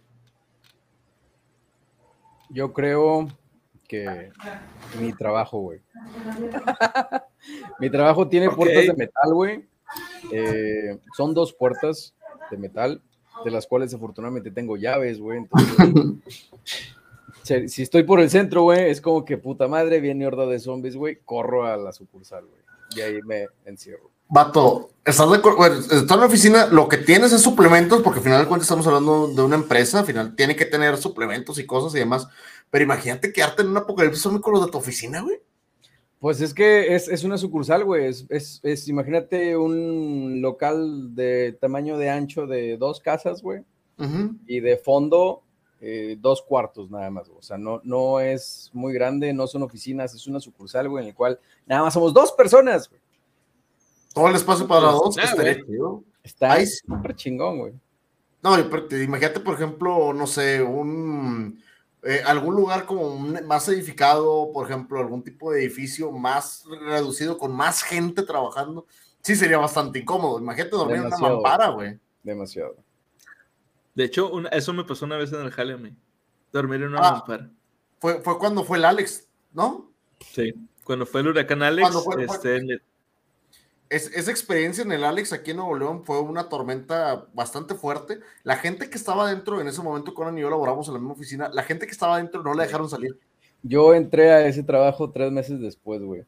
Yo creo que mi trabajo, güey. *laughs* mi trabajo tiene puertas de metal, güey. Eh, son dos puertas de metal de las cuales afortunadamente tengo llaves, güey. Entonces, *laughs* si estoy por el centro, güey, es como que puta madre, viene horda de zombies, güey, corro a la sucursal, güey. Y ahí me encierro. Vato, estás de bueno, en la oficina, lo que tienes es suplementos, porque al final de cuentas estamos hablando de una empresa, al final tiene que tener suplementos y cosas y demás. Pero imagínate quedarte en un apocalipsis con los de tu oficina, güey. Pues es que es, una sucursal, güey. Es, imagínate un local de tamaño de ancho de dos casas, güey. Y de fondo, eh, dos cuartos nada más. O sea, no, no es muy grande, no son oficinas, es una sucursal, güey, en el cual nada más somos dos personas, güey. Todo el espacio para dos, Está súper chingón, güey. No, imagínate, por ejemplo, no sé, un eh, algún lugar como más edificado, por ejemplo, algún tipo de edificio más reducido con más gente trabajando, sí sería bastante incómodo. Imagínate dormir en una mampara, güey. Demasiado. De hecho, eso me pasó una vez en el jale a mí. Dormir en una ah, mampara. Fue, fue cuando fue el Alex, ¿no? Sí, cuando fue el huracán Alex. este, esa experiencia en el Alex aquí en Nuevo León fue una tormenta bastante fuerte. La gente que estaba dentro en ese momento, Conan y yo laboramos en la misma oficina, la gente que estaba dentro no la dejaron salir. Yo entré a ese trabajo tres meses después, güey.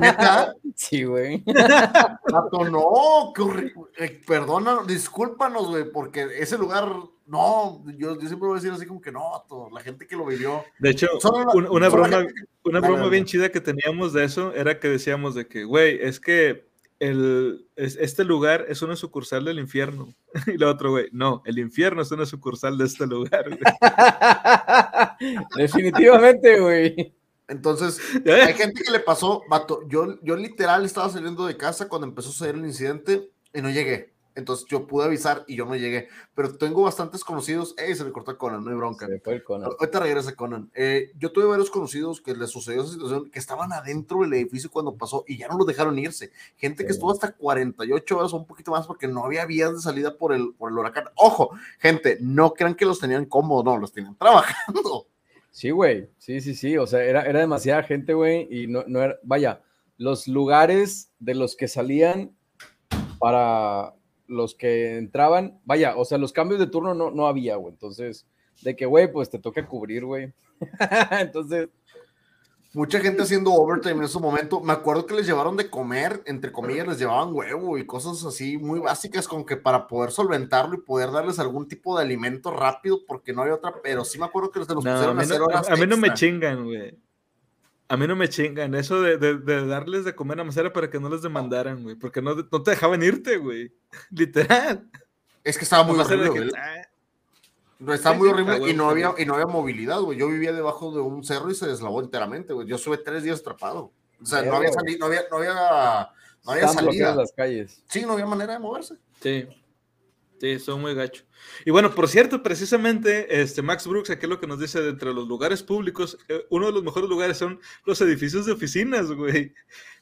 ¿Neta? *laughs* Sí, güey. no, qué horrible. Eh, perdona, discúlpanos, güey, porque ese lugar, no, yo, siempre voy a decir así como que no, la gente que lo vivió. De hecho, una, broma, una broma bien chida que teníamos de eso era que decíamos de que, güey, es que el, este lugar es una sucursal del infierno. *laughs* Y lo otro, güey, no, el infierno es una sucursal de este lugar. *laughs* Definitivamente, güey. Entonces, *laughs* hay gente que le pasó, vato, yo, yo literal estaba saliendo de casa cuando empezó a suceder el incidente y no llegué. Entonces yo pude avisar y yo no llegué. Pero tengo bastantes conocidos. ¡Ey! Se le cortó Conan, no hay bronca. Se fue el Conan. Ahorita regresa Conan. Eh, yo tuve varios conocidos que les sucedió esa situación, que estaban adentro del edificio cuando pasó y ya no los dejaron irse. Gente que estuvo hasta 48 horas o un poquito más porque no había vías de salida por el, por el huracán. Ojo, gente, no crean que los tenían cómodos, no, los tenían *laughs* trabajando. Sí, güey. Sí, sí, sí. O sea, era, era demasiada gente, güey. Y no, no era, vaya, los lugares de los que salían para los que entraban, vaya, o sea, los cambios de turno no, no había, güey. Entonces, de que, güey, pues te toca cubrir, güey. *laughs* Entonces. Mucha gente haciendo overtime en ese momento. Me acuerdo que les llevaron de comer, entre comillas, les llevaban huevo y cosas así muy básicas, como que para poder solventarlo y poder darles algún tipo de alimento rápido, porque no había otra. Pero sí me acuerdo que les los pusieron a, hacer horas. A, mí no me chingan, güey. A mí no me chingan eso de, de, darles de comer a macera para que no les demandaran, güey, porque no, no te dejaban irte, güey. *laughs* Literal. Es que estaba muy horrible, Estaba muy horrible y no, había, y no había movilidad, güey. Yo vivía debajo de un cerro y se deslavó enteramente, güey. Yo sube tres días atrapado. O sea, no había, salido, no había, no había, no había salida. las calles. Sí, no había manera de moverse. Sí. Sí, son muy gacho. Y bueno, por cierto, precisamente este Max Brooks, aquí lo que nos dice de entre los lugares públicos, eh, uno de los mejores lugares son los edificios de oficinas, güey.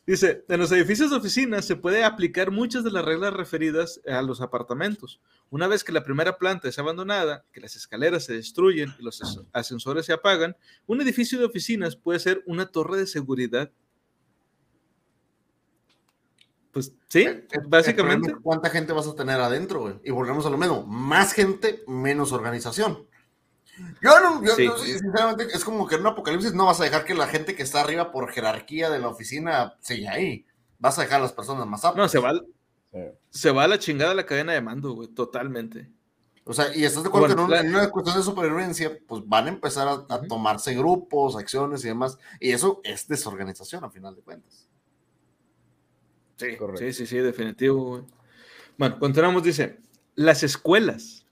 Dice, en los edificios de oficinas se puede aplicar muchas de las reglas referidas a los apartamentos. Una vez que la primera planta es abandonada, que las escaleras se destruyen y los ascensores se apagan, un edificio de oficinas puede ser una torre de seguridad pues sí, básicamente. ¿Cuánta gente vas a tener adentro, güey? Y volvemos a lo mismo. Más gente, menos organización. Yo no, yo, sinceramente, es como que en un apocalipsis no vas a dejar que la gente que está arriba por jerarquía de la oficina siga ahí. Vas a dejar a las personas más aptas. No, se va, se va a la chingada la cadena de mando, güey, totalmente. O sea, y estás de acuerdo que en una, cuestión de supervivencia, pues van a empezar a, tomarse grupos, acciones y demás. Y eso es desorganización, a final de cuentas. Sí, sí, sí, definitivo. Bueno, continuamos, dice, las escuelas.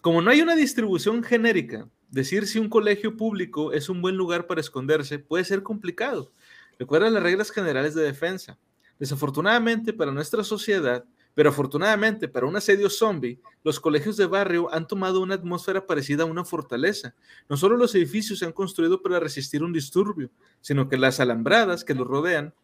Como no hay una distribución genérica, decir si un colegio público es un buen lugar para esconderse puede ser complicado. Recuerda las reglas generales de defensa. Desafortunadamente para nuestra sociedad, pero afortunadamente para un asedio zombie, los colegios de barrio han tomado una atmósfera parecida a una fortaleza. No solo los edificios se han construido para resistir un disturbio, sino que las alambradas que los rodean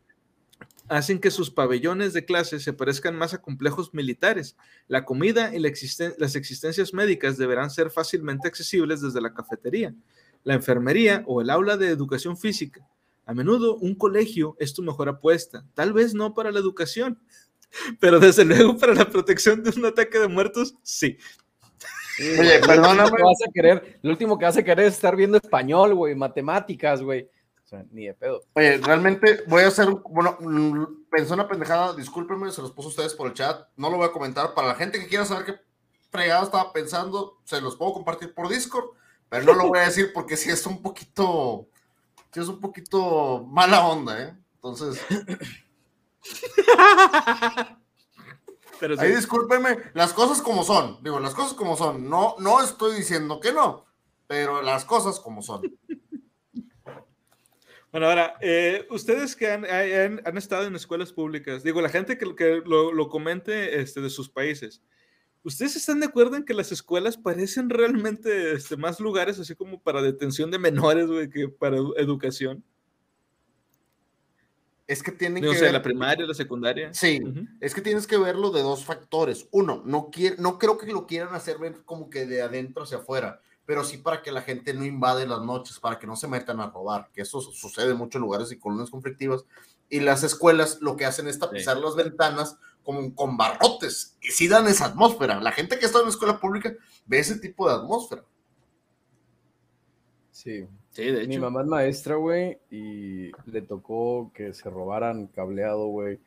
hacen que sus pabellones de clase se parezcan más a complejos militares. La comida y las existencias médicas deberán ser fácilmente accesibles desde la cafetería, la enfermería o el aula de educación física. A menudo un colegio es tu mejor apuesta, tal vez no para la educación, *laughs* pero desde luego para la protección de un ataque de muertos, sí. Oye, perdóname. Vas a querer, lo último que vas a querer es estar viendo español, güey, matemáticas, güey ni de pedo. Oye, realmente voy a hacer, bueno, mm, pensé una pendejada, discúlpenme, se los puso a ustedes por el chat, no lo voy a comentar. Para la gente que quiera saber qué fregado estaba pensando, se los puedo compartir por Discord, pero no lo voy a decir porque sí es un poquito, sí es un poquito mala onda, ¿eh? Entonces. Pero Ahí discúlpenme, las cosas como son, digo, las cosas como son, no, no estoy diciendo que no, pero las cosas como son. Bueno, ahora, eh, ustedes que han, han, estado en escuelas públicas, digo, la gente que, que lo, lo, comente este, de sus países, ¿ustedes están de acuerdo en que las escuelas parecen realmente este, más lugares así como para detención de menores, güey, que para educación? Es que tienen que. O sea, la primaria, la secundaria. Sí, es que tienes que verlo de dos factores. Uno, no, quiere, no creo que lo quieran hacer como que de adentro hacia afuera pero sí para que la gente no invade las noches, para que no se metan a robar, que eso sucede en muchos lugares y colonias conflictivas. Y las escuelas lo que hacen es tapizar las ventanas como con barrotes y sí dan esa atmósfera. La gente que está en la escuela pública ve ese tipo de atmósfera. Sí. Sí, de hecho. Mi mamá es maestra, güey, y le tocó que se robaran cableado, güey.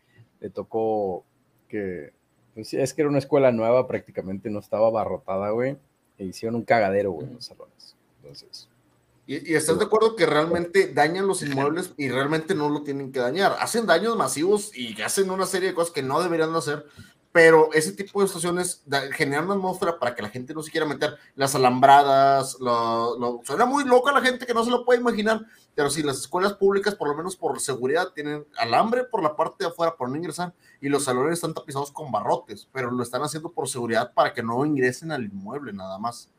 Le tocó que, pues, es que era una escuela nueva, prácticamente no estaba abarrotada, güey e hicieron un cagadero, güey, en los salones. Entonces. Y, estás de acuerdo que realmente dañan los inmuebles y realmente no lo tienen que dañar. Hacen daños masivos y hacen una serie de cosas que no deberían hacer, pero ese tipo de estaciones generan una atmósfera para que la gente no se quiera meter. Las alambradas, lo, suena muy loca la gente que no se lo puede imaginar, pero sí, las escuelas públicas, por lo menos por seguridad, tienen alambre por la parte de afuera por no ingresar y los salones están tapizados con barrotes, pero lo están haciendo por seguridad para que no ingresen al inmueble nada más.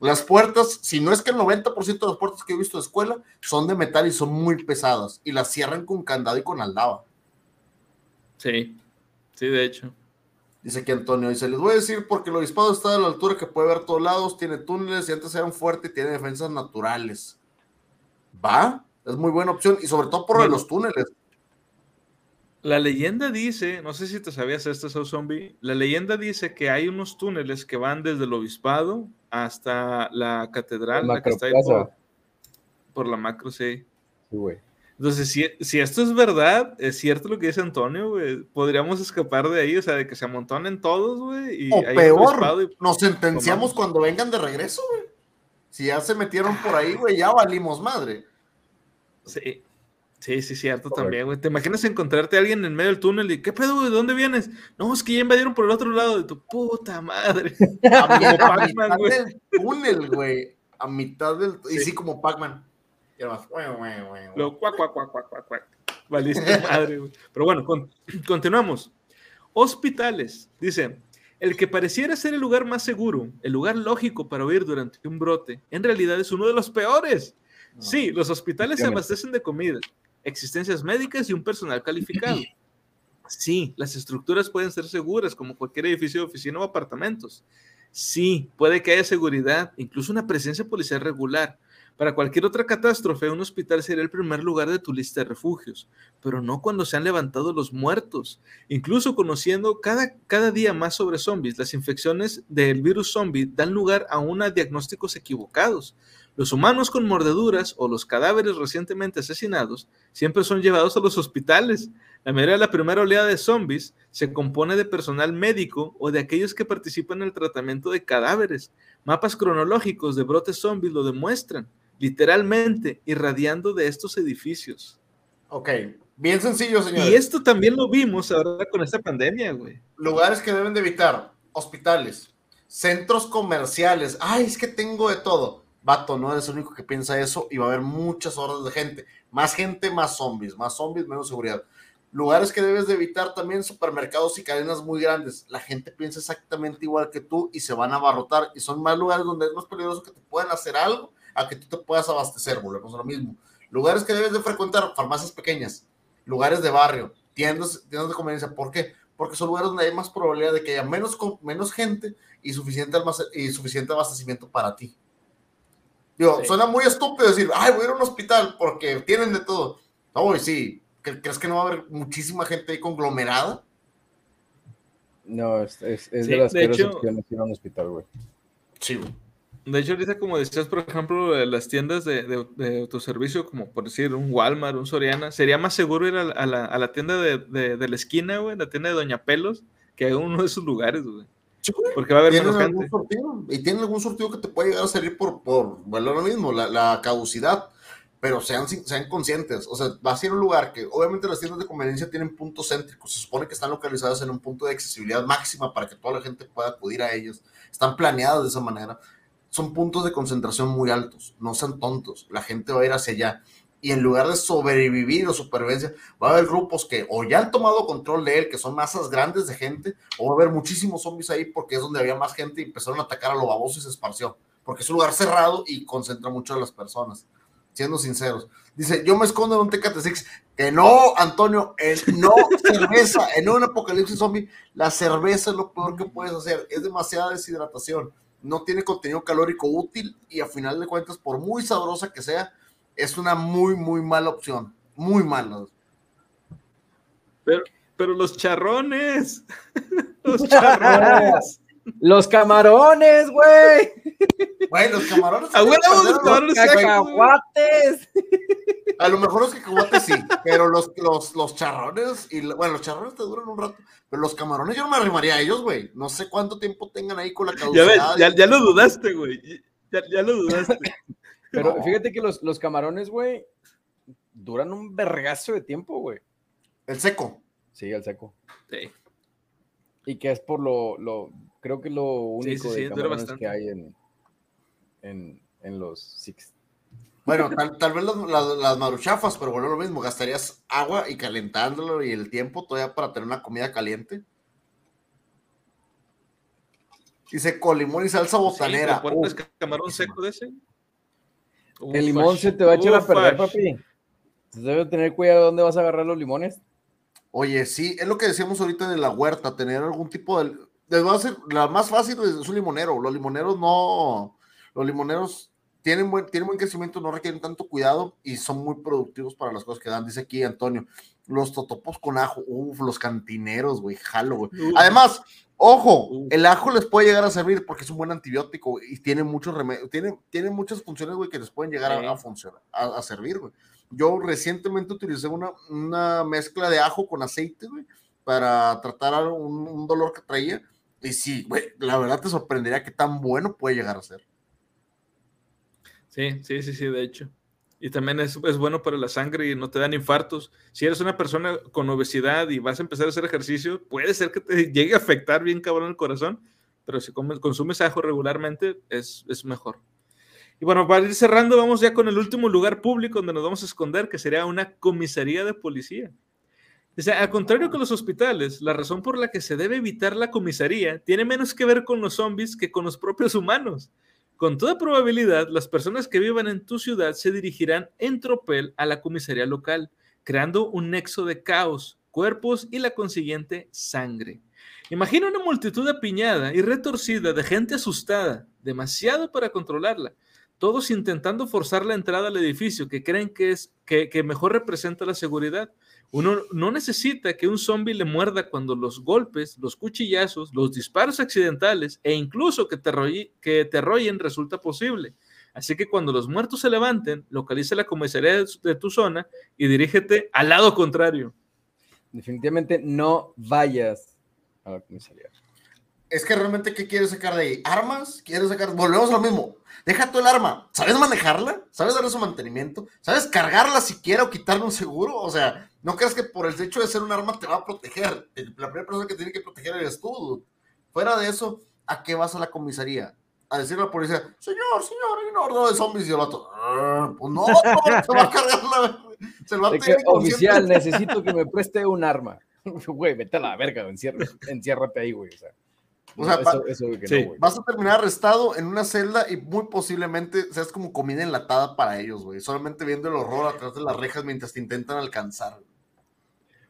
Las puertas, si no es que el 90% de las puertas que he visto de escuela son de metal y son muy pesadas y las cierran con candado y con aldaba. Sí, sí, de hecho. Dice que Antonio, dice, les voy a decir porque el obispado está a la altura que puede ver todos lados, tiene túneles y antes era un fuerte y tiene defensas naturales. ¿Va? Es muy buena opción y sobre todo por los túneles. La leyenda dice, no sé si te sabías esto, Soul Zombie, la leyenda dice que hay unos túneles que van desde el obispado hasta la catedral, la, que está ahí por, la macro, sí. güey. Entonces, si, si, esto es verdad, es cierto lo que dice Antonio, güey, podríamos escapar de ahí, o sea, de que se amontonen todos, güey. O peor, nos sentenciamos cuando vengan de regreso, güey. Si ya se metieron por ahí, güey, ya valimos madre. Sí. Sí, sí, cierto también, güey. ¿Te imaginas encontrarte a alguien en medio del túnel y qué pedo, güey? ¿De dónde vienes? No, es que ya invadieron por el otro lado de tu puta madre. A, mitad *laughs* del túnel, güey. A mitad del. Y sí, como Pac-Man. Y además, Lo cuac, cuac, cuac, cuac, cuac, Valiste *laughs* madre, güey. Pero bueno, continuamos. Hospitales. Dice, el que pareciera ser el lugar más seguro, el lugar lógico para huir durante un brote, en realidad es uno de los peores. Sí, los hospitales se abastecen de comida, existencias médicas y un personal calificado. Sí, las estructuras pueden ser seguras como cualquier edificio de oficina o apartamentos. Sí, puede que haya seguridad, incluso una presencia policial regular. Para cualquier otra catástrofe, un hospital sería el primer lugar de tu lista de refugios, pero no cuando se han levantado los muertos. Incluso conociendo cada, cada día más sobre zombies, las infecciones del virus zombie dan lugar a una diagnósticos equivocados. Los humanos con mordeduras o los cadáveres recientemente asesinados siempre son llevados a los hospitales. La mayoría de la primera oleada de zombies se compone de personal médico o de aquellos que participan en el tratamiento de cadáveres. Mapas cronológicos de brotes zombies lo demuestran, literalmente irradiando de estos edificios. Ok, bien sencillo, señor. Y esto también lo vimos ahora con esta pandemia, güey. Lugares que deben de evitar, hospitales, centros comerciales. Ay, es que tengo de todo vato, no eres el único que piensa eso y va a haber muchas horas de gente. Más gente, más zombies, más zombies, menos seguridad. Lugares que debes de evitar también, supermercados y cadenas muy grandes. La gente piensa exactamente igual que tú y se van a abarrotar y son más lugares donde es más peligroso que te puedan hacer algo a que tú te puedas abastecer, volvemos a lo mismo. Lugares que debes de frecuentar, farmacias pequeñas, lugares de barrio, tiendas, tiendas de conveniencia. ¿Por qué? Porque son lugares donde hay más probabilidad de que haya menos, menos gente y suficiente, y suficiente abastecimiento para ti. Digo, suena muy estúpido decir, ay, voy a ir a un hospital porque tienen de todo. No, sí, ¿crees que no va a haber muchísima gente ahí conglomerada? No, es, es, de las de hecho, opciones ir a un hospital, güey. Sí, güey. De hecho, ahorita, como decías, por ejemplo, las tiendas de, de, autoservicio, como por decir un Walmart, un Soriana, sería más seguro ir a, la, a la, tienda de, de, la esquina, güey, la tienda de Doña Pelos, que a uno de esos lugares, güey. Porque va a haber menos gente. y tienen algún sortido que te puede llegar a salir por, por bueno, lo mismo, la, la, caducidad. Pero sean, sean conscientes. O sea, va a ser un lugar que, obviamente, las tiendas de conveniencia tienen puntos céntricos. Se supone que están localizadas en un punto de accesibilidad máxima para que toda la gente pueda acudir a ellos. Están planeadas de esa manera. Son puntos de concentración muy altos. No sean tontos. La gente va a ir hacia allá y en lugar de sobrevivir o supervivencia, va a haber grupos que o ya han tomado control de él, que son masas grandes de gente, o va a haber muchísimos zombies ahí porque es donde había más gente y empezaron a atacar a lo baboso y se esparció, porque es un lugar cerrado y concentra mucho a las personas, siendo sinceros. Dice, yo me escondo en un Tecate Six, que no, Antonio, no *laughs* cerveza, en un apocalipsis zombie, la cerveza es lo peor que puedes hacer, es demasiada deshidratación, no tiene contenido calórico útil y a final de cuentas, por muy sabrosa que sea, es una muy, muy mala opción. Muy mala. Pero, pero los charrones. *laughs* los *laughs* charrones. Los camarones, güey. Güey, los camarones. A los camarones cacahuates. A lo mejor los cacahuates sí, pero los, los, los charrones, y bueno, los charrones te duran un rato, pero los camarones yo no me arrimaría a ellos, güey. No sé cuánto tiempo tengan ahí con la caducidad. Ya, ves, ya, ya lo dudaste, güey. Ya, ya lo dudaste. Pero No. fíjate que los, los camarones, güey, duran un vergazo de tiempo, güey. El seco. Sí, al seco. Sí. Y que es por lo, lo creo que es lo único sí, sí, de camarones bastante. que hay en, en, en los Six. Bueno, tal, tal vez las, las, las maruchafas, pero bueno, lo mismo, gastarías agua y calentándolo y el tiempo todavía para tener una comida caliente. Dice con limón y salsa botanera. Sí, Uf, camarón seco de ese. El limón se te va a echar a perder, papi. Debe tener cuidado de dónde vas a agarrar los limones. Oye, sí, es lo que decíamos ahorita de la huerta, tener algún tipo de... Les voy a hacer, la más fácil es un limonero. Los limoneros no... Los limoneros tienen buen, tienen buen crecimiento, no requieren tanto cuidado y son muy productivos para las cosas que dan. Dice aquí Antonio, los totopos con ajo, uff, los cantineros, güey, jalo, güey. Además, ojo, el ajo les puede llegar a servir porque es un buen antibiótico y tiene muchos remedios, tiene, tiene muchas funciones, güey, que les pueden llegar a- funcionar, a, a servir, güey. Yo recientemente utilicé una, una mezcla de ajo con aceite, güey, para tratar un, un dolor que traía. Y sí, güey, la verdad te sorprendería qué tan bueno puede llegar a ser. Sí, sí, sí, sí, de hecho. Y también es, es bueno para la sangre y no te dan infartos. Si eres una persona con obesidad y vas a empezar a hacer ejercicio, puede ser que te *laughs* llegue a afectar bien cabrón el corazón, pero si consumes ajo regularmente es, es mejor. Y bueno, para ir cerrando, vamos ya con el último lugar público donde nos vamos a esconder, que sería una comisaría de policía. Sea, al contrario que los hospitales, la razón por la que se debe evitar la comisaría tiene menos que ver con los zombies que con los propios humanos. Con toda probabilidad, las personas que vivan en tu ciudad se dirigirán en tropel a la comisaría local, creando un nexo de caos, cuerpos y la consiguiente sangre. Imagina una multitud apiñada y retorcida de gente asustada, demasiado para controlarla, todos intentando forzar la entrada al edificio que creen que es que, que mejor representa la seguridad. Uno no necesita que un zombie le muerda cuando los golpes, los cuchillazos, los disparos accidentales e incluso que te, arrolle- que te arrollen resulta posible. Así que cuando los muertos se levanten, localiza la comisaría de tu zona y dirígete al lado contrario. Definitivamente no vayas a la comisaría. Es que realmente, ¿qué quieres sacar de ahí? ¿Armas? ¿Quieres sacar? Volvemos a lo mismo. Deja tú el arma. ¿Sabes manejarla? ¿Sabes darle su mantenimiento? ¿Sabes cargarla siquiera o quitarle un seguro? O sea, no creas que por el hecho de ser un arma te va a proteger. La primera persona que tiene que proteger eres tú. dude. Fuera de eso, ¿a qué vas a la comisaría? A decirle a la policía, señor, señor, hay una horda de zombies y el vato, "Ah, pues no, no, *laughs* se va a cargar la... Se lo va a tener oficial, *laughs* necesito que me preste un arma. *laughs* Güey, vete a la verga, enciérrate, enciérrate ahí, güey. O sea, O sea, no, pa- eso, eso que Sí. no, güey. Vas a terminar arrestado en una celda y muy posiblemente seas como comida enlatada para ellos, güey. Solamente viendo el horror atrás de las rejas mientras te intentan alcanzar. güey.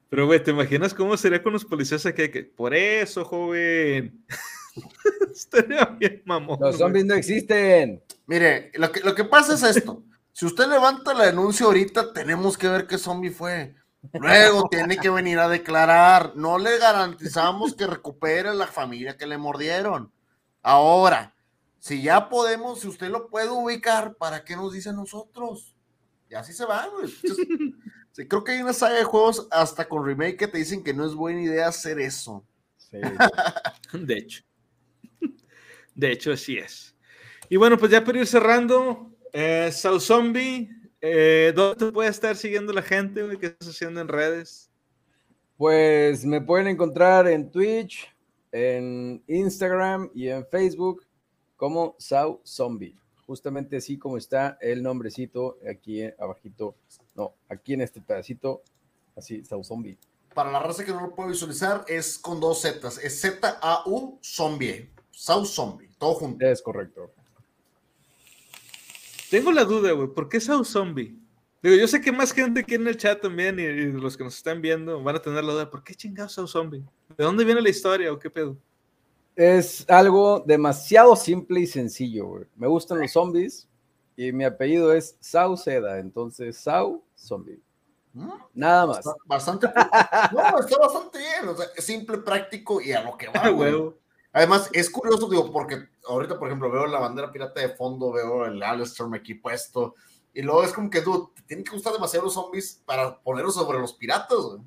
Pero, güey, ¿te imaginas cómo sería con los policías aquí? Que, Por eso, joven. *laughs* Estaría bien, mamón. Los zombies no existen. Mire, lo que, lo que pasa es esto. Si usted levanta la denuncia ahorita, tenemos que ver qué zombie fue. Luego tiene que venir a declarar. No le garantizamos que recupere la familia que le mordieron. Ahora, si ya podemos, si usted lo puede ubicar, ¿para qué nos dice a nosotros? Y así se va, güey. Sí, creo que hay una saga de juegos hasta con remake que te dicen que no es buena idea hacer eso. Sí. *laughs* De hecho. De hecho, así es. Y bueno, pues ya para ir cerrando, eh, South Zombie, eh, ¿dónde te puede estar siguiendo la gente? ¿Qué estás haciendo en redes? Pues me pueden encontrar en Twitch, en Instagram y en Facebook como Sau Zombie. Justamente así como está el nombrecito aquí abajito. No, aquí en este pedacito, así, Sau Zombie. Para la raza que no lo puede visualizar, es con dos Zetas. Es Z-A-U Zombie. South Zombie. Todo junto. Es correcto. Tengo la duda, güey, ¿por qué South Zombie? Digo, yo sé que más gente aquí en el chat también y, y los que nos están viendo van a tener la duda, ¿por qué chingados South Zombie? ¿De dónde viene la historia o qué pedo? Es algo demasiado simple y sencillo, güey. Me gustan los zombies y mi apellido es Sauceda, entonces Sau Zombie. ¿Mm? Nada más. Está bastante. *laughs* No, está bastante bien. O sea, es simple, práctico y a lo que va. *laughs* Güey. huevo. Además, es curioso, digo, porque ahorita, por ejemplo, veo la bandera pirata de fondo, veo el Alistair aquí puesto. Y luego es como que, dude, te tienen que gustar demasiado los zombies para ponerlos sobre los piratas. güey.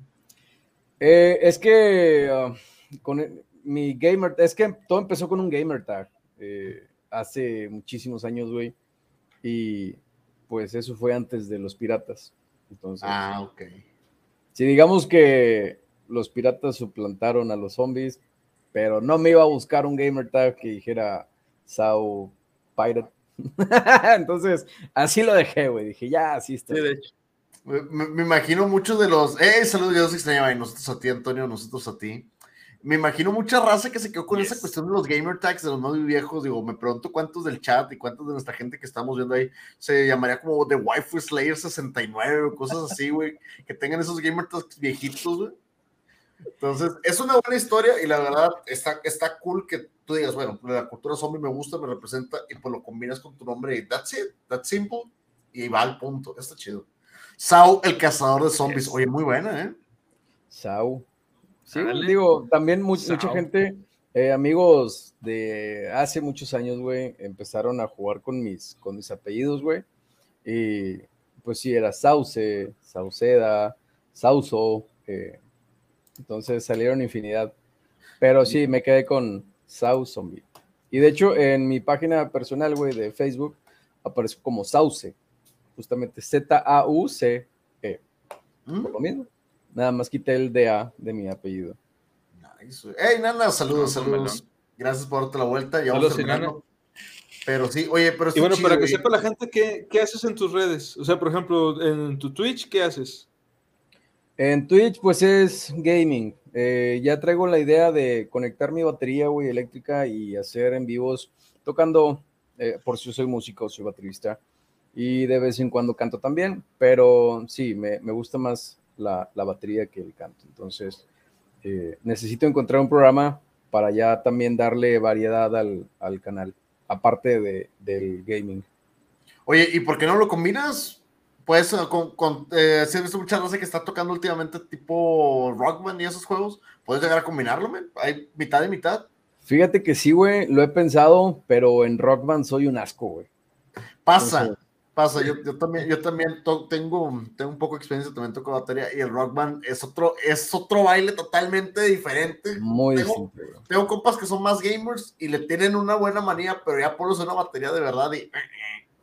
Eh, es que ah, con el- mi gamer, es que todo empezó con un gamer tag eh, hace muchísimos años, güey. Y pues eso fue antes de los piratas. Entonces, Ah, ok. si digamos que los piratas suplantaron a los zombies, pero no me iba a buscar un gamer tag que dijera Sao Pirate. *laughs* Entonces, así lo dejé, güey. Dije, ya, así está. Sí, de hecho. Me, imagino muchos de los. ¡Eh! Saludos, yo los extrañaba. Y nosotros a ti, Antonio, nosotros a ti. Me imagino mucha raza que se quedó con esa cuestión de los gamer tags de los más viejos. Digo, me pregunto cuántos del chat y cuántos de nuestra gente que estamos viendo ahí se llamaría como The Waifu Slayer 69 o cosas *laughs* así, güey. Que tengan esos gamer tags viejitos, güey. Entonces, es una buena historia y la verdad está, está cool que tú digas, bueno, la cultura zombie me gusta, me representa y pues lo combinas con tu nombre y that's it, that's simple y va al punto, está chido. Sao, el cazador de zombies, Yes. oye, muy buena, ¿eh? Sao. Sí, Dale. digo, también mucha gente, eh, amigos de hace muchos años, güey, empezaron a jugar con mis, con mis apellidos, güey. Y pues sí, era Sauce, Sauceda, Sauso. eh, entonces salieron infinidad. Pero sí, me quedé con Sau Zombie. Y de hecho, en mi página personal, güey, de Facebook, aparezco como Sauce. Justamente Z-A-U-C-E. ¿Mm? Por lo mismo. Nada más quité el DA de mi apellido. Nice. Hey, Nana, saludos, No, saludos. Gracias por darte la vuelta. Ya vamos terminando. Pero sí, oye, pero Y bueno, chido, para que güey. sepa la gente, ¿qué, ¿qué haces en tus redes? O sea, por ejemplo, en tu Twitch, ¿qué haces? En Twitch, pues es gaming. Eh, ya traigo la idea de conectar mi batería, güey, eléctrica y hacer en vivos tocando, eh, por si yo soy músico, soy baterista. Y de vez en cuando canto también, pero sí, me, me gusta más la, la batería que el canto. Entonces, eh, necesito encontrar un programa para ya también darle variedad al, al canal, aparte de, del gaming. Oye, ¿y por qué no lo combinas? Pues, con, con eh, si visto mucha raza que está tocando últimamente tipo Rockman y esos juegos, puedes llegar a combinarlo, men. Hay mitad y mitad. Fíjate que sí, güey, lo he pensado, pero en Rock Band soy un asco, güey. Pasa, Entonces- pasa. Yo, yo también, yo también to- tengo, tengo un poco de experiencia, también toco batería y el Rock Band es otro, es otro baile totalmente diferente. Muy Tengo- simple, güey. Tengo compas que son más gamers y le tienen una buena manía, pero ya pones una batería de verdad y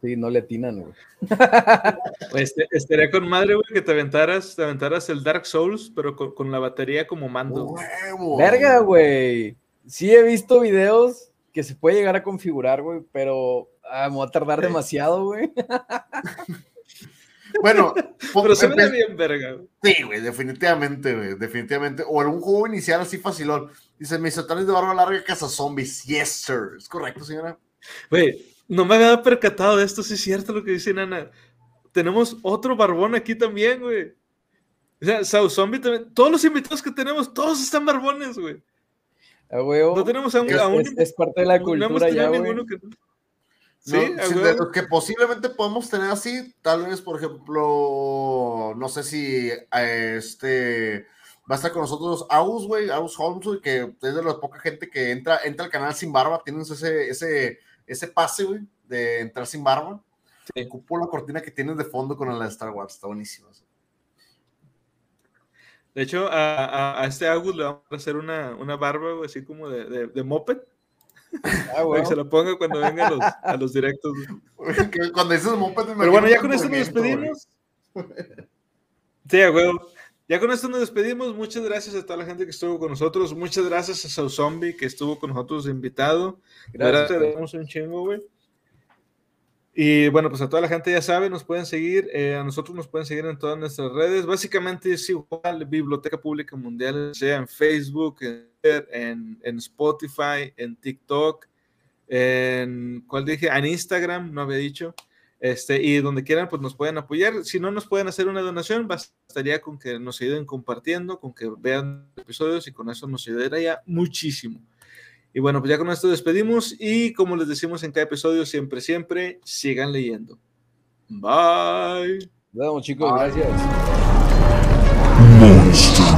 Sí, no le atinan, güey. *laughs* Este, estaría con madre, güey, que te aventaras, te aventaras el Dark Souls, pero con, con la batería como mando. güey. huevo. Verga, güey. Sí he visto videos que se puede llegar a configurar, güey, pero ah, me va a tardar Sí. demasiado, güey. *laughs* Bueno, Pero se ve bien, verga. güey. Sí, güey, definitivamente, güey, definitivamente. O algún juego inicial así facilón. Dice, mis satanes de barba larga casa zombies. Yes, sir. ¿Es correcto, señora? Güey, no me había percatado de esto, sí es cierto lo que dice Nana. Tenemos otro barbón aquí también, güey. O sea, South Zombie también. Todos los invitados que tenemos, todos están barbones, güey. No tenemos a un. es, a un- es- es parte de la no hemos cultura ya, güey. ninguno que no. Sí, No, de los que posiblemente podemos tener así, tal vez, por ejemplo, no sé si este va a estar con nosotros Aus, güey, Aus Holmes, güey, que es de la poca gente que entra, entra al canal sin barba, tienes ese, ese, ese pase, güey, de entrar sin barba. Sí. Ocupo la cortina que tienes de fondo con la de Star Wars, está buenísimo. De hecho, a, a- a este Agus le vamos a hacer una, una barba, güey, así como de, de, de moped, *laughs* Ah, güey. que se la ponga cuando venga a los, a los directos. *laughs* Cuando dices moped, me Pero bueno, ya con esto nos despedimos. *laughs* Sí, a huevo. Ya con esto nos despedimos. Muchas gracias a toda la gente que estuvo con nosotros. Muchas gracias a Sau Zombie que estuvo con nosotros de invitado. Gracias, te damos un chingo, güey. Y bueno, pues a toda la gente ya sabe, nos pueden seguir, eh, a nosotros nos pueden seguir en todas nuestras redes. Básicamente es igual, Biblioteca Pública Mundial, sea en Facebook, en, Twitter, en, en Spotify, en TikTok, en, ¿cuál dije? En Instagram, no había dicho. Este, y donde quieran, pues nos pueden apoyar. Si no nos pueden hacer una donación, bastaría con que nos ayuden compartiendo, con que vean episodios y con eso nos ayudaría muchísimo. Y bueno, pues ya con esto despedimos y como les decimos en cada episodio, siempre, siempre, sigan leyendo. Bye. Nos vemos, chicos. Bye. Gracias. Monster.